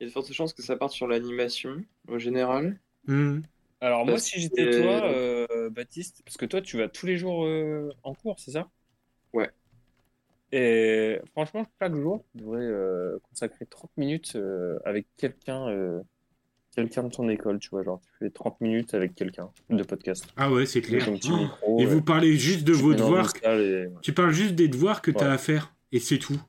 Il y a de fortes chances que ça parte sur l'animation, au général. Hmm. Alors moi si j'étais toi, euh, Baptiste, parce que toi tu vas tous les jours euh, en cours, c'est ça? Ouais. Et franchement, chaque jour, tu devrais euh, consacrer 30 minutes euh, avec quelqu'un euh, quelqu'un de ton école, tu vois, genre tu fais 30 minutes avec quelqu'un de podcast. Ah ouais, c'est clair. Oh. Et vous parlez juste de tu vos devoirs. et- Tu parles juste des devoirs que tu as à faire. Et c'est tout.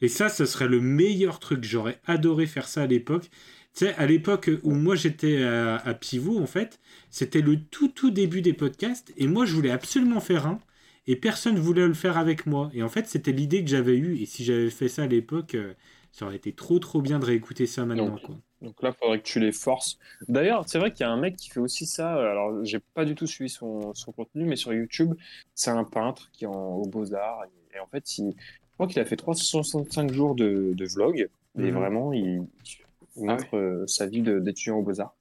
Et ça, ça serait le meilleur truc. J'aurais adoré faire ça à l'époque. Tu sais, à l'époque où moi j'étais à, à Pivot, en fait, c'était le tout tout début des podcasts. Et moi, je voulais absolument faire un. Et personne voulait le faire avec moi. Et en fait, c'était l'idée que j'avais eue. Et si j'avais fait ça à l'époque, euh, ça aurait été trop trop bien de réécouter ça maintenant. Donc, quoi. Donc là, il faudrait que tu les forces. D'ailleurs, c'est vrai qu'il y a un mec qui fait aussi ça. Alors, j'ai pas du tout suivi son, son contenu, mais sur YouTube, c'est un peintre qui est en, aux Beaux-Arts. Et, et en fait, il, je crois qu'il a fait 365 jours de, de vlog. Et Mhm. vraiment, il, il montre euh, sa vie d'étudiant aux Beaux-Arts.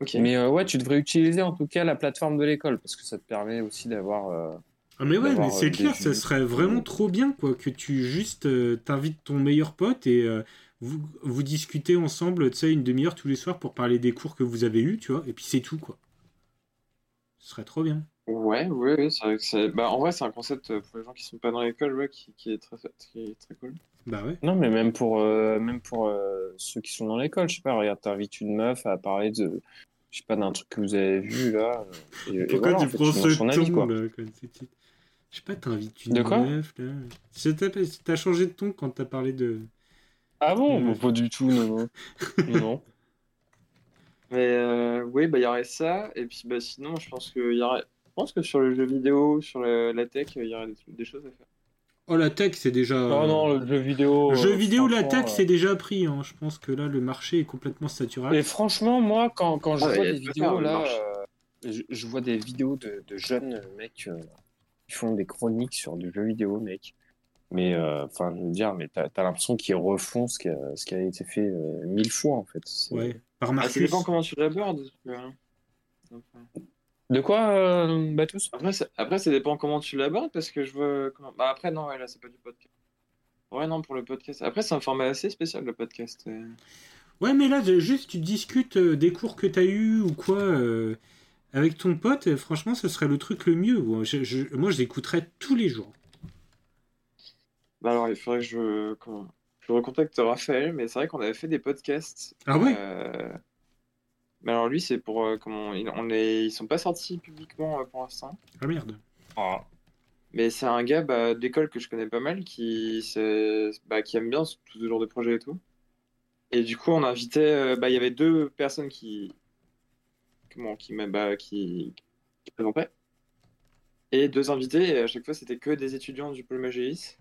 Ok. Mais euh, ouais, tu devrais utiliser en tout cas la plateforme de l'école parce que ça te permet aussi d'avoir. euh, Ah mais ouais, mais c'est euh, clair, ça serait vraiment trop bien quoi que tu juste euh, t'invites ton meilleur pote et euh, vous, vous discutez ensemble, tu sais, une demi-heure tous les soirs pour parler des cours que vous avez eus, tu vois, et puis c'est tout quoi. Ce serait trop bien. Ouais, ouais, ouais, c'est vrai que c'est. Bah, en vrai, c'est un concept pour les gens qui sont pas dans l'école, ouais, qui, qui est très, qui est très cool. Bah ouais. Non, mais même pour, euh, même pour euh, ceux qui sont dans l'école, je sais pas, regarde, t'invites une meuf à parler de, je sais pas, d'un truc que vous avez vu là. euh, Et, et Pourquoi voilà, tu en fait, prends ce avis, quoi. ton là c'est petit Je sais pas, t'invites une De quoi meuf là. C'est- T'as t'as changé de ton quand t'as parlé de. Ah bon? Pas du tout, non, non. Mais euh, oui, bah, il y aurait ça. Et puis, bah, sinon, je pense que, y aurait... je pense que sur le jeu vidéo, sur le- la tech, il y aurait des, des choses à faire. Oh la tech c'est déjà. Non, non, le jeu vidéo. Le jeu euh, vidéo, la tech euh, c'est déjà pris. Hein. Je pense que là le marché est complètement saturé. Et franchement, moi, quand, quand je Ah, vois des vidéos là, euh, je, je vois des vidéos de, de jeunes mecs euh, qui font des chroniques sur du jeu vidéo, mec. Mais euh, enfin, je veux dire, mais t'as as, l'impression qu'ils refont ce qui a, ce qui a été fait euh, mille fois en fait. C'est- Ouais. Par Ah, ça Marcus. dépend comment tu l'abordes. hein. De quoi, euh, Batus? Après, ça- après, ça dépend comment tu l'abordes parce que je veux. Comment... Bah, après, non, ouais, là, c'est pas du podcast. Ouais, non, pour le podcast. Après, c'est un format assez spécial, le podcast. euh. Ouais, mais là, je- juste, tu discutes euh, des cours que t'as eu ou quoi euh, avec ton pote. et franchement, ce serait le truc le mieux. Moi, je, je- moi, je l'écouterais tous les jours. Bah, alors, il faudrait que je. Comment... Je recontacte Raphaël, mais c'est vrai qu'on avait fait des podcasts. Ah ouais? Euh, Mais alors, lui, c'est pour. euh, comment... il- On est... Ils sont pas sortis publiquement euh, pour l'instant. Ah merde. Ah. Mais c'est un gars bah, d'école que je connais pas mal qui, bah, qui aime bien ce- tout ce genre de projet et tout. Et du coup, on invitait. euh, bah, il y avait deux personnes qui. Comment, qui, m'a- bah, qui, qui présentaient. Et deux invités, et à chaque fois, c'était que des étudiants du pôle Magéis.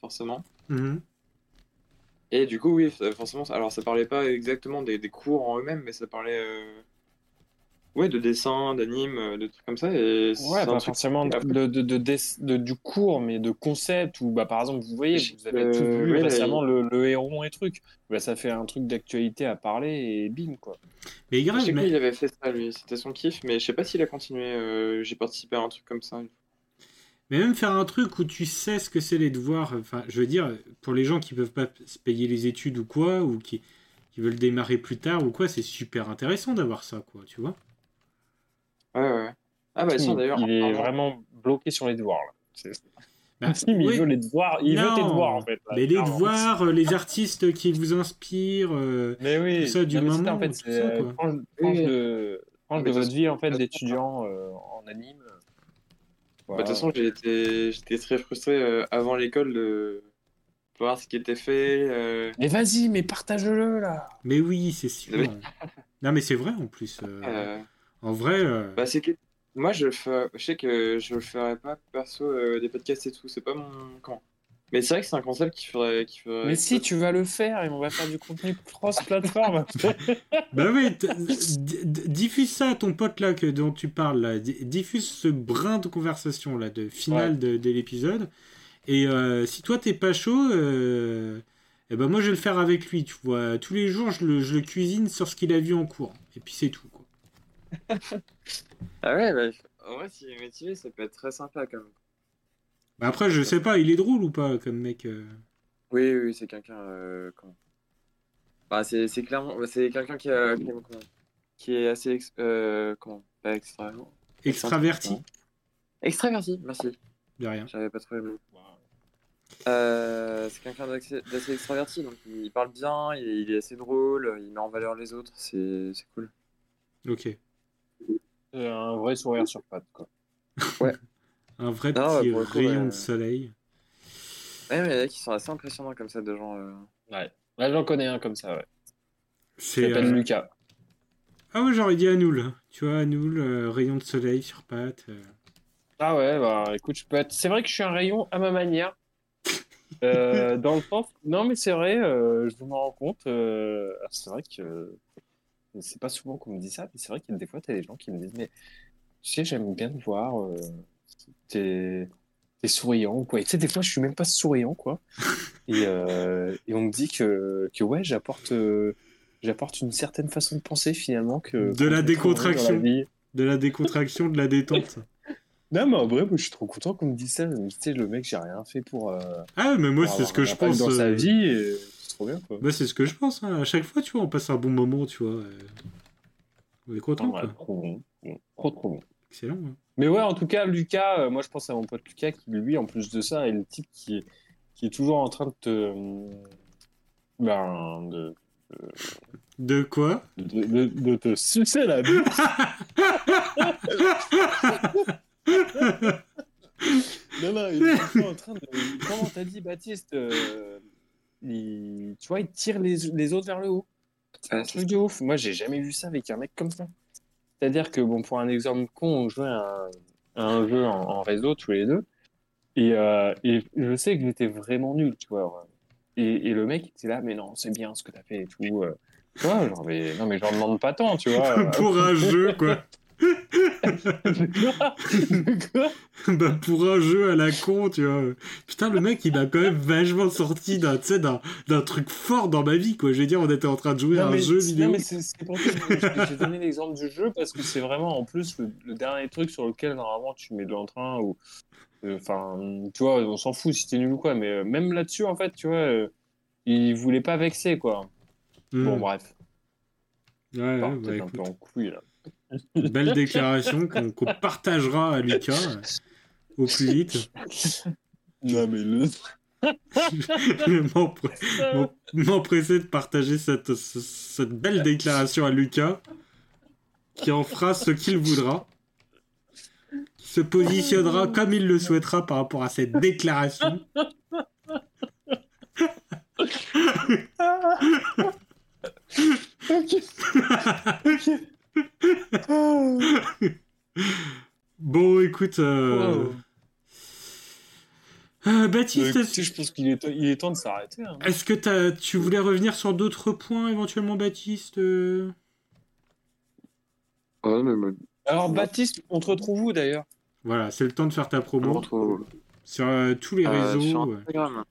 Forcément. Mhm. Et du coup, oui, ça- forcément. ça- Alors, ça parlait pas exactement des, des cours en eux-mêmes, mais ça parlait. euh, Ouais, de dessin, d'anime, euh, de trucs comme ça. Et Ouais, pas truc- forcément de, de, de, de, des- de- du cours, mais de concept, ou bah, par exemple, vous voyez, Je- vous avez euh, tous vu ouais, récemment le, le héron et truc. Bah, ça fait un truc d'actualité à parler et bim, quoi. Mais Je grave, sais lui, mais, il avait fait ça, lui, c'était son kiff, mais je sais pas s'il a continué. euh, J'ai participé à un truc comme ça. Mais même faire un truc où tu sais ce que c'est les devoirs. Enfin, je veux dire, pour les gens qui peuvent pas se payer les études ou quoi, ou qui, qui veulent démarrer plus tard ou quoi, c'est super intéressant d'avoir ça, quoi, tu vois. Ouais, ouais. Ah, bah, il, d'ailleurs. il est pardon. vraiment bloqué sur les devoirs, là. C'est- Bah, Tim, il oui. veut les devoirs, il veut Non, tes devoirs, en fait. là, Mais les devoirs, euh, les artistes qui vous inspirent. euh, Mais oui, tout ça du mais moment, en fait, c'est ça, euh, quoi. Oui. de, Mais de ça, votre vie, en fait, ça, d'étudiant euh, en anime. Bah, de toute façon, j'ai été... j'étais très frustré euh, avant l'école de voir ce qui était fait. euh, Mais vas-y, mais partage-le, là Mais oui, c'est sûr. Mais- non, mais c'est vrai en plus. euh, euh, En vrai, euh, Bah, c'est que moi, je, le fais... je sais que je le ferais pas perso euh, des podcasts et tout. C'est pas mon. Comment Mais c'est vrai que c'est un concept qui ferait. Qui ferait Mais si, tu vas le faire et on va faire du contenu cross-platform. Bah oui, diffuse ça à ton pote là que, dont tu parles là. Diffuse ce brin de conversation là, de finale de, de l'épisode. Et euh, si toi t'es pas chaud, euh, eh ben moi je vais le faire avec lui, tu vois. Tous les jours je le, je le cuisine sur ce qu'il a vu en cours. Et puis c'est tout quoi. Ah ouais, bah, en vrai, s'il est motivé, ça peut être très sympa quand même. Bah après je sais pas, il est drôle ou pas comme mec. euh. Oui, oui, c'est quelqu'un. euh, comment Bah, c'est c'est clairement. bah, C'est quelqu'un qui, a- qui, est assez. ex- euh, comment Pas extra. Extraverti, Extraverti, merci. de rien. J'avais pas trouvé le mot. Euh, c'est quelqu'un d'assez extraverti, donc il parle bien, il, il est assez drôle, il met en valeur les autres, c'est c'est cool. Ok. Euh, un vrai sourire sur patte, quoi. Un vrai petit rayon ouais. de soleil. Ouais, mais il y en a qui sont assez impressionnants comme ça, de gens. euh. Ouais. Ouais, j'en connais un comme ça, ouais. Il C'est. s'appelle euh, Lucas. Ah ouais, j'aurais dit Anoul. Tu vois, Anoul, euh, rayon de soleil sur pattes. euh. Ah ouais, bah écoute, je peux être... c'est vrai que je suis un rayon à ma manière. Euh, dans le sens, non mais c'est vrai, euh, je me rends compte. euh, C'est vrai que c'est pas souvent qu'on me dit ça, mais c'est vrai qu'il y a des fois, t'as des gens qui me disent, mais tu sais, j'aime bien te voir, euh, t'es t'es souriant, quoi. Et tu sais, des fois, je suis même pas souriant, quoi. Et, euh, et on me dit que, que ouais, j'apporte euh, j'apporte une certaine façon de penser finalement que De la décontraction. De la décontraction, de la détente. Non, mais en vrai, moi, je suis trop content qu'on me dise ça. Tu sais, le mec, j'ai rien fait pour. euh, Ah, mais moi, c'est ce que je pense. Dans sa euh, vie, et c'est trop bien, quoi. Bah, c'est ce que je pense. hein. À chaque fois, tu vois, on passe un bon moment, tu vois. On est content, Ouais, quoi. trop bon. Trop, trop bon. Excellent. hein. Mais ouais, en tout cas, Lucas, euh, moi, je pense à mon pote Lucas qui, lui, en plus de ça, est le type qui est, qui est toujours en train de te. euh, Ben, de, De quoi? de, de, de te sucer la bite. Non, non, il est toujours en train de. Comment t'as dit, Baptiste euh, il... Tu vois, il tire les, les autres vers le haut. C'est un truc de ouf. Moi, j'ai jamais vu ça avec un mec comme ça. C'est-à-dire que, bon, pour un exemple con, on jouait à un, jeu en, en réseau tous les deux. Et, euh, et je sais que j'étais vraiment nul, tu vois. Et, et le mec, il était là, mais non, c'est bien ce que t'as fait et tout. euh. Tu vois, genre, mais, non, mais j'en demande pas tant, tu vois. Pour un jeu, quoi. Quoi bah, pour un jeu à la con, tu vois. Putain, le mec, il m'a quand même vachement sorti d'un, truc fort dans ma vie, quoi. Je veux dire, on était en train de jouer à un mais, jeu vidéo. non, mais c'est c'est pour ça que j'ai- donné l'exemple du jeu parce que c'est vraiment en plus le, le dernier truc sur lequel normalement tu mets de l'entrain ou euh, enfin tu vois on s'en fout si t'es nul ou quoi mais euh, même là-dessus en fait tu vois euh, il voulait pas vexer quoi Hmm. bon bref Ouais, ouais, bah, un écoute. peu en couille là Belle déclaration qu'on partagera à Lucas euh, au plus vite. non mais le Je m'empre- m'em- m'empresser de partager cette, ce- cette belle déclaration à Lucas, qui en fera ce qu'il voudra, qui se positionnera comme il le souhaitera par rapport à cette déclaration. Bon, écoute, euh, Wow. euh, Baptiste, Euh, écoutez, je pense qu'il est, il est temps de s'arrêter hein. Est-ce que t'as- tu voulais revenir sur d'autres points éventuellement, Baptiste euh Ouais, mais moi, alors. Baptiste on te retrouve où d'ailleurs? Voilà, c'est le temps de faire ta promo retrouve sur euh, tous les euh, réseaux. sur ouais. Instagram.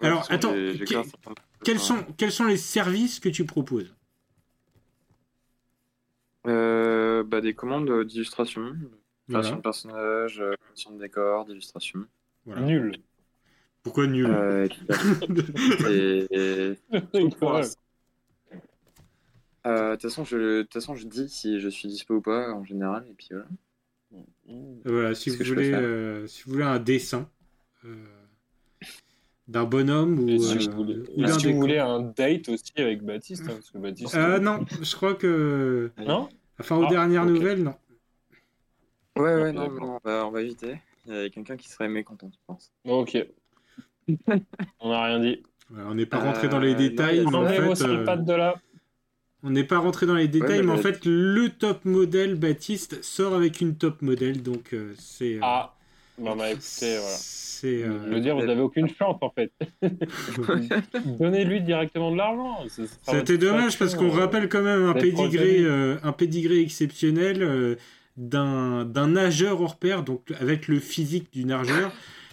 Alors, attends, que- sont, quels sont les services que tu proposes? Euh, bah, des commandes euh, d'illustration, création Voilà. de personnages, euh, création de décors, d'illustration. voilà. nul Pourquoi nul Euh, et et. Euh, De toute façon, je, de toute façon, je dis si je suis dispo ou pas en général, et puis voilà. Voilà, si vous, voulez, euh, si vous voulez un dessin euh, d'un bonhomme ou, Et si euh, vous voulez, ou et d'un si vous décor. voulez un date aussi avec Baptiste, hein, parce que Baptiste. Euh, non, je crois que. Non Enfin, aux Ah, dernières nouvelles, non. Ouais, ouais, non, on va, on va éviter. Il y a quelqu'un qui serait mécontent, je pense. Ok. On n'a rien dit. On n'est pas Euh, rentré dans les détails, mais en fait. euh, de là. On n'est pas rentré dans les détails, mais mais en le- fait, le top modèle Baptiste sort avec une top modèle, donc euh, c'est euh, Ah, Bon, bah écoutez, voilà. C'est. euh, Je veux dire, vous n'avez aucune chance en fait. Donnez-lui directement de l'argent. C'était dommage parce qu'on euh. rappelle quand même un pédigré, euh, un pédigré exceptionnel euh, d'un nageur hors pair, donc avec le physique du nageur.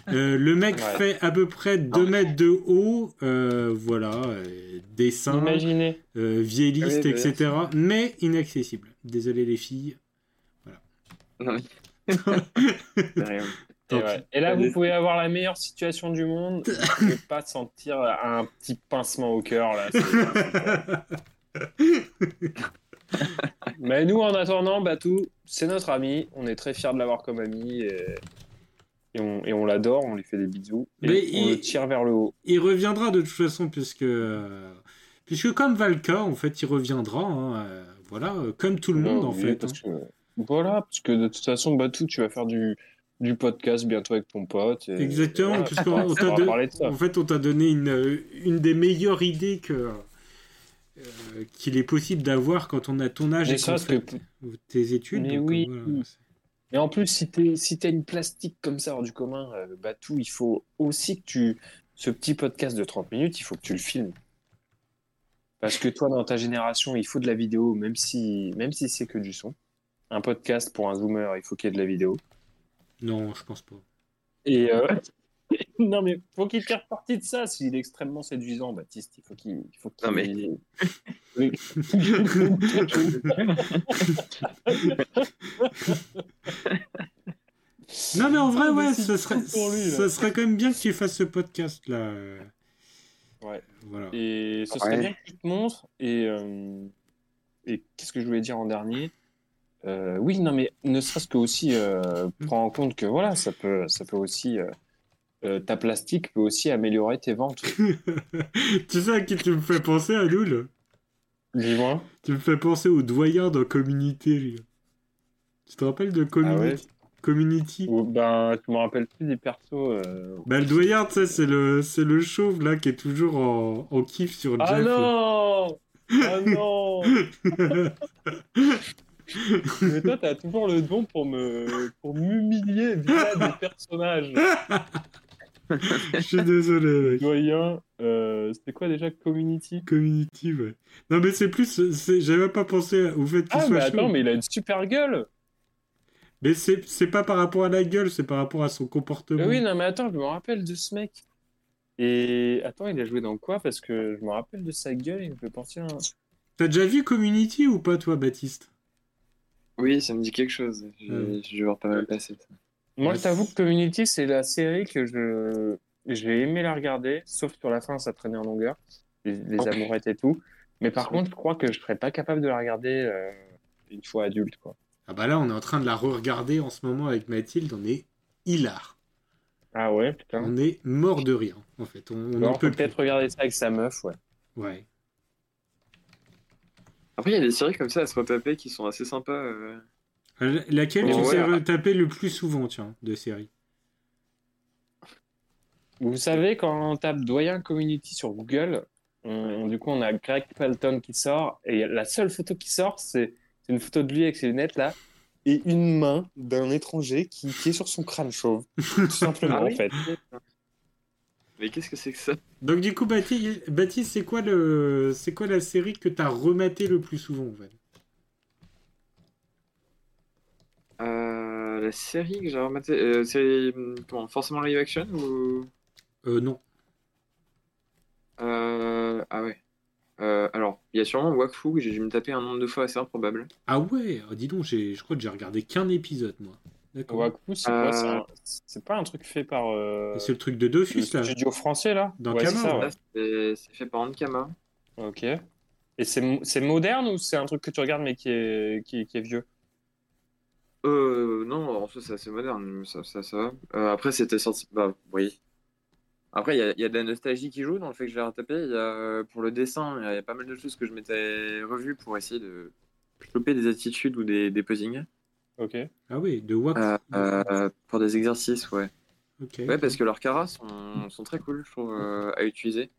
Euh, le mec Ouais. fait à peu près 2 mètres de haut, euh, voilà, euh, dessin, Imaginez. euh, vieilliste, Oui, etc. Mais inaccessible. Désolé les filles. Non, mais... Et, ouais. Et là, vous pouvez avoir la meilleure situation du monde. Vous ne pouvez pas sentir un petit pincement au cœur. Là. Mais nous, en attendant, Batou, c'est notre ami. On est très fiers de l'avoir comme ami. Et, et on, et on l'adore. On lui fait des bisous. Et Mais on il- le tire vers le haut. Il reviendra de toute façon, puisque, euh, puisque comme Valka, en fait, il reviendra. hein, euh, voilà, euh, comme tout le monde, en fait. parce hein. que- voilà, parce que de toute façon, Batou, tu vas faire du, du podcast bientôt avec ton pote. et- Exactement, voilà, puisqu'on- t'a de-. En fait, on t'a donné une, euh, une des meilleures idées que euh, qu'il est possible d'avoir quand on a ton âge Mais et ça, fait que- tes études. Mais donc, oui. euh, voilà. Et en plus, si t'es si t'as une plastique comme ça hors du commun, euh, Batou, il faut aussi que tu. Ce petit podcast de 30 minutes, il faut que tu le filmes. Parce que toi, dans ta génération, il faut de la vidéo, même si, même si c'est que du son. Un podcast pour un zoomer, il faut qu'il y ait de la vidéo. Non, je pense pas. Et euh, non, mais faut qu'il tire parti de ça. S'il est extrêmement séduisant, Baptiste, il faut qu'il. il faut qu'il- Non, mais-. Non, mais en vrai, Ah, ouais, ça serait, lui, ça serait quand même bien que tu fasses ce podcast là. Ouais. Voilà. Et ce serait Ouais. bien que tu te montres. Et, euh, et qu'est-ce que je voulais dire en dernier? Euh, Oui, non, mais ne serait-ce que aussi, euh, prends en compte que voilà, ça peut, ça peut aussi. euh, euh, ta plastique peut aussi améliorer tes ventes. tu sais à qui tu me fais penser, Anoul? Dis-moi. Tu me fais penser au doyen dans Community. Tu te rappelles de Community Ah ouais? Community? Ou, ben, je me rappelle plus des persos. euh. Bah, le doyen, tu sais, c'est le, c'est le chauve là qui est toujours en, en kiff sur Ah Jeff. non Ah non Mais toi, t'as toujours le don pour me pour m'humilier via des personnages. Je suis désolé, mec. Doyen, euh, c'était quoi déjà Community? Community, ouais. Non, mais c'est plus. J'avais même pas pensé au fait qu'il Ah, soit mais chauve. attends, mais il a une super gueule Mais c'est c'est pas par rapport à la gueule, c'est par rapport à son comportement. Mais oui, non, mais attends, je me rappelle de ce mec. Et attends, il a joué dans quoi? Parce que je me rappelle de sa gueule, il me fait penser à un... T'as déjà vu Community ou pas, toi, Baptiste? Oui, ça me dit quelque chose. J'ai dû voir pas mal passer. Moi, Ouais, je t'avoue que Community, c'est la série que je j'ai aimé la regarder, sauf sur la fin, ça traînait en longueur, les, les amourettes et tout. Mais par contre, je crois que je serais pas capable de la regarder euh, une fois adulte, quoi. Ah bah là, on est en train de la re-regarder en ce moment avec Mathilde, on est hilar. Ah ouais, putain. On est mort de rire, en fait. On, on peut peut-être regarder ça avec sa meuf, ouais. Ouais. Après, il y a des séries comme ça à se retaper qui sont assez sympas. euh. Euh, Laquelle Bon, tu sais ouais. retaper le plus souvent, tiens, de série Vous savez, quand on tape Doyen Community sur Google, on- du coup, on a Greg Pelton qui sort, et la seule photo qui sort, c'est c'est une photo de lui avec ses lunettes là, et une main d'un étranger qui, qui est sur son crâne chauve. Tout simplement, Ah oui en fait. Mais qu'est-ce que c'est que ça? Donc du coup, Baptiste, c'est quoi, le... c'est quoi la série que t'as rematé le plus souvent, en fait? Euh, La série que j'ai rematée, euh, c'est comment, forcément live action ou? Euh, non. euh, Ah ouais. Euh, alors, il y a sûrement Wakfu que j'ai dû me taper un nombre de fois assez improbable. Ah ouais, oh, dis donc, j'ai- je crois que j'ai regardé qu'un épisode, moi. D'accord. Wakfu, c'est quoi Euh, c'est un- pas un truc fait par euh, C'est le truc de le Dofus, là. studio français là Dans ouais, c'est ouais. fait par Ankama. Ok. Et c'est mo- c'est moderne ou c'est un truc que tu regardes mais qui est, qui, qui est vieux Euh, non, en fait, c'est assez moderne, ça, ça, ça va. Euh, après, c'était sorti. Bah, oui. Après, il y a, il y a de la nostalgie qui joue dans le fait que je l'ai retapé. Il y a, pour le dessin, il y a, il y a pas mal de choses que je m'étais revues pour essayer de choper des attitudes ou des, des posings. Ok. Ah oui, de Wakfu. Euh, euh, pour des exercices, ouais. Ok. Ouais, parce que leurs caras sont, sont très cool, je trouve, euh, à utiliser.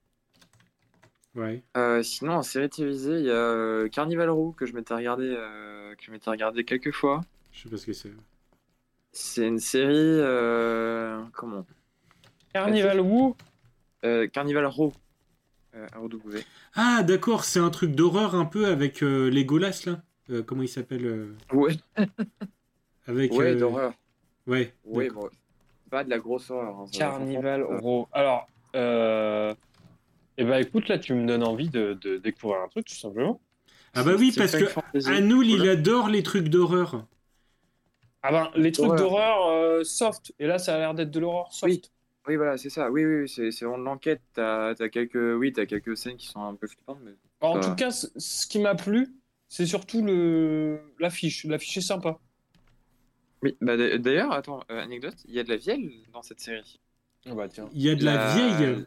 Ouais. Euh, sinon, en série télévisée, il y a Carnival Row que je m'étais regardé, euh, que je m'étais regardé quelques fois. Je sais pas ce que c'est. C'est une série. euh, comment? Carnival Euh, Carnival Row. Euh, ROW. Ah, d'accord, c'est un truc d'horreur un peu avec euh, Legolas, là? Euh, comment il s'appelle euh, Ouais, Avec. ouais euh, d'horreur. Ouais. Ouais, bon. Pas de la grosse horreur. hein, Carnival. Row. Alors, euh... eh ben écoute, là, tu me donnes envie de, de découvrir un truc, tout simplement. Ah, bah oui, parce que. Anoul, il adore les trucs d'horreur. Ah ben, les trucs Horreur. d'horreur euh, soft. Et là, ça a l'air d'être de l'horreur soft. Oui. Oui, voilà, c'est ça. Oui, oui, oui, c'est vraiment de l'enquête. T'as as quelques, oui, t'as quelques scènes qui sont un peu flippantes, mais Alors, en tout cas, ce qui m'a plu, c'est surtout le l'affiche. L'affiche est sympa. oui. Bah, d'ailleurs, attends, euh, anecdote, il y a de la vielle dans cette série. Ah bah tiens. Il y a de la, vieille.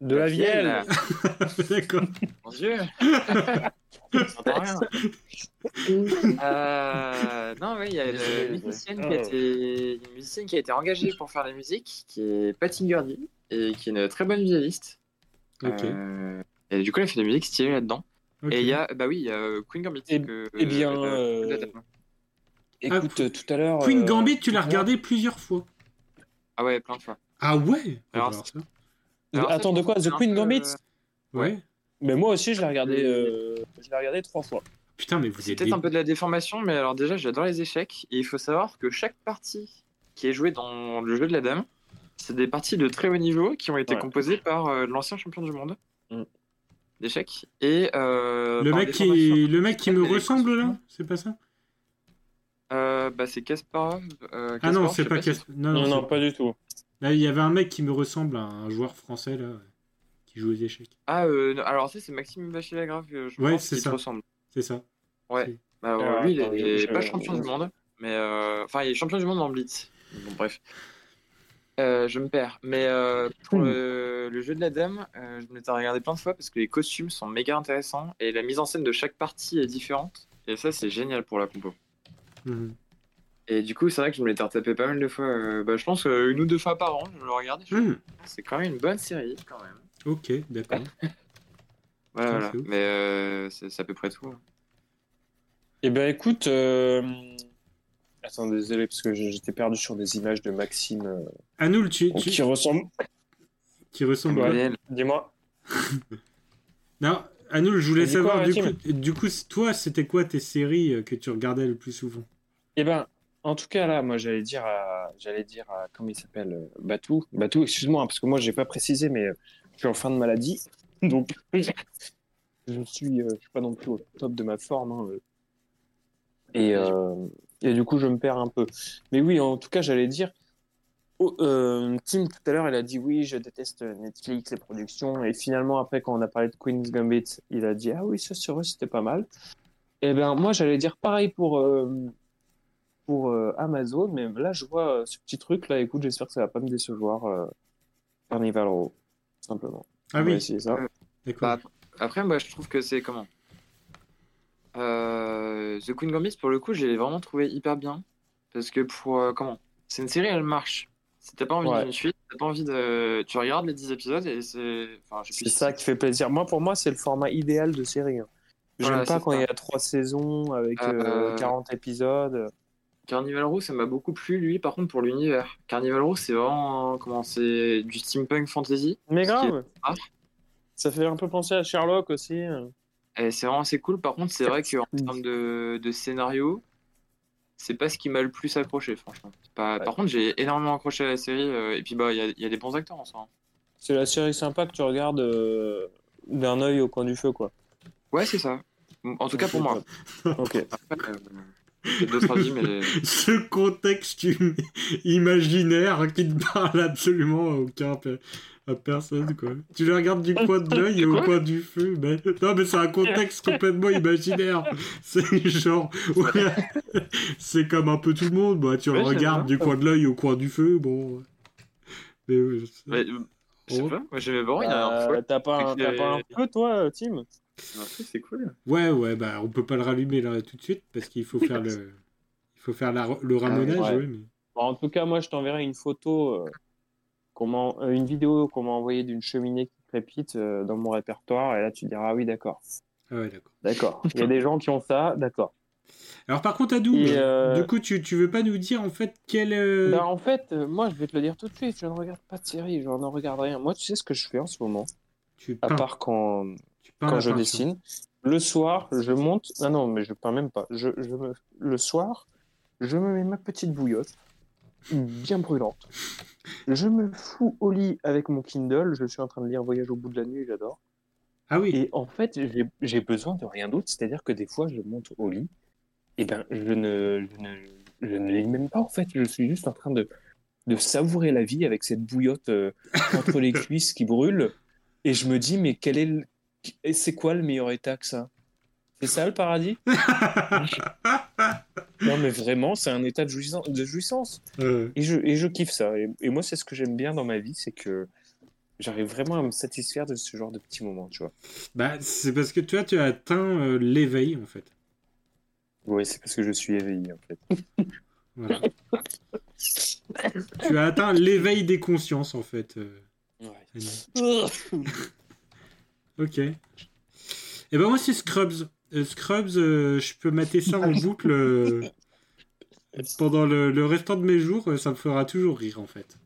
De la vielle. d'accord. Mon dieu. Rien. Euh, non, oui, il y a Désolé, une désolé. musicienne, qui Ah, a été, une musicienne qui a été engagée pour faire la musique, qui est Patty Gurdy, et qui est une très bonne violiste. Ok. Euh, et du coup, elle fait des musiques stylées là-dedans. Et il y a, bah oui, il y a euh, Queen Gambit. Eh- que- eh bien, euh, euh, Data. Écoute, euh, tout à l'heure. Queen euh, Gambit, tu l'as regardé plusieurs fois. Ah ouais, plein de fois. Ah ouais Alors, Alors ça. Alors, ça, Attends, de quoi? The Queen Gambit? euh, Ouais. Mais moi aussi, je l'ai regardé. euh, Je l'ai regardé trois fois. Putain, mais vous C'est êtes. peut-être des- un peu de la déformation, mais alors déjà, j'adore les échecs. Et il faut savoir que chaque partie qui est jouée dans le jeu de la dame, c'est des parties de très haut niveau qui ont été Ouais. composées par euh, l'ancien champion du monde Mm. D'échecs. Et euh, Le mec, qui... le mec qui me ressemble là. C'est pas ça? Euh, bah, c'est Kasparov. euh, Ah non, Kasparov, c'est pas si- Casper. Non, Non, non, non, c'est- pas du tout. Là, il y avait un mec qui me ressemble à un joueur français là, qui joue aux échecs. Ah, euh, non, alors ça, c'est Maxime Bachelagrave, euh, je Ouais, pense, c'est qui ça. ressemble. C'est ça. Ouais. Bah, Alors, lui, il est je- je- pas champion du monde, mais euh, enfin, il est champion du monde en Blitz. Bon, bref. Euh, je me perds. Mais euh, pour le, le jeu de la dame, euh, je me l'étais regardé plein de fois parce que les costumes sont méga intéressants et la mise en scène de chaque partie est différente. Et ça, c'est génial pour la compo. Mhm. Et du coup, c'est vrai que je me l'étais retapé pas mal de fois. euh, bah, je pense euh, une ou deux fois par an, je le fais, Mhm. C'est quand même une bonne série, quand même. Ok, d'accord. Voilà, voilà. Mais euh, c'est c'est à peu près tout. hein. Eh ben écoute. Attends, désolé, parce que j'étais perdu sur des images de Maxime euh, Anoul, tu, tu- qui ressemble. qui ressemble. à-. Dis-moi. Non, Anoul, je voulais quoi, savoir du coup, du coup, toi, c'était quoi tes séries euh, que tu regardais le plus souvent? Eh ben, en tout cas, là, moi, j'allais dire à, j'allais dire à, comment il s'appelle, euh, Batou. Batou, excuse-moi, hein, parce que moi, j'ai pas précisé, mais euh, je suis en fin de maladie. Donc, je suis, euh, je suis pas non plus au top de ma forme. hein, euh. Et, euh, et du coup, je me perds un peu. Mais oui, en tout cas, j'allais dire, oh, euh, Tim, tout à l'heure, il a dit oui, je déteste Netflix, les productions. Et finalement, après, quand on a parlé de Queen's Gambit, il a dit ah oui, ça, c'est vrai, c'était pas mal. Et ben, moi, j'allais dire pareil pour, euh, pour euh, Amazon, mais là, je vois euh, ce petit truc là. Écoute, j'espère que ça va pas me décevoir. Euh, Carnival Row, tout simplement. Ah oui, essayer ça. d'accord. Bah, après, moi, je trouve que c'est comment? Euh, The Queen Gambit, pour le coup, j'ai vraiment trouvé hyper bien. Parce que pour. euh, comment? C'est une série, elle marche. Si t'as pas envie Ouais. d'une suite, t'as pas envie de. Tu regardes les 10 épisodes et c'est. Enfin, C'est ça qui fait plaisir. Moi, pour moi, c'est le format idéal de série. hein. J'aime Voilà, pas quand il y a trois saisons avec euh, Euh, 40 épisodes. Carnival Row, ça m'a beaucoup plu, lui, par contre, pour l'univers. Carnival Row, c'est vraiment. Comment C'est du steampunk fantasy. Mais grave. Ça fait un peu penser à Sherlock aussi. Et c'est vraiment assez cool. Par contre, c'est vrai qu'en termes de, de scénario, c'est pas ce qui m'a le plus accroché, franchement. C'est Pas... Ouais. Par contre, j'ai énormément accroché à la série. euh, et puis, bah, il y a, il y a des bons acteurs en soi. hein. C'est la série sympa que tu regardes euh, d'un œil au coin du feu, quoi. Ouais, c'est ça. En tout cas, pour moi. Ok. Après, euh, avis, mais. Ce contexte imaginaire qui ne parle absolument à aucun à personne quoi. Tu le regardes du coin de l'œil et au coin du feu. Mais... Non mais c'est un contexte complètement imaginaire. C'est genre ouais. c'est comme un peu tout le monde. Bah tu le Ouais, regardes du coin de l'œil au coin du feu. Bon. Mais ouais, je sais. mais, euh, je sais Oh. pas, moi j'aimais bien. Il y a un Euh. T'as pas, un- t'as pas un peu, toi, Tim? C'est cool. ouais ouais bah on peut pas le rallumer là tout de suite parce qu'il faut faire le il faut faire la- le ramonage. ouais. ouais, mais- Bon, En tout cas, moi, je t'enverrai une photo, m'a- euh, une vidéo qu'on m'a envoyée d'une cheminée qui crépite euh, dans mon répertoire. Et là, tu diras, ah oui, d'accord. Ah ouais d'accord. D'accord. Il y a des gens qui ont ça, d'accord. Alors par contre, Adoub, Et, euh, du coup, tu, tu veux pas nous dire en fait quel... euh, Bah, en fait, moi, je vais te le dire tout de suite. Je ne regarde pas de série, je n'en regarde rien. Moi, tu sais ce que je fais en ce moment? Tu À part quand, tu peins quand je peinture. dessine. Le soir, je monte. Ah non, mais je peins même pas. Je, je me... Le soir, je me mets ma petite bouillotte, bien brûlante. Je me fous au lit avec mon Kindle. Je suis en train de lire Voyage au bout de la nuit, j'adore. Ah oui, Et en fait, j'ai- besoin de rien d'autre. C'est-à-dire que des fois, je monte au lit. Et ben, je ne, je ne, je ne lis même pas, en fait. Je suis juste en train de, de savourer la vie avec cette bouillotte euh, entre les cuisses qui brûle. Et je me dis, mais quel est le... c'est quoi le meilleur état que ça? C'est ça le paradis Non, mais vraiment, c'est un état de jouissance. De jouissance. Euh, Et, je, et je kiffe ça. Et, et moi, c'est ce que j'aime bien dans ma vie, c'est que j'arrive vraiment à me satisfaire de ce genre de petits moments, tu vois. bah, c'est parce que toi, tu as atteint euh, l'éveil en fait. Oui, c'est parce que je suis éveillé, en fait. Voilà. tu as atteint l'éveil des consciences en fait. euh. Ok. Et ben moi c'est Scrubs. Euh, Scrubs, euh, je peux mater ça en boucle euh, pendant le, le restant de mes jours. Ça me fera toujours rire en fait.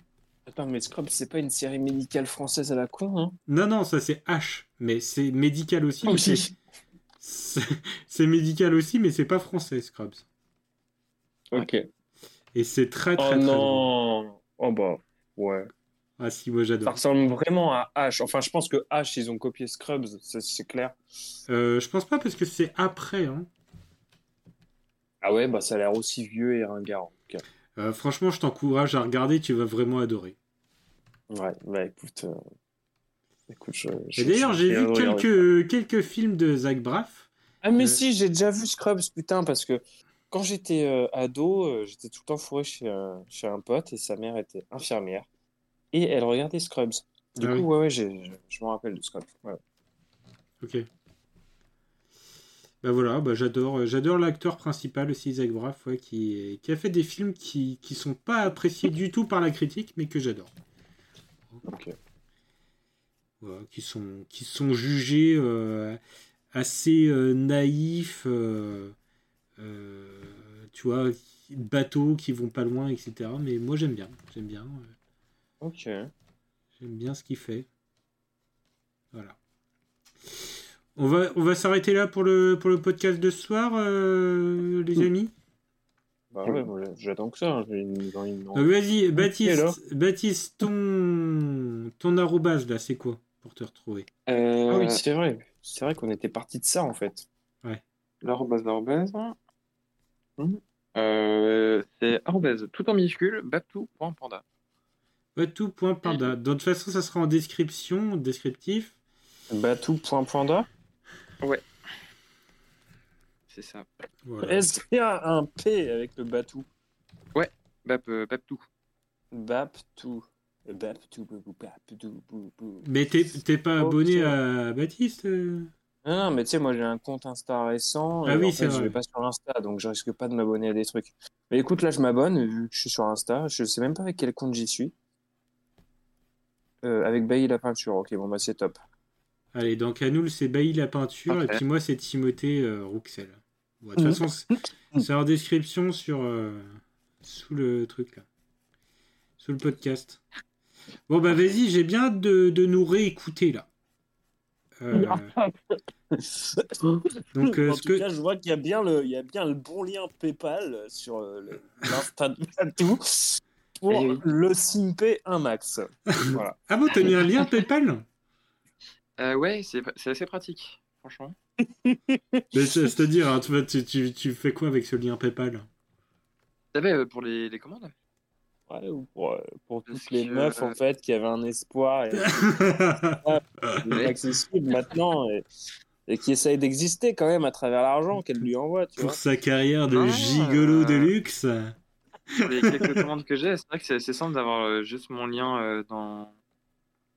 Attends, mais Scrubs, c'est pas une série médicale française à la con, hein? Non non, ça c'est H, mais c'est médical aussi. Oui. c'est- médical aussi, mais c'est pas français Scrubs. Ok. Et c'est très très Oh très drôle. Oh bah, ouais. Ah si, moi Ça j'adore. ressemble vraiment à H. Enfin, je pense que H, ils ont copié Scrubs, c'est clair. Euh, je pense pas parce que c'est après. Hein. Ah ouais, bah ça a l'air aussi vieux et ringard. en tout cas. Euh, franchement, je t'encourage à regarder, tu vas vraiment adorer. Ouais, bah écoute... euh, Écoute, je... je- Et d'ailleurs, j'ai vu quelques, quelques films de Zach Braff. Ah mais Euh, si, j'ai déjà vu Scrubs, putain, parce que quand j'étais ado, j'étais tout le temps fourré chez, chez un pote et sa mère était infirmière. Et elle regardait Scrubs. Du Ah coup, oui. ouais, ouais, je, me rappelle de Scrubs. ouais. Ok. Bah voilà, bah j'adore, j'adore l'acteur principal aussi, Zach Braff, ouais, qui, qui a fait des films qui, qui sont pas appréciés du tout par la critique, mais que j'adore. Ok. Voilà, qui sont, qui sont jugés euh, assez euh, naïfs, euh, euh, tu vois, bateaux qui vont pas loin, etc. Mais moi j'aime bien, j'aime bien, euh, Ok. j'aime bien ce qu'il fait. Voilà. On va, on va s'arrêter là pour le, pour le podcast de ce soir, euh, les amis? Bah ouais, j'attends que ça. hein, J'ai une, j'ai une- Donc vas-y, Baptiste, Baptiste, ton, ton arrobase là, c'est quoi pour te retrouver? Euh, Ah oui, c'est vrai. C'est vrai qu'on était parti de ça en fait. L'arrobase, l'arrobase. Mhm. Euh, c'est arrobase, tout en minuscule, baptou.panda. Batou.panda. De toute façon, ça sera en description, descriptif. Batou.panda. C'est ça. Voilà. Est-ce qu'il y a un P avec le Batou Bap, euh, baptou. Baptou. Baptou. Baptou. Baptou. Mais t'es t'es pas abonné à Baptiste euh? Non, non, mais tu sais, moi j'ai un compte Insta récent. Ah et oui, en c'est fait, vrai. Je vais pas sur Insta, donc je risque pas de m'abonner à des trucs. Mais écoute, là je m'abonne, vu que je suis sur Insta. Je sais même pas avec quel compte j'y suis. Euh, avec Bailly la peinture. Ok, bon bah c'est top. Allez, donc à nous, c'est Bailly la peinture, et puis moi, c'est Timothée euh, Rouxel. Bon, de toute Mhm. façon, c'est- en description sur euh, sous le truc là, sous le podcast. Bon bah vas-y, j'ai bien hâte de, de nous réécouter là. Euh, donc euh, en ce tout que cas, je vois qu'il y a bien le, il y a bien le bon lien PayPal sur euh, le- l'Insta de Batou pour Eh oui. le simper un max. voilà. ah bon, t'as mis un lien PayPal? Euh, ouais, c'est c'est assez pratique, franchement. Mais c'est- C'est-à-dire, hein, tu, tu, tu, tu fais quoi avec ce lien PayPal? Tu savais, euh, pour les, les commandes Ouais, ou pour, euh, pour toutes les que, meufs en euh, fait qui avaient un espoir et Ouais. accessible maintenant et, et qui essaye d'exister quand même à travers l'argent qu'elle lui envoie, tu Pour vois. sa carrière de Ah. gigolo de luxe. Les quelques commandes que j'ai, c'est vrai que c'est assez simple d'avoir euh, juste mon lien euh, dans,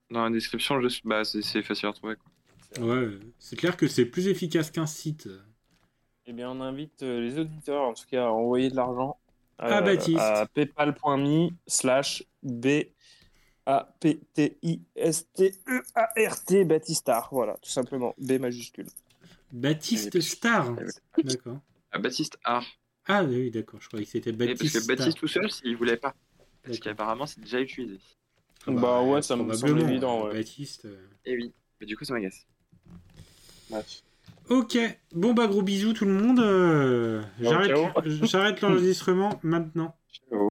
dans la description. Juste, bah, c'est c'est facile à retrouver. Quoi. Ouais, c'est clair que c'est plus efficace qu'un site. Eh bien, on invite euh, les auditeurs en tout cas à envoyer de l'argent euh, À Baptiste. à paypal.me slash B A P T I S T E A R T Baptistar. Voilà, tout simplement B majuscule. Baptiste Star. D'accord. Ah, Baptiste Art. Ah oui, d'accord, je croyais que c'était Et parce Baptiste. que Baptiste tout seul, il voulait pas. Parce qu'apparemment, c'est déjà utilisé. Ah Bah ouais, ça me semble évident, ouais. Baptiste. euh. Et oui. Mais du coup, ça m'agace. Ok, bon bah gros bisous tout le monde. euh, Ciao, J'arrête ciao. j'arrête l'enregistrement maintenant.